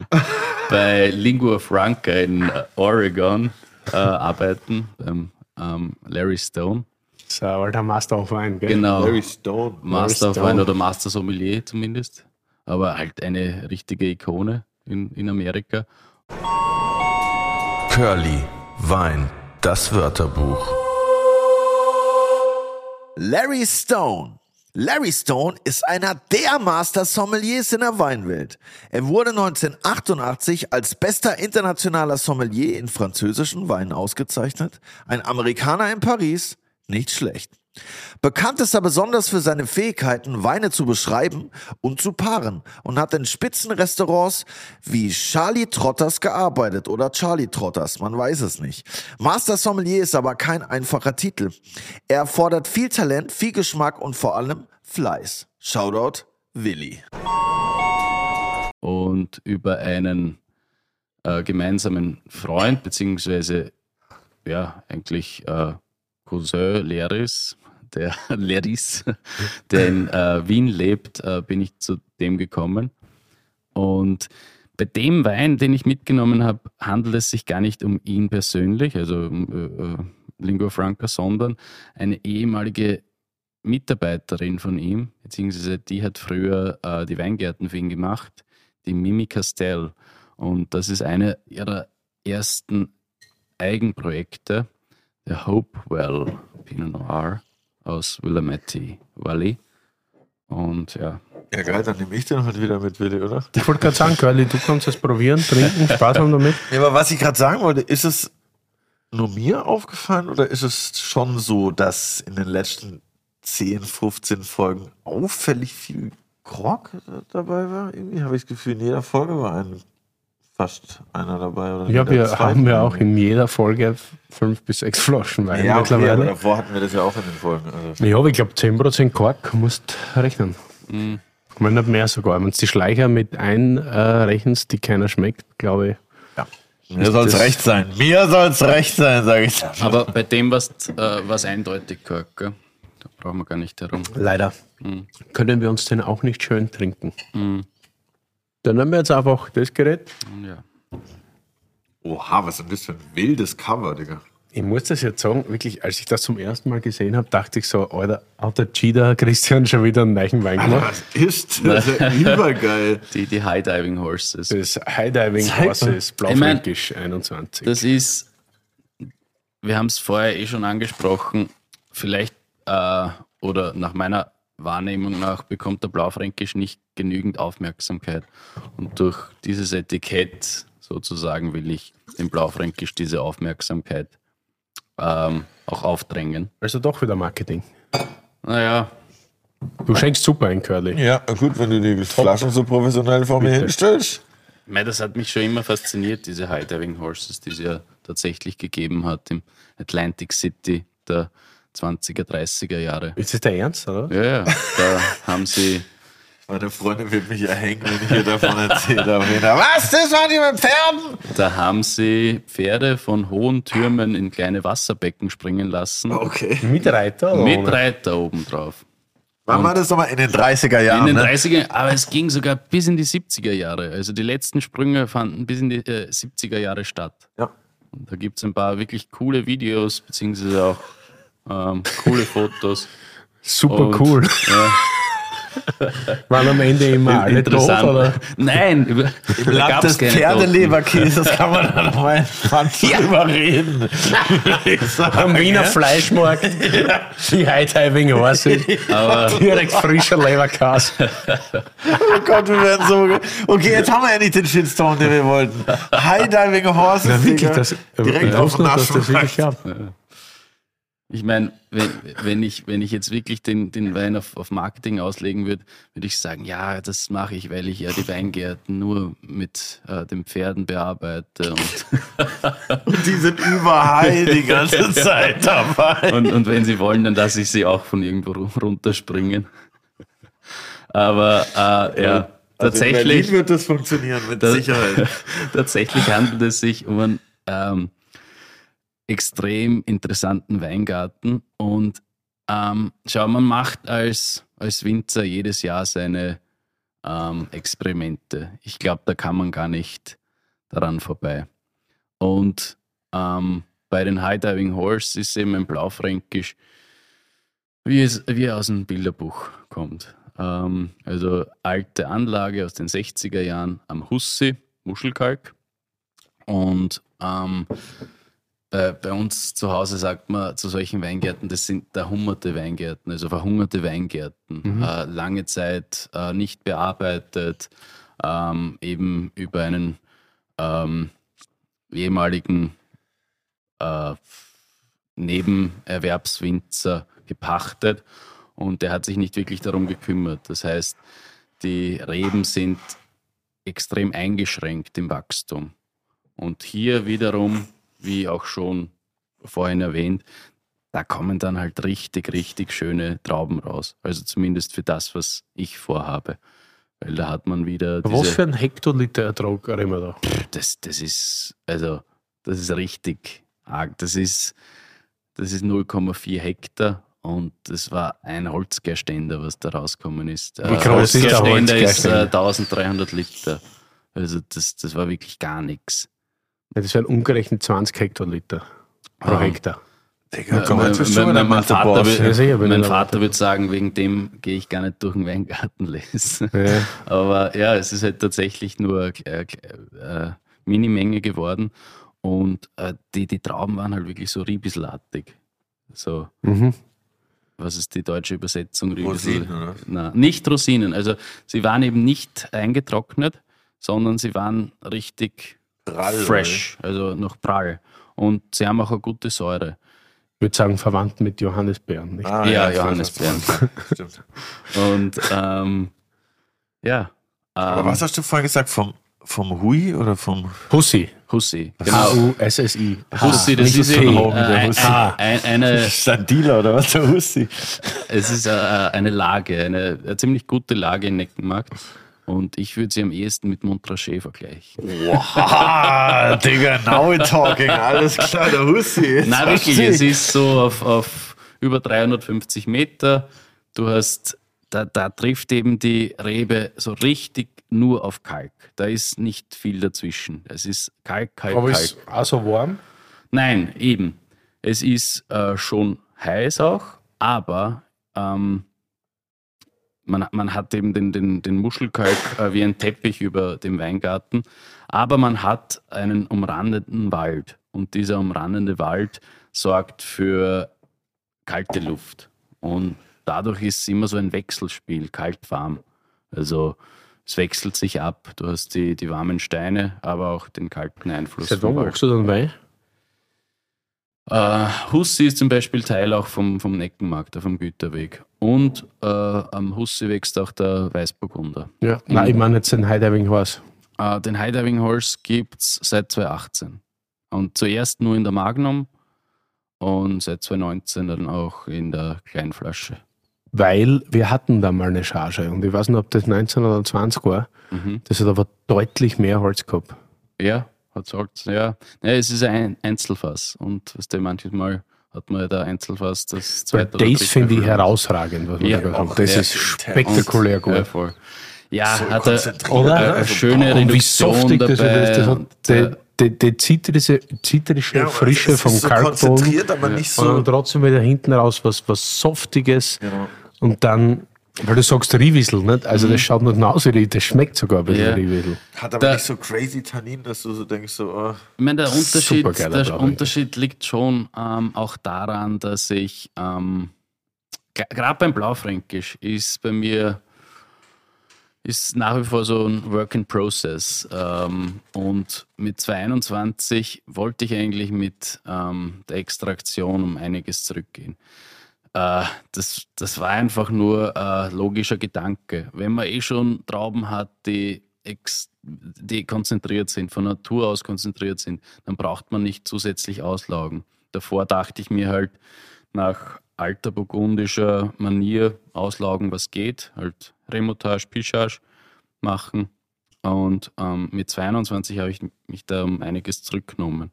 Speaker 3: bei Lingua Franca in Oregon äh, arbeiten, beim ähm, Larry Stone.
Speaker 2: So, alter Master of Wine, gell?
Speaker 3: Genau,
Speaker 6: Larry Stone.
Speaker 3: Master of
Speaker 2: Stone.
Speaker 3: Wine oder Master Sommelier zumindest. Aber halt eine richtige Ikone in, in Amerika.
Speaker 1: Curly, Wein, das Wörterbuch. Larry Stone. Larry Stone ist einer der Master Sommeliers in der Weinwelt. Er wurde 1988 als bester internationaler Sommelier in französischen Weinen ausgezeichnet. Ein Amerikaner in Paris, nicht schlecht. Bekannt ist er besonders für seine Fähigkeiten, Weine zu beschreiben und zu paaren und hat in Spitzenrestaurants wie Charlie Trotters gearbeitet oder Charlie Trotters, man weiß es nicht. Master Sommelier ist aber kein einfacher Titel. Er erfordert viel Talent, viel Geschmack und vor allem Fleiß. Shoutout Willi.
Speaker 3: Und über einen äh, gemeinsamen Freund, beziehungsweise ja, eigentlich äh, Cousin Leris, der Leris, der in äh, Wien lebt, äh, bin ich zu dem gekommen. Und bei dem Wein, den ich mitgenommen habe, handelt es sich gar nicht um ihn persönlich, also um äh, äh Lingua Franca, sondern eine ehemalige Mitarbeiterin von ihm, beziehungsweise die hat früher äh, die Weingärten für ihn gemacht, die Mimi Castell. Und das ist eine ihrer ersten Eigenprojekte, der Hopewell Pinot Noir aus Willamette Valley. Und ja.
Speaker 1: Ja, geil, dann nehme ich den halt wieder mit, Willi, oder?
Speaker 2: Ich wollte gerade sagen, Curly, du kannst das probieren, trinken, Spaß haben damit.
Speaker 1: Ja, aber was ich gerade sagen wollte, ist es nur mir aufgefallen oder ist es schon so, dass in den letzten 10, 15 Folgen auffällig viel Grog dabei war? Irgendwie habe ich das Gefühl, in jeder Folge war ein, fast einer dabei. Oder
Speaker 2: ja, wir haben ja auch in jeder Folge fünf bis sechs Flaschen Wein
Speaker 1: ja,
Speaker 2: mittlerweile.
Speaker 1: Okay, aber davor hatten wir das ja auch in den Folgen. Also.
Speaker 2: Ja, aber ich glaube 10% Kork musst rechnen. Mhm. Wenn nicht mehr sogar. Wenn du die Schleicher mit einrechnest, die keiner schmeckt, glaube ich.
Speaker 1: Ja. Mir soll es recht sein. Mir soll es recht sein, sage ich.
Speaker 3: Aber bei dem war es äh, eindeutig Kork, gell? Da brauchen wir gar nicht herum.
Speaker 2: Leider. Mhm. Können wir uns den auch nicht schön trinken. Mhm. Dann haben wir jetzt einfach das Gerät.
Speaker 3: Ja.
Speaker 1: Oha, was ist das für ein wildes Cover, Digga?
Speaker 2: Ich muss das jetzt sagen, wirklich, als ich das zum ersten Mal gesehen habe, dachte ich so, Alter, hat der Cheetah Christian schon wieder einen neuen Wein gemacht?
Speaker 1: Was ist das? ist ja übergeil.
Speaker 3: Die, die High Diving Horses.
Speaker 2: Das High Diving Horses, Blaufränkisch ich mein, 21.
Speaker 3: Das ist, wir haben es vorher eh schon angesprochen, vielleicht, äh, oder nach meiner Wahrnehmung nach, bekommt der Blaufränkisch nicht genügend Aufmerksamkeit. Und durch dieses Etikett sozusagen will ich dem Blaufränkisch diese Aufmerksamkeit ähm, auch aufdrängen.
Speaker 2: Also doch wieder Marketing.
Speaker 3: Naja.
Speaker 2: Du schenkst super ein, Curly.
Speaker 1: Ja, gut, wenn du die Flaschen so professionell vor mir hinstellst.
Speaker 3: Mei, das hat mich schon immer fasziniert, diese High Diving Horses, die es ja tatsächlich gegeben hat im Atlantic City der 20er, 30er Jahre.
Speaker 2: Ist das der Ernst, oder?
Speaker 3: Ja, ja. Da haben sie
Speaker 1: meine Freundin wird mich erhängen, wenn ich hier davon erzähle. Was? Das waren die mit Pferden?
Speaker 3: Da haben sie Pferde von hohen Türmen in kleine Wasserbecken springen lassen.
Speaker 1: Okay.
Speaker 2: Mit Reiter?
Speaker 3: Mit Reiter obendrauf.
Speaker 1: Wann war das nochmal? In den 30er Jahren?
Speaker 3: In den 30er, ne? aber es ging sogar bis in die 70er Jahre. Also die letzten Sprünge fanden bis in die äh, 70er Jahre statt.
Speaker 1: Ja.
Speaker 3: Und da gibt es ein paar wirklich coole Videos, beziehungsweise auch ähm, coole Fotos.
Speaker 2: Super Und, cool. Ja, waren am Ende immer alle tot, oder?
Speaker 3: Nein,
Speaker 1: über, im Land des Pferdeleberkäses kann man da noch mal ja. drüber reden.
Speaker 2: am Wiener ja? Fleischmarkt, die High-Diving Horses, aber direkt frischer Leberkäse.
Speaker 1: oh Gott, wir werden so... Okay, jetzt haben wir ja nicht den Shitstorm, den wir wollten. High-Diving Horses,
Speaker 2: Na, wirklich, das, direkt auf den das wirklich
Speaker 3: Ja. Ich meine, wenn, wenn, ich, wenn ich jetzt wirklich den, den Wein auf, auf Marketing auslegen würde, würde ich sagen, ja, das mache ich, weil ich ja die Weingärten nur mit äh, den Pferden bearbeite. Und,
Speaker 1: und die sind überall die ganze Zeit dabei.
Speaker 3: Und, und wenn sie wollen, dann lasse ich sie auch von irgendwo runterspringen. Aber äh, ja, also tatsächlich.
Speaker 1: wird das funktionieren, mit Sicherheit.
Speaker 3: tatsächlich handelt es sich um ein. Ähm, extrem interessanten Weingarten. Und ähm, schau, man macht als, als Winzer jedes Jahr seine ähm, Experimente. Ich glaube, da kann man gar nicht daran vorbei. Und ähm, bei den High Diving Horse ist eben ein Blaufränkisch, wie es wie aus dem Bilderbuch kommt. Ähm, also alte Anlage aus den 60er Jahren am Hussi, Muschelkalk. Und bei, bei, uns zu Hause sagt man zu solchen Weingärten, das sind verhungerte Weingärten, also verhungerte Weingärten. Mhm. Äh, lange Zeit äh, nicht bearbeitet, ähm, eben über einen ähm, ehemaligen äh, Nebenerwerbswinzer gepachtet und der hat sich nicht wirklich darum gekümmert. Das heißt, die Reben sind extrem eingeschränkt im Wachstum. Und hier wiederum wie auch schon vorhin erwähnt, da kommen dann halt richtig, richtig schöne Trauben raus. Also zumindest für das, was ich vorhabe. Weil da hat man wieder.
Speaker 2: Was für ein Hektoliter Ertrag reden wir da?
Speaker 3: Das, das ist, also, das ist richtig, arg. Das ist, das ist 0,4 Hektar und das war ein Holzgärständer, was da rausgekommen ist.
Speaker 2: Wie groß ist der
Speaker 3: Holzgärständer ist äh,
Speaker 2: Holzgärständer?
Speaker 3: 1300 Liter. Also das, das war wirklich gar nichts.
Speaker 2: Ja, das wären umgerechnet 20 Hektoliter pro
Speaker 3: Ah.
Speaker 2: Hektar.
Speaker 1: Digga,
Speaker 3: mein, Vater, wird sagen, wegen dem gehe ich gar nicht durch den Weingarten lesen.
Speaker 2: Ja.
Speaker 3: Aber ja, es ist halt tatsächlich nur eine äh, äh, Minimenge geworden. Und äh, die, die Trauben waren halt wirklich so riebiselartig. So,
Speaker 2: Mhm.
Speaker 3: was ist die deutsche Übersetzung?
Speaker 1: Rosinen, oder?
Speaker 3: Na, nicht Rosinen. Also sie waren eben nicht eingetrocknet, sondern sie waren richtig
Speaker 1: Prall,
Speaker 3: fresh, also noch prall. Und sie haben auch eine gute Säure.
Speaker 2: Ich würde sagen, verwandt mit Johannisbeeren. Nicht?
Speaker 1: Ah,
Speaker 3: Ja,
Speaker 1: weiß,
Speaker 3: Johannisbeeren. Und ähm, ja.
Speaker 1: Aber
Speaker 3: ähm,
Speaker 1: was hast du vorhin gesagt? Vom, vom Hui oder vom.
Speaker 2: Hussi.
Speaker 3: Hussi. Genau.
Speaker 2: H-U-S-S-I.
Speaker 3: Hussi, das ist eben äh,
Speaker 1: Hussi.
Speaker 3: ein, ein, eine,
Speaker 1: Dealer oder was? Der Hussi.
Speaker 3: es ist äh, eine Lage, eine, eine ziemlich gute Lage in Neckenmarkt. Und ich würde sie am ehesten mit Montrachet vergleichen.
Speaker 1: Ah, Digga, now we're talking. Alles klar, der Hussi.
Speaker 3: Nein, wirklich, es ist so auf, auf über 350 Meter. Du hast, da, da trifft eben die Rebe so richtig nur auf Kalk. Da ist nicht viel dazwischen. Es ist Kalk, Kalk,
Speaker 2: Aber
Speaker 3: Kalk.
Speaker 2: ist auch so warm.
Speaker 3: Nein, eben. Es ist äh, schon heiß auch, aber ähm, man, man hat eben den, den, den Muschelkalk äh, wie ein Teppich über dem Weingarten, aber man hat einen umrandeten Wald und dieser umrandende Wald sorgt für kalte Luft und dadurch ist es immer so ein Wechselspiel, kalt-warm. Also es wechselt sich ab. Du hast die, die warmen Steine, aber auch den kalten Einfluss
Speaker 2: Seit wann magst du dann Wein?
Speaker 3: Äh, Hussi ist zum Beispiel Teil auch vom, vom Neckenmarkt, vom Güterweg. Und äh, am Hussi wächst auch der Weißburgunder.
Speaker 2: Ja. Nein, ich meine jetzt den Heideving Horse.
Speaker 3: Äh, den Highdiving Horse gibt es seit 2018. Und zuerst nur in der Magnum und seit 2019 dann auch in der Kleinflasche.
Speaker 2: Weil wir hatten da mal eine Charge und ich weiß nicht, ob das 19 oder 20 war.
Speaker 3: Mhm.
Speaker 2: Das hat aber deutlich mehr Holz gehabt.
Speaker 3: Ja, hat gesagt, ja. ja. Es ist ein Einzelfass. Und was der manchmal hat man ja da Einzelfass, das zweite oder
Speaker 2: das
Speaker 3: dritte
Speaker 2: finde ich herausragend, was wir
Speaker 3: Ja,
Speaker 2: haben.
Speaker 1: auch
Speaker 2: Das
Speaker 1: sehr
Speaker 2: ist spektakulär gut.
Speaker 3: Ja, voll. Ja,
Speaker 1: So
Speaker 3: hat er
Speaker 2: Oder?
Speaker 3: eine
Speaker 1: Also,
Speaker 3: schöne
Speaker 2: Und wie
Speaker 3: Reduktion
Speaker 2: softig das
Speaker 3: dabei.
Speaker 2: ist. Das hat
Speaker 3: und,
Speaker 2: die,
Speaker 3: äh,
Speaker 2: die, zitrische, zitrische
Speaker 1: Ja,
Speaker 2: Frische vom
Speaker 1: so
Speaker 2: Kalkboden.
Speaker 1: konzentriert, aber nicht
Speaker 2: Und
Speaker 1: so.
Speaker 2: dann trotzdem wieder hinten raus was, was Softiges.
Speaker 1: Genau.
Speaker 2: Und dann, weil du sagst Riewissel, nicht? Also das schaut nicht nur aus wie das schmeckt sogar ein bisschen
Speaker 3: Ja.
Speaker 2: Riewissel.
Speaker 1: Hat aber
Speaker 3: Da-
Speaker 1: nicht so crazy Tannin, dass du so denkst, so, oh,
Speaker 3: Ich meine, der Unterschied, der
Speaker 2: Blauregel.
Speaker 3: Unterschied liegt schon ähm, auch daran, dass ich, ähm, gerade beim Blaufränkisch ist bei mir ist nach wie vor so ein Work in Process. Ähm, und mit 221 wollte ich eigentlich mit ähm, der Extraktion um einiges zurückgehen. Äh, das, das war einfach nur äh, logischer Gedanke. Wenn man eh schon Trauben hat, die, ex, die konzentriert sind, von Natur aus konzentriert sind, dann braucht man nicht zusätzlich auslaugen. Davor dachte ich mir halt nach alter burgundischer Manier auslaugen, was geht, halt Remotage, Pichage machen. Und ähm, mit 22 habe ich mich da um einiges zurückgenommen.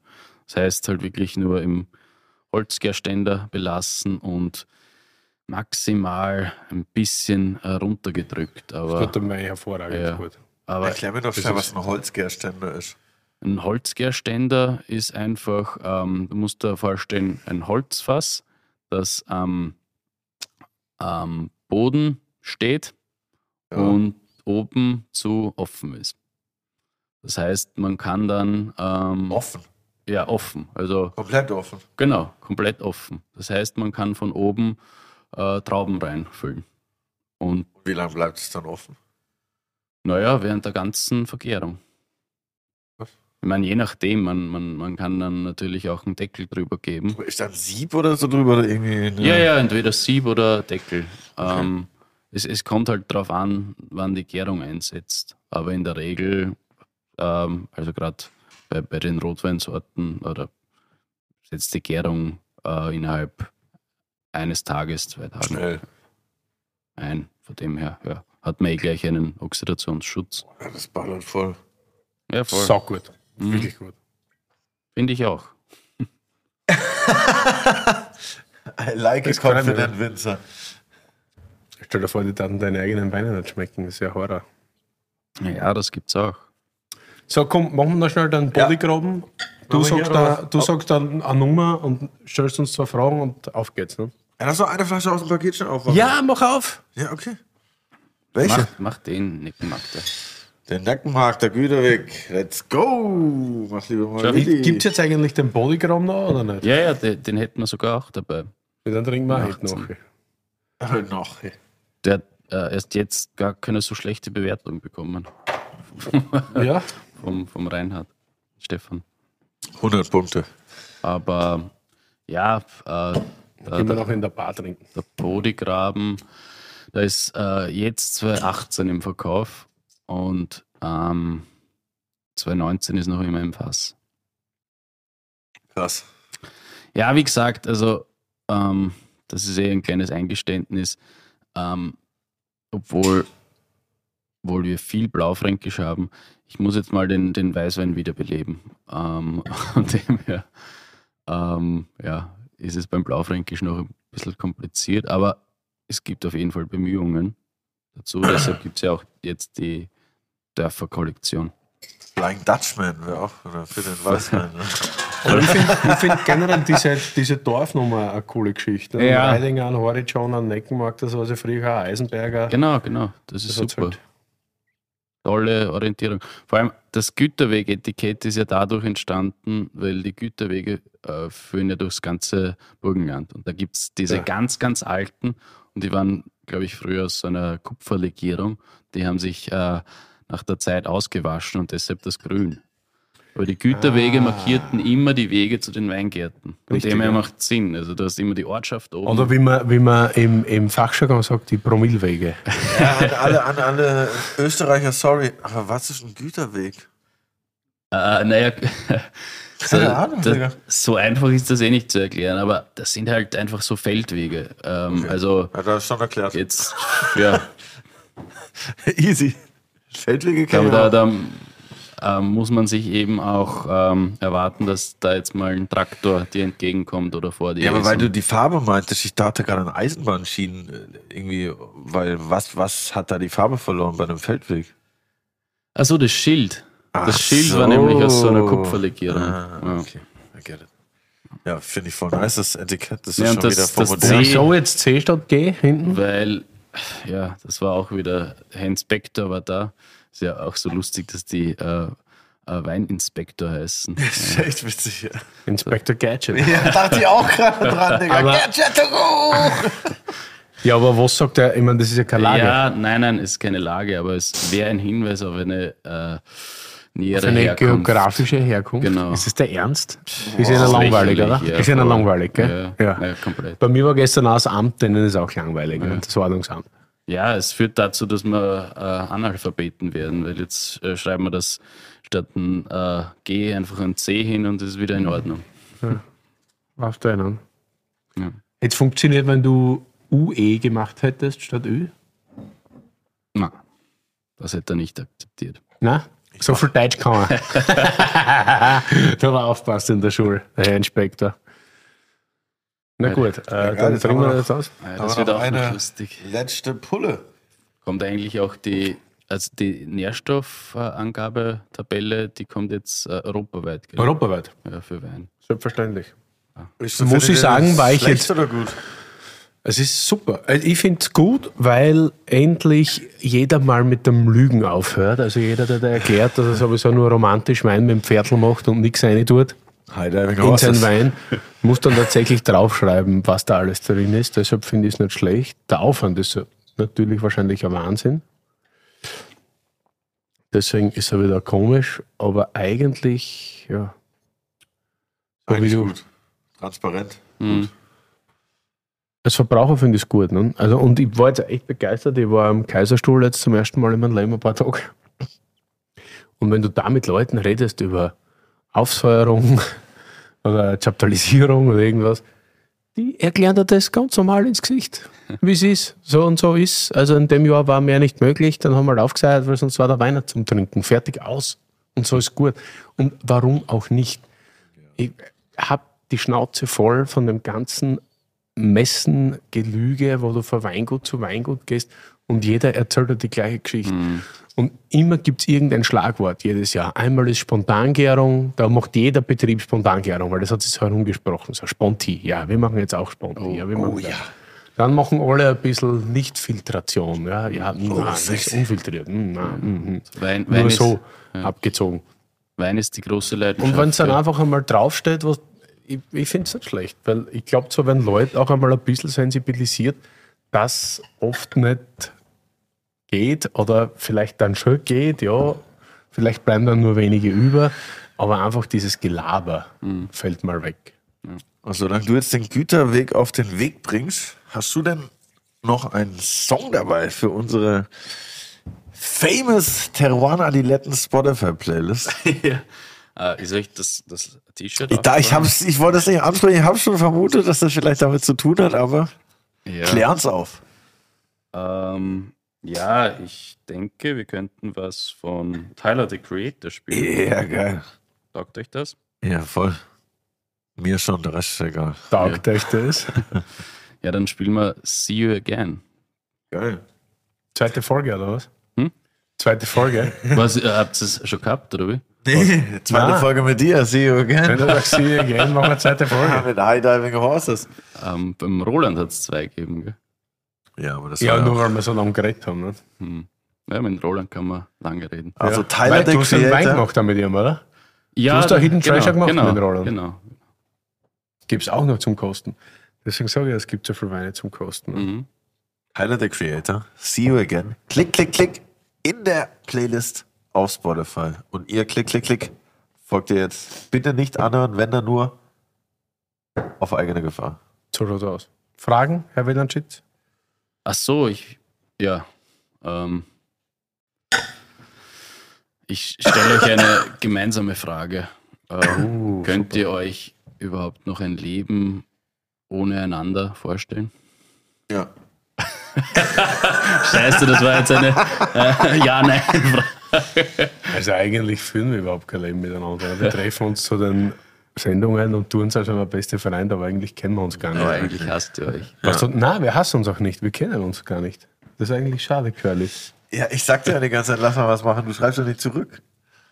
Speaker 3: Das heißt halt wirklich nur im Holzgärständer belassen und maximal ein bisschen äh, runtergedrückt.
Speaker 2: Das
Speaker 3: Aber,
Speaker 2: tut dem Wein hervorragend
Speaker 3: Ja.
Speaker 2: gut.
Speaker 3: aber
Speaker 1: erklär mir doch schnell, was ein Holzgärständer ist.
Speaker 3: ein Holzgärständer ist einfach, ähm, du musst dir vorstellen, ein Holzfass, das am am Boden steht
Speaker 1: Ja.
Speaker 3: und oben zu offen ist. Das heißt, man kann dann ähm,
Speaker 1: Offen.
Speaker 3: Ja offen, also
Speaker 1: Komplett offen.
Speaker 3: genau, komplett offen. Das heißt, man kann von oben äh, Trauben reinfüllen. Und
Speaker 1: Wie lange bleibt es dann offen?
Speaker 3: naja, während der ganzen Vergärung.
Speaker 1: Was?
Speaker 3: Ich meine, je nachdem, man, man, man kann dann natürlich auch einen Deckel drüber geben.
Speaker 1: Ist da ein Sieb oder so drüber? Oder irgendwie
Speaker 3: Ja, ja, entweder Sieb oder Deckel. Ähm, es, es kommt halt darauf an, wann die Gärung einsetzt. Aber in der Regel, ähm, also gerade bei, bei den Rotweinsorten, oder setzt die Gärung äh, innerhalb eines Tages, zwei Tagen
Speaker 1: Schnell.
Speaker 3: ein. Von dem her ja, hat man eh gleich einen Oxidationsschutz.
Speaker 1: Ja, das ballert voll.
Speaker 3: Ja, voll.
Speaker 2: So gut.
Speaker 3: Mhm.
Speaker 2: Wirklich gut.
Speaker 3: Finde ich auch.
Speaker 1: I like a
Speaker 2: Das mir
Speaker 1: confident Winzer.
Speaker 2: Stell dir vor, die dann deine eigenen Weine nicht schmecken. Das ist ja Horror.
Speaker 3: Ja, das gibt's auch.
Speaker 2: So, komm, machen wir noch schnell den Bodygraben. Du,
Speaker 1: Machen wir
Speaker 2: sagst,
Speaker 1: hier
Speaker 2: da, du sagst dann eine Nummer und stellst uns zwei Fragen und auf geht's. Ne?
Speaker 1: Ja, lass doch eine Flasche aus dem Paket schon aufmachen.
Speaker 2: Ja, mach auf!
Speaker 1: Ja, okay. Welche?
Speaker 3: Mach, mach den Nickenmarkt.
Speaker 1: Der Nackenmarkt, der Güterweg. Let's go! Mach lieber mal
Speaker 2: Gibt es jetzt eigentlich den Bodygram noch oder nicht?
Speaker 3: Ja, ja, den, den hätten wir sogar auch dabei.
Speaker 2: Ja, dann trinken wir
Speaker 3: Ja,
Speaker 2: heute noch.
Speaker 1: Noch.
Speaker 3: Der hat äh, erst jetzt gar keine so schlechte Bewertung bekommen
Speaker 2: Ja,
Speaker 3: vom, vom Reinhard Stefan.
Speaker 1: 100 Punkte.
Speaker 3: Aber ja, äh,
Speaker 2: wir
Speaker 3: der,
Speaker 2: noch in der Bar trinken.
Speaker 3: der Bodygraben, da ist äh, jetzt 2018 im Verkauf und ähm, 2019 ist noch immer im Fass.
Speaker 1: Krass.
Speaker 3: Ja, wie gesagt, also ähm, das ist eh ein kleines Eingeständnis. Ähm, obwohl, obwohl wir viel Blaufränkisch haben, ich muss jetzt mal den, den Weißwein wiederbeleben. Ähm, von dem her ähm, ja, ist es beim Blaufränkisch noch ein bisschen kompliziert, aber es gibt auf jeden Fall Bemühungen dazu. Deshalb gibt es ja auch jetzt die Dörfer-Kollektion.
Speaker 1: Flying Dutchman wäre auch oder für den Weißwein. Ne?
Speaker 2: Aber ich finde find generell diese, diese Dorfnummer eine coole Geschichte.
Speaker 3: Ja.
Speaker 2: Reidinger, an Horizon, an Neckenmarkt, das war ja früher Eisenberger.
Speaker 3: Genau, genau. Das ist
Speaker 2: Das
Speaker 3: super.
Speaker 2: halt.
Speaker 3: Tolle Orientierung. Vor allem das Güterweg-Etikett ist ja dadurch entstanden, weil die Güterwege äh, führen ja durchs ganze Burgenland. Und da gibt es diese
Speaker 2: Ja.
Speaker 3: ganz, ganz alten, und die waren, glaube ich, früher aus so einer Kupferlegierung. Die haben sich äh, nach der Zeit ausgewaschen und deshalb das Grün. Aber die Güterwege
Speaker 2: Ah.
Speaker 3: markierten immer die Wege zu den Weingärten. Und
Speaker 2: Richtig,
Speaker 3: dem her
Speaker 2: ja.
Speaker 3: macht Sinn. Also du hast immer die Ortschaft oben.
Speaker 2: Oder wie man, wie man im, im Fachjargon sagt, die Promillwege.
Speaker 1: Ja, an alle, an alle Österreicher, sorry. Aber was ist ein Güterweg?
Speaker 3: Äh, naja, so,
Speaker 1: Keine Ahnung, Digga.
Speaker 3: das, so einfach ist das eh nicht zu erklären, aber das sind halt einfach so Feldwege. Ähm, Also
Speaker 1: Hat er schon erklärt.
Speaker 3: jetzt, ja,
Speaker 1: Easy. Feldwege kann
Speaker 3: da,
Speaker 1: auch.
Speaker 3: da ähm, muss man sich eben auch ähm, erwarten, dass da jetzt mal ein Traktor dir entgegenkommt oder vor dir
Speaker 1: Ja, aber weil du die Farbe meintest, ich dachte gerade an Eisenbahnschienen äh, irgendwie, weil was, was hat da die Farbe verloren bei einem Feldweg?
Speaker 3: Ach so, das Schild.
Speaker 1: Ach
Speaker 3: das Schild
Speaker 1: so.
Speaker 3: war nämlich aus so einer Kupferlegierung.
Speaker 1: Ah,
Speaker 3: ja.
Speaker 1: okay. I get it. Ja, finde ich voll nice, das Etikett. Das ist
Speaker 3: Ja,
Speaker 1: schon
Speaker 3: das-
Speaker 1: wieder
Speaker 3: das
Speaker 1: formuliert.
Speaker 3: C-
Speaker 2: So jetzt C statt G hinten.
Speaker 3: Weil, ja, das war auch wieder, Herr Inspektor war da. Ist ja auch so lustig, dass die äh, äh, Weininspektor heißen.
Speaker 1: Das ist echt witzig, ja.
Speaker 2: Inspector Gadget.
Speaker 1: Ja, dachte ich auch gerade dran, Digga.
Speaker 2: Aber-
Speaker 1: Gadgetero!
Speaker 2: Ja, aber was sagt er? Ich meine, das ist ja keine Lage.
Speaker 3: Ja, nein, nein, ist keine Lage, aber es wäre ein Hinweis auf eine äh, nähere
Speaker 2: Für eine
Speaker 3: Herkunft.
Speaker 2: geografische Herkunft.
Speaker 3: Genau.
Speaker 2: Ist das der Ernst? Ist ja
Speaker 3: Das ist
Speaker 2: langweilig, oder?
Speaker 3: ja,
Speaker 2: ist ja langweilig, gell?
Speaker 3: Ja, ja, komplett.
Speaker 2: Bei mir war gestern auch das Amt, denen ist auch langweilig, ne? das Ordnungsamt.
Speaker 3: Ja, es führt dazu, dass wir äh, Analphabeten werden, weil jetzt äh, schreiben wir das statt ein äh, G einfach ein C hin und es ist wieder in Ordnung.
Speaker 2: Was du einen?
Speaker 3: Ja.
Speaker 2: Jetzt funktioniert, wenn du UE gemacht hättest statt Ü?
Speaker 3: Na, das hätte er nicht akzeptiert.
Speaker 2: Na? So viel Deutsch kann er. da war aufpasst in der Schule, der Herr Inspektor. Na gut, äh,
Speaker 1: geil,
Speaker 2: dann
Speaker 1: haben
Speaker 2: wir das aus.
Speaker 3: Ja,
Speaker 1: Aber
Speaker 3: das wird
Speaker 1: noch
Speaker 3: auch
Speaker 1: eine-
Speaker 3: lustig.
Speaker 1: Letzte Pulle.
Speaker 3: Kommt eigentlich auch die, also die Nährstoffangabe-Tabelle, die kommt jetzt äh, europaweit gell?
Speaker 2: Europaweit,
Speaker 3: ja, für Wein.
Speaker 2: selbstverständlich.
Speaker 1: Ist
Speaker 2: Muss ich sagen, war ich jetzt-
Speaker 1: oder gut?
Speaker 2: Es ist super. Also Ich finde es gut, weil endlich jeder mal mit dem Lügen aufhört. Also jeder, der da erklärt, dass er sowieso nur romantisch Wein mit dem Pferdl macht und nichts rein tut
Speaker 1: High Diving
Speaker 2: in seinen. Wein, muss dann tatsächlich draufschreiben, was da alles drin ist. Deshalb finde ich es nicht schlecht. Der Aufwand ist natürlich wahrscheinlich ein Wahnsinn. Deswegen ist er wieder komisch, aber eigentlich, ja.
Speaker 1: Eigentlich
Speaker 2: du,
Speaker 1: gut. Transparent.
Speaker 3: Hm.
Speaker 2: Als Verbraucher finde ich es gut. Ne? Also, und ich war jetzt echt begeistert. Ich war am Kaiserstuhl jetzt zum ersten Mal in meinem Leben ein paar Tage. Und wenn du da mit Leuten redest über Aufsäuerung oder Chaptalisierung oder irgendwas, die erklären dir das ganz normal ins Gesicht, wie es ist. So und so ist. Also in dem Jahr war mehr nicht möglich. Dann haben wir halt aufgesagt, weil sonst war der Wein nicht zum Trinken. Fertig aus. Und so ist gut. Und warum auch nicht? Ich habe die Schnauze voll von dem ganzen Messen, Gelüge, wo du von Weingut zu Weingut gehst und jeder erzählt dir die gleiche Geschichte. Und immer gibt es irgendein Schlagwort jedes Jahr. Einmal ist Spontangärung, da macht jeder Betrieb Spontangärung, weil das hat sich so herumgesprochen. So Sponti, ja, wir machen jetzt auch Sponti. ja, wir machen das. Dann machen alle ein bisschen Nichtfiltration. Ja, ja, na, nicht unfiltriert. hm, na, mhm.
Speaker 3: Wein, Wein,
Speaker 2: Nur
Speaker 3: ist,
Speaker 2: so abgezogen.
Speaker 3: Wein ist die große Leidenschaft.
Speaker 2: Und wenn es dann
Speaker 3: ja.
Speaker 2: einfach einmal draufsteht, was, ich, ich finde es nicht schlecht, weil ich glaube, so wenn Leute auch einmal ein bisschen sensibilisiert, dass oft nicht geht oder vielleicht dann schon geht, ja, vielleicht bleiben dann nur wenige über, aber einfach dieses Gelaber fällt mal weg.
Speaker 1: Und solange du jetzt den Güterweg auf den Weg bringst, hast du denn noch einen Song dabei für unsere famous Teruana Adiletten Spotify Playlist?
Speaker 3: ja. Äh, soll ich das, das T-Shirt
Speaker 1: Da, ich, hab's, ich wollte es nicht ansprechen, ich habe schon vermutet, dass das vielleicht damit zu tun hat, aber
Speaker 3: ja.
Speaker 1: klär uns auf.
Speaker 3: Ähm, ja, ich denke, wir könnten was von Tyler the Creator spielen.
Speaker 1: Ja, geil.
Speaker 3: Sagt euch das?
Speaker 1: Ja, voll. Mir schon, der Rest ist egal.
Speaker 2: Taugt euch das?
Speaker 3: Ja, dann spielen wir See You Again.
Speaker 1: Geil.
Speaker 2: Zweite Folge, oder was?
Speaker 3: Hm?
Speaker 2: Zweite Folge.
Speaker 3: Was, äh, habt ihr es schon gehabt, oder wie?
Speaker 1: Nee, zweite
Speaker 2: Na.
Speaker 1: Folge mit dir, see you
Speaker 2: Wenn
Speaker 1: again.
Speaker 2: du sagst, sie again, machen wir zweite
Speaker 1: Ja,
Speaker 2: Folge.
Speaker 1: mit High Diving Horses.
Speaker 3: Ähm, beim Roland hat es zwei gegeben. Gell?
Speaker 1: Ja, aber das
Speaker 2: Ja,
Speaker 1: war
Speaker 2: nur weil wir so lange geredet haben. Ne?
Speaker 3: Hm. Ja, mit Roland kann man lange reden.
Speaker 1: Also
Speaker 2: ja.
Speaker 1: Tyler,
Speaker 2: Weil
Speaker 1: der
Speaker 2: du hast einen Wein gemacht haben mit ihm, oder?
Speaker 3: Ja,
Speaker 2: hast da Hidden Treasure gemacht
Speaker 3: genau,
Speaker 2: mit Roland.
Speaker 3: Genau.
Speaker 2: Gibt es auch noch zum Kosten. Deswegen sage ich, es gibt so viel Weine zum Kosten.
Speaker 3: Mhm.
Speaker 1: Tyler, der Creator. See you again. Klick, klick, klick. In der Playlist auf Spotify. Und ihr klick, klick, klick. Folgt ihr jetzt. Bitte nicht anhören, wenn dann nur auf eigene Gefahr.
Speaker 2: So schaut aus. Fragen, Herr Wielandschitz?
Speaker 3: Ach so, ich, ja. Ähm, ich stelle euch eine gemeinsame Frage. Ähm, könnt ihr euch überhaupt noch ein Leben ohne einander vorstellen?
Speaker 1: Ja.
Speaker 3: Scheiße, das war jetzt eine äh, Ja-Nein-Frage.
Speaker 2: Also eigentlich führen wir überhaupt kein Leben miteinander. Wir treffen uns zu den Sendungen und tun es, als wir beste Freund, aber eigentlich kennen wir uns gar nicht.
Speaker 3: Aber eigentlich hasst ihr euch.
Speaker 2: Was du, nein, wir hassen uns auch nicht. Wir kennen uns gar nicht. Das ist eigentlich schade, Curly.
Speaker 1: Ja, ich sagte ja die ganze Zeit, lass mal was machen. Du schreibst doch nicht zurück.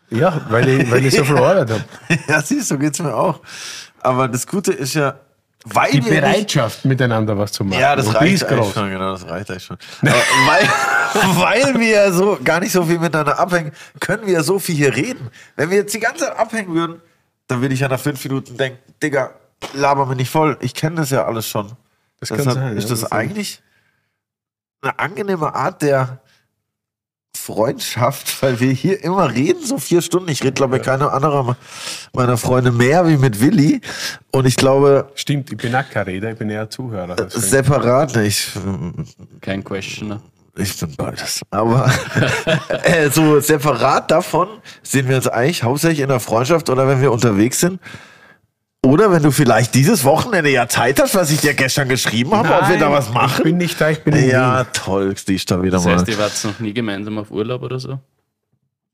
Speaker 2: Ja, weil ich, weil ich so viel Arbeit habe.
Speaker 1: ja, siehst du, so geht's mir auch. Aber das Gute ist ja, weil
Speaker 2: Die
Speaker 1: wir nicht
Speaker 2: Bereitschaft, miteinander was zu machen.
Speaker 1: Ja, das reicht
Speaker 2: ist
Speaker 1: eigentlich
Speaker 2: groß.
Speaker 1: schon, genau, das reicht eigentlich schon. Aber weil, weil wir ja so gar nicht so viel miteinander abhängen, können wir ja so viel hier reden. Wenn wir jetzt die ganze Zeit abhängen würden, dann würde ich ja nach fünf Minuten denken, Digga, laber mir nicht voll, ich kenne das ja alles schon.
Speaker 2: Das kann
Speaker 1: Deshalb
Speaker 2: sein.
Speaker 1: ist
Speaker 2: ja,
Speaker 1: das
Speaker 2: das
Speaker 1: eigentlich eine angenehme Art der Freundschaft, weil wir hier immer reden, so vier Stunden. Ich rede, glaube ich, keiner anderer meiner Freunde mehr wie mit Willi. Und ich glaube,
Speaker 2: Stimmt, ich bin auch kein Redner, ich bin eher Zuhörer. deswegen.
Speaker 1: separat nicht.
Speaker 3: Kein Questioner.
Speaker 1: Ich bin beides. Aber äh, so separat davon sind wir jetzt eigentlich hauptsächlich in der Freundschaft oder wenn wir unterwegs sind. Oder wenn du vielleicht dieses Wochenende ja Zeit hast, was ich dir gestern geschrieben habe, ob wir da was
Speaker 2: Ich
Speaker 1: machen.
Speaker 2: bin nicht da, ich bin in
Speaker 1: ja,
Speaker 2: Wien.
Speaker 1: toll, siehst da wieder
Speaker 3: Das
Speaker 1: mal.
Speaker 3: heißt, ihr wart noch nie gemeinsam auf Urlaub oder so?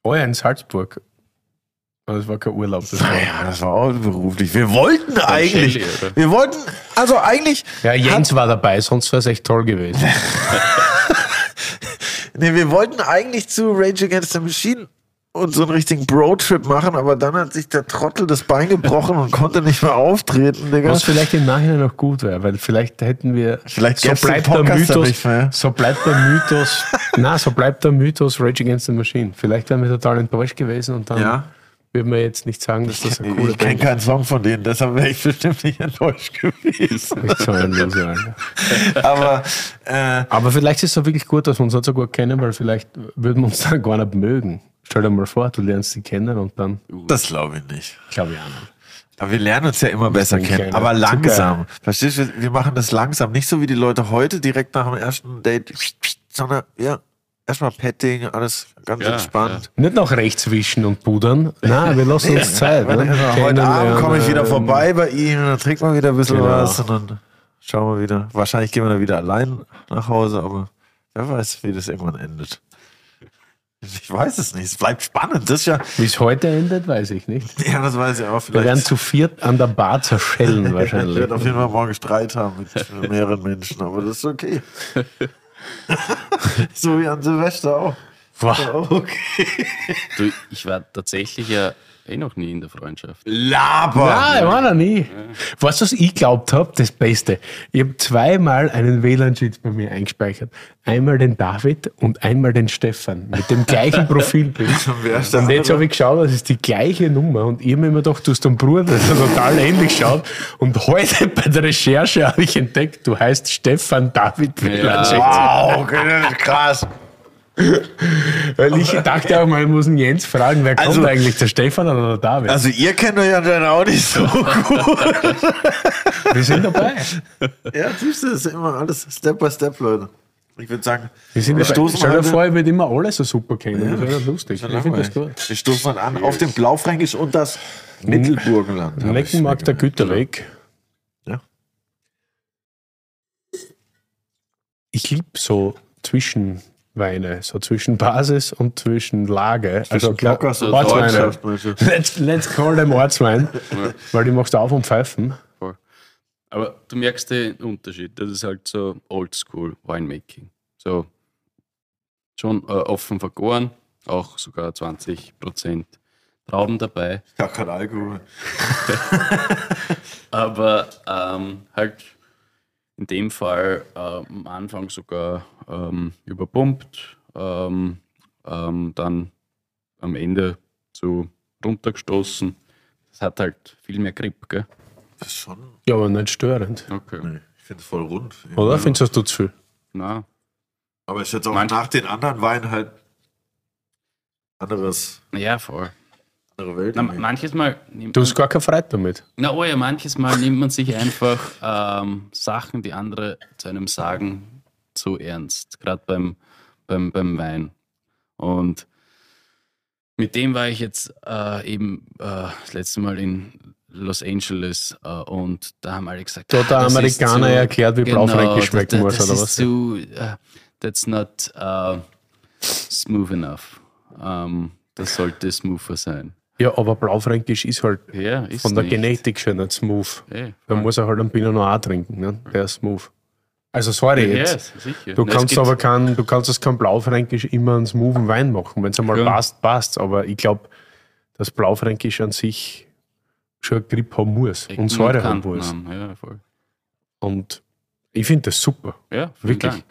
Speaker 2: Oh ja, in Salzburg. Aber Das war kein Urlaub. Das war,
Speaker 1: Ja, das war auch beruflich. Wir wollten eigentlich.
Speaker 3: Shelly?
Speaker 1: Wir wollten, also eigentlich.
Speaker 2: ja, Jens war dabei, sonst wäre es echt toll gewesen.
Speaker 1: Nee, wir wollten eigentlich zu Rage Against the Machine und so einen richtigen Bro-Trip machen, aber dann hat sich der Trottel das Bein gebrochen und konnte nicht mehr auftreten, Digga.
Speaker 2: Was vielleicht im Nachhinein noch gut wäre, weil vielleicht hätten wir.
Speaker 1: Vielleicht
Speaker 2: so bleibt der Mythos. So bleibt der Mythos. na, so bleibt der Mythos Rage Against the Machine. Vielleicht wären wir total enttäuscht gewesen und dann
Speaker 1: Ja.
Speaker 2: Würden wir jetzt nicht sagen, dass das eine
Speaker 1: Ich,
Speaker 2: coole
Speaker 1: ich kenne keinen Song von denen, deshalb wäre ich bestimmt nicht enttäuscht gewesen.
Speaker 2: ein Loser, Alter.
Speaker 1: Aber äh,
Speaker 2: Aber vielleicht ist es auch wirklich gut, dass wir uns nicht so gut kennen, weil vielleicht würden wir uns dann gar nicht mögen. Stell dir mal vor, du lernst sie kennen und dann.
Speaker 1: das glaube ich nicht.
Speaker 2: Glaube ich auch nicht.
Speaker 1: Aber wir lernen uns ja immer besser
Speaker 2: ein
Speaker 1: kennen. Aber langsam. Verstehst du? Wir machen das langsam. Nicht so wie die Leute heute direkt nach dem ersten Date, sondern ja, erstmal Petting, alles ganz
Speaker 3: Ja,
Speaker 1: entspannt.
Speaker 2: Nicht noch rechts wischen und pudern. Nein, wir lassen uns Zeit. Ne?
Speaker 1: Heute Abend komme ich wieder
Speaker 2: ähm,
Speaker 1: vorbei bei ihm, dann trinkt man wieder ein bisschen
Speaker 2: Genau.
Speaker 1: was und dann schauen wir wieder. Wahrscheinlich gehen wir dann wieder allein nach Hause, aber wer weiß, wie das irgendwann endet. Ich weiß es nicht. Es bleibt spannend. Das ist ja,
Speaker 2: Wie es heute endet, weiß ich nicht.
Speaker 1: ja, das weiß ich auch.
Speaker 2: Wir werden
Speaker 1: Vielleicht
Speaker 2: zu viert an der Bar zerschellen
Speaker 1: ich
Speaker 2: wahrscheinlich.
Speaker 1: werde auf jeden Fall morgen Streit haben mit mehreren Menschen, aber das ist okay. so wie an Silvester auch.
Speaker 2: Wow.
Speaker 1: Okay.
Speaker 3: Du, ich war tatsächlich ja eh noch nie in der Freundschaft.
Speaker 1: Laber!
Speaker 2: Nein, ich war noch nie. Weißt du, was ich glaubt habe? Das Beste. Ich habe zweimal einen WLAN-Cheat bei mir eingespeichert. Einmal den David und einmal den Stefan mit dem gleichen Profilbild. Und jetzt habe ich geschaut, das ist die gleiche Nummer. Und ich habe mir immer gedacht, du hast einen Bruder, der total ähnlich schaut. Und heute bei der Recherche habe ich entdeckt, du heißt Stefan David WLAN-Cheat.
Speaker 1: Wow, okay, das ist krass.
Speaker 2: Weil ich dachte auch mal, ich muss den Jens fragen, wer kommt
Speaker 1: Also-
Speaker 2: eigentlich, der Stefan oder der David?
Speaker 1: Also ihr kennt euch ja dann auch nicht so gut.
Speaker 2: Wir sind dabei.
Speaker 1: ja, siehst du, das ist immer alles Step by Step, Leute. Ich würde sagen,
Speaker 2: Wir sind
Speaker 1: wir stoßen
Speaker 2: Stell dir vor, ich würde immer alle so super kennen. das wäre ja lustig. Ich finde das gut.
Speaker 1: Wir stoßen mal an auf den Blaufränkisch und das Mittelburgenland.
Speaker 2: Meckenmark der Güterweg.
Speaker 1: Ja.
Speaker 2: Ich liebe so Zwischenweine, so zwischen Basis und zwischen Lage. Also klar,
Speaker 1: Blockers und
Speaker 2: Ortsweine. Let's, let's call them Ortswein, weil die machst du auf und pfeifen.
Speaker 3: Voll. Aber du merkst den Unterschied. Das ist halt so Oldschool Winemaking. So schon äh, offen vergoren, auch sogar 20% Trauben dabei.
Speaker 1: Ja, kein Alkohol.
Speaker 3: Aber ähm, halt in dem Fall äh, am Anfang sogar ähm, überpumpt, ähm, ähm, dann am Ende so runtergestoßen. Das hat halt viel mehr Grip, gell?
Speaker 1: Das ist schon.
Speaker 2: Ja, aber nicht störend.
Speaker 3: Okay.
Speaker 1: Nee, ich finde es voll rund.
Speaker 2: Oder findest du das tut zu viel?
Speaker 3: Na,
Speaker 1: Aber ist jetzt auch
Speaker 3: Manch-
Speaker 1: nach den anderen Weinen halt anderes,
Speaker 3: ja, voll.
Speaker 1: andere Welt.
Speaker 3: Na, manches Mal nimmt
Speaker 2: Du
Speaker 3: man,
Speaker 2: hast gar keine Freude damit.
Speaker 3: na, oh ja, manches Mal nimmt man sich einfach ähm, Sachen, die andere zu einem sagen, zu ernst. Gerade beim, beim, beim Wein. Und mit dem war ich jetzt äh, eben äh, das letzte Mal in Los Angeles äh, und da haben alle gesagt,
Speaker 2: Da hat der
Speaker 3: "Ah,
Speaker 2: Amerikaner
Speaker 3: zu-
Speaker 2: erklärt, wie Blaufränkisch
Speaker 3: das-
Speaker 2: schmecken muss,
Speaker 3: das
Speaker 2: oder
Speaker 3: ist
Speaker 2: was?
Speaker 3: Zu, äh, that's not uh, smooth enough. Ähm, das sollte smoother sein.
Speaker 2: Ja, aber Blaufränkisch ist halt
Speaker 3: Ja, ist
Speaker 2: von der
Speaker 3: nicht.
Speaker 2: Genetik schon nicht smooth.
Speaker 3: Eh,
Speaker 2: Da muss er halt einen Pinot Noir trinken, ne? der ist smooth. Also sorry
Speaker 3: ja,
Speaker 2: jetzt.
Speaker 3: sicher.
Speaker 2: Du kannst
Speaker 3: gibt-
Speaker 2: aber kein, du kannst aus keinem Blaufränkisch immer einen smoothen Wein machen. Wenn es einmal
Speaker 3: Ja.
Speaker 2: passt, passt. Aber ich glaube, dass Blaufränkisch an sich schon Grip haben muss
Speaker 3: Ecken
Speaker 2: und Säure haben muss.
Speaker 3: haben. Ja.
Speaker 2: Und ich finde das super.
Speaker 3: Ja,
Speaker 2: Wirklich.
Speaker 3: Dank.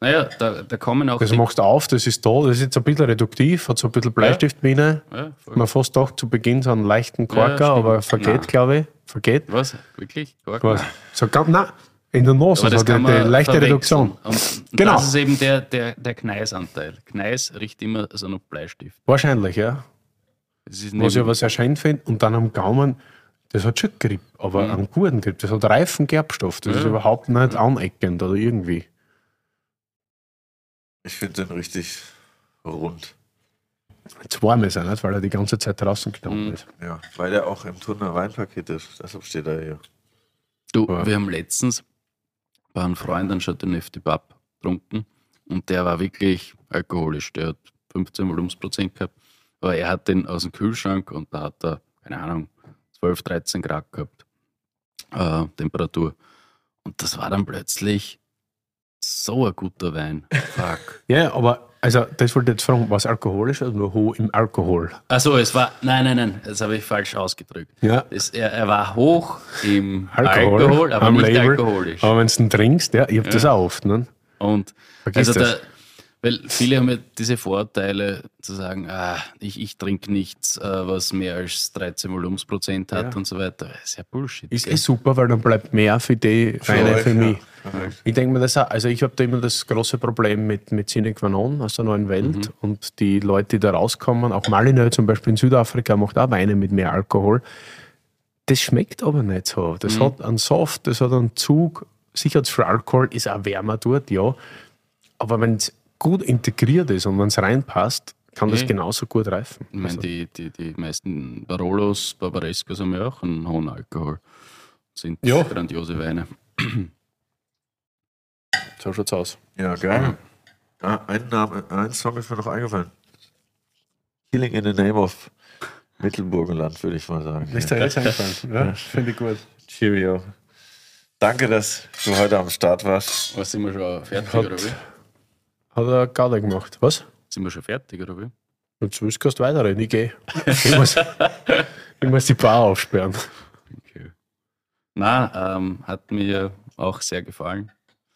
Speaker 3: Naja, da, da kommen auch
Speaker 2: Das machst du auf, das ist da, das ist jetzt ein bisschen reduktiv, hat so ein bisschen Bleistiftbiene.
Speaker 3: ja.
Speaker 2: Man fast doch zu Beginn so einen leichten Korker,
Speaker 3: stimmt.
Speaker 2: aber vergeht,
Speaker 3: Nein.
Speaker 2: glaube ich. Vergeht.
Speaker 3: Was? Wirklich? Gar
Speaker 2: Was? So ganz, nein, in der Nase
Speaker 3: Aber das
Speaker 2: hat
Speaker 3: kann
Speaker 2: eine
Speaker 3: man
Speaker 2: leichte. Reduktion.
Speaker 3: Und
Speaker 2: Genau.
Speaker 3: Das ist eben der, der, der Kneisanteil. Kneis riecht immer so nach Bleistift.
Speaker 2: Wahrscheinlich, ja.
Speaker 3: Das ist
Speaker 2: Was ich aber sehr schön finde. Und dann am Gaumen, das hat schon Grip, aber einen guten Grip. Das hat reifen Gerbstoff. Das ist
Speaker 3: Ja.
Speaker 2: überhaupt nicht aneckend oder irgendwie.
Speaker 1: Ich finde den richtig rund.
Speaker 2: Jetzt warm ist er nicht, weil er die ganze Zeit draußen gestanden
Speaker 3: Mhm.
Speaker 2: ist.
Speaker 1: Ja, weil der auch im Turner Weinpaket ist. Deshalb steht er hier.
Speaker 3: Du, wir haben letztens bei einem Freund einen Chateauneuf du Pape getrunken und der war wirklich alkoholisch. Der hat 15 Volumensprozent gehabt, aber er hat den aus dem Kühlschrank und da hat er, keine Ahnung, 12, 13 Grad gehabt, äh, Temperatur. Und das war dann plötzlich so ein guter Wein. Fuck.
Speaker 2: Ja, aber also das wollte ich jetzt fragen, was alkoholisch oder nur hoch im Alkohol?
Speaker 3: Also es war, nein, nein, nein, das habe ich falsch ausgedrückt.
Speaker 2: Ja.
Speaker 3: Es, er, er war hoch im Alkohol, aber
Speaker 2: am
Speaker 3: nicht
Speaker 2: Label.
Speaker 3: alkoholisch.
Speaker 2: Aber wenn du ihn trinkst, ja, ich hab das auch oft. Ne?
Speaker 3: Und
Speaker 2: Vergiss
Speaker 3: also
Speaker 2: das.
Speaker 3: da, weil viele haben ja diese Vorteile zu sagen, ah, ich, ich trinke nichts, äh, was mehr als 13 Volumensprozent hat
Speaker 2: Ja.
Speaker 3: und so weiter. Das ist ja Bullshit.
Speaker 2: Ist eh super, weil dann bleibt mehr für die
Speaker 1: euch,
Speaker 2: für
Speaker 1: ja.
Speaker 2: mich.
Speaker 1: Ja.
Speaker 2: Ich denke mir das auch, also ich habe da immer das große Problem mit, mit Sine qua non aus der neuen Welt und die Leute, die da rauskommen, auch Malinö zum Beispiel in Südafrika macht auch Weine mit mehr Alkohol. Das schmeckt aber nicht so. Das hat einen Soft, das hat einen Zug, sicher für Alkohol, ist auch wärmer dort, ja. Aber wenn es gut integriert ist und wenn es reinpasst, kann das
Speaker 3: Ja.
Speaker 2: genauso gut reifen.
Speaker 3: Ich meine, die, die, die meisten Barolos, Barbarescos haben ja auch einen hohen Alkohol. Sind
Speaker 2: Ja.
Speaker 3: grandiose Weine.
Speaker 2: so schaut's aus.
Speaker 1: Ja, geil. Ah, ein, Name, ein Song ist mir noch eingefallen. Killing in the name of Mittelburgenland, würde ich mal sagen.
Speaker 2: Ist dir jetzt eingefallen? Ja, finde ich gut.
Speaker 1: Cheerio. Danke, dass du heute am Start warst.
Speaker 3: Was sind wir schon fertig
Speaker 2: Hat-
Speaker 3: oder wie?
Speaker 2: Hat er gar nicht gemacht. Was?
Speaker 3: Sind wir schon fertig oder wie?
Speaker 2: Jetzt willst du weiterreden, ich gehe. Ich muss, ich muss die Bar aufsperren.
Speaker 3: Okay. Na, ähm, hat mir auch sehr gefallen.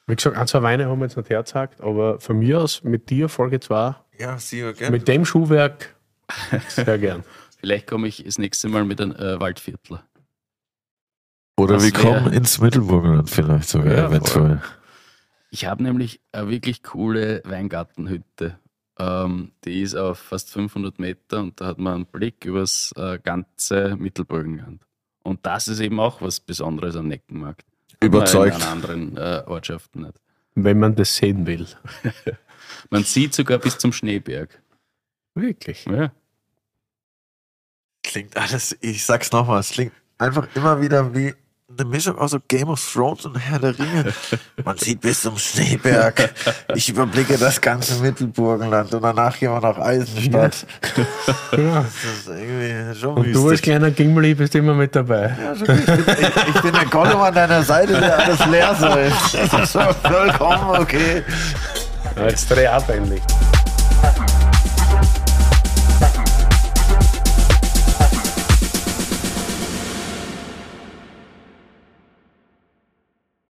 Speaker 2: Wie gesagt, ein, zwei Weine haben wir jetzt nicht hergezeigt, aber von mir aus mit dir Folge 2,
Speaker 1: Ja, you again.
Speaker 2: mit dem Schuhwerk, sehr gern.
Speaker 3: Vielleicht komme ich das nächste Mal mit einem äh, Waldviertler.
Speaker 1: Oder
Speaker 3: Das
Speaker 1: wir kommen ins Mittelburgenland vielleicht sogar
Speaker 2: Ja,
Speaker 1: eventuell.
Speaker 3: Ich habe nämlich eine wirklich coole Weingartenhütte. Ähm, die ist auf fast 500 Meter und da hat man einen Blick übers äh, ganze Mittelburgenland. Und das ist eben auch was Besonderes am Neckenmarkt.
Speaker 1: Überzeugt.
Speaker 3: In, an anderen äh, Ortschaften nicht.
Speaker 2: Wenn man das sehen will.
Speaker 3: Man sieht sogar bis zum Schneeberg.
Speaker 2: Wirklich.
Speaker 3: Ja.
Speaker 1: Klingt alles, ich sag's nochmal, es klingt einfach immer wieder wie eine Mischung aus so Game of Thrones und Herr der Ringe. Man sieht bis zum Schneeberg. Ich überblicke das ganze Mittelburgenland und danach gehen wir nach Eisenstadt.
Speaker 2: Ja.
Speaker 1: Das ist irgendwie schon
Speaker 2: Und du als kleiner Gimli bist immer mit dabei.
Speaker 1: Ja, schon ich, bin, ich, ich bin der Gollum an deiner Seite, der alles leer so ist. Das ist schon vollkommen okay.
Speaker 2: Jetzt dreh ab endlich.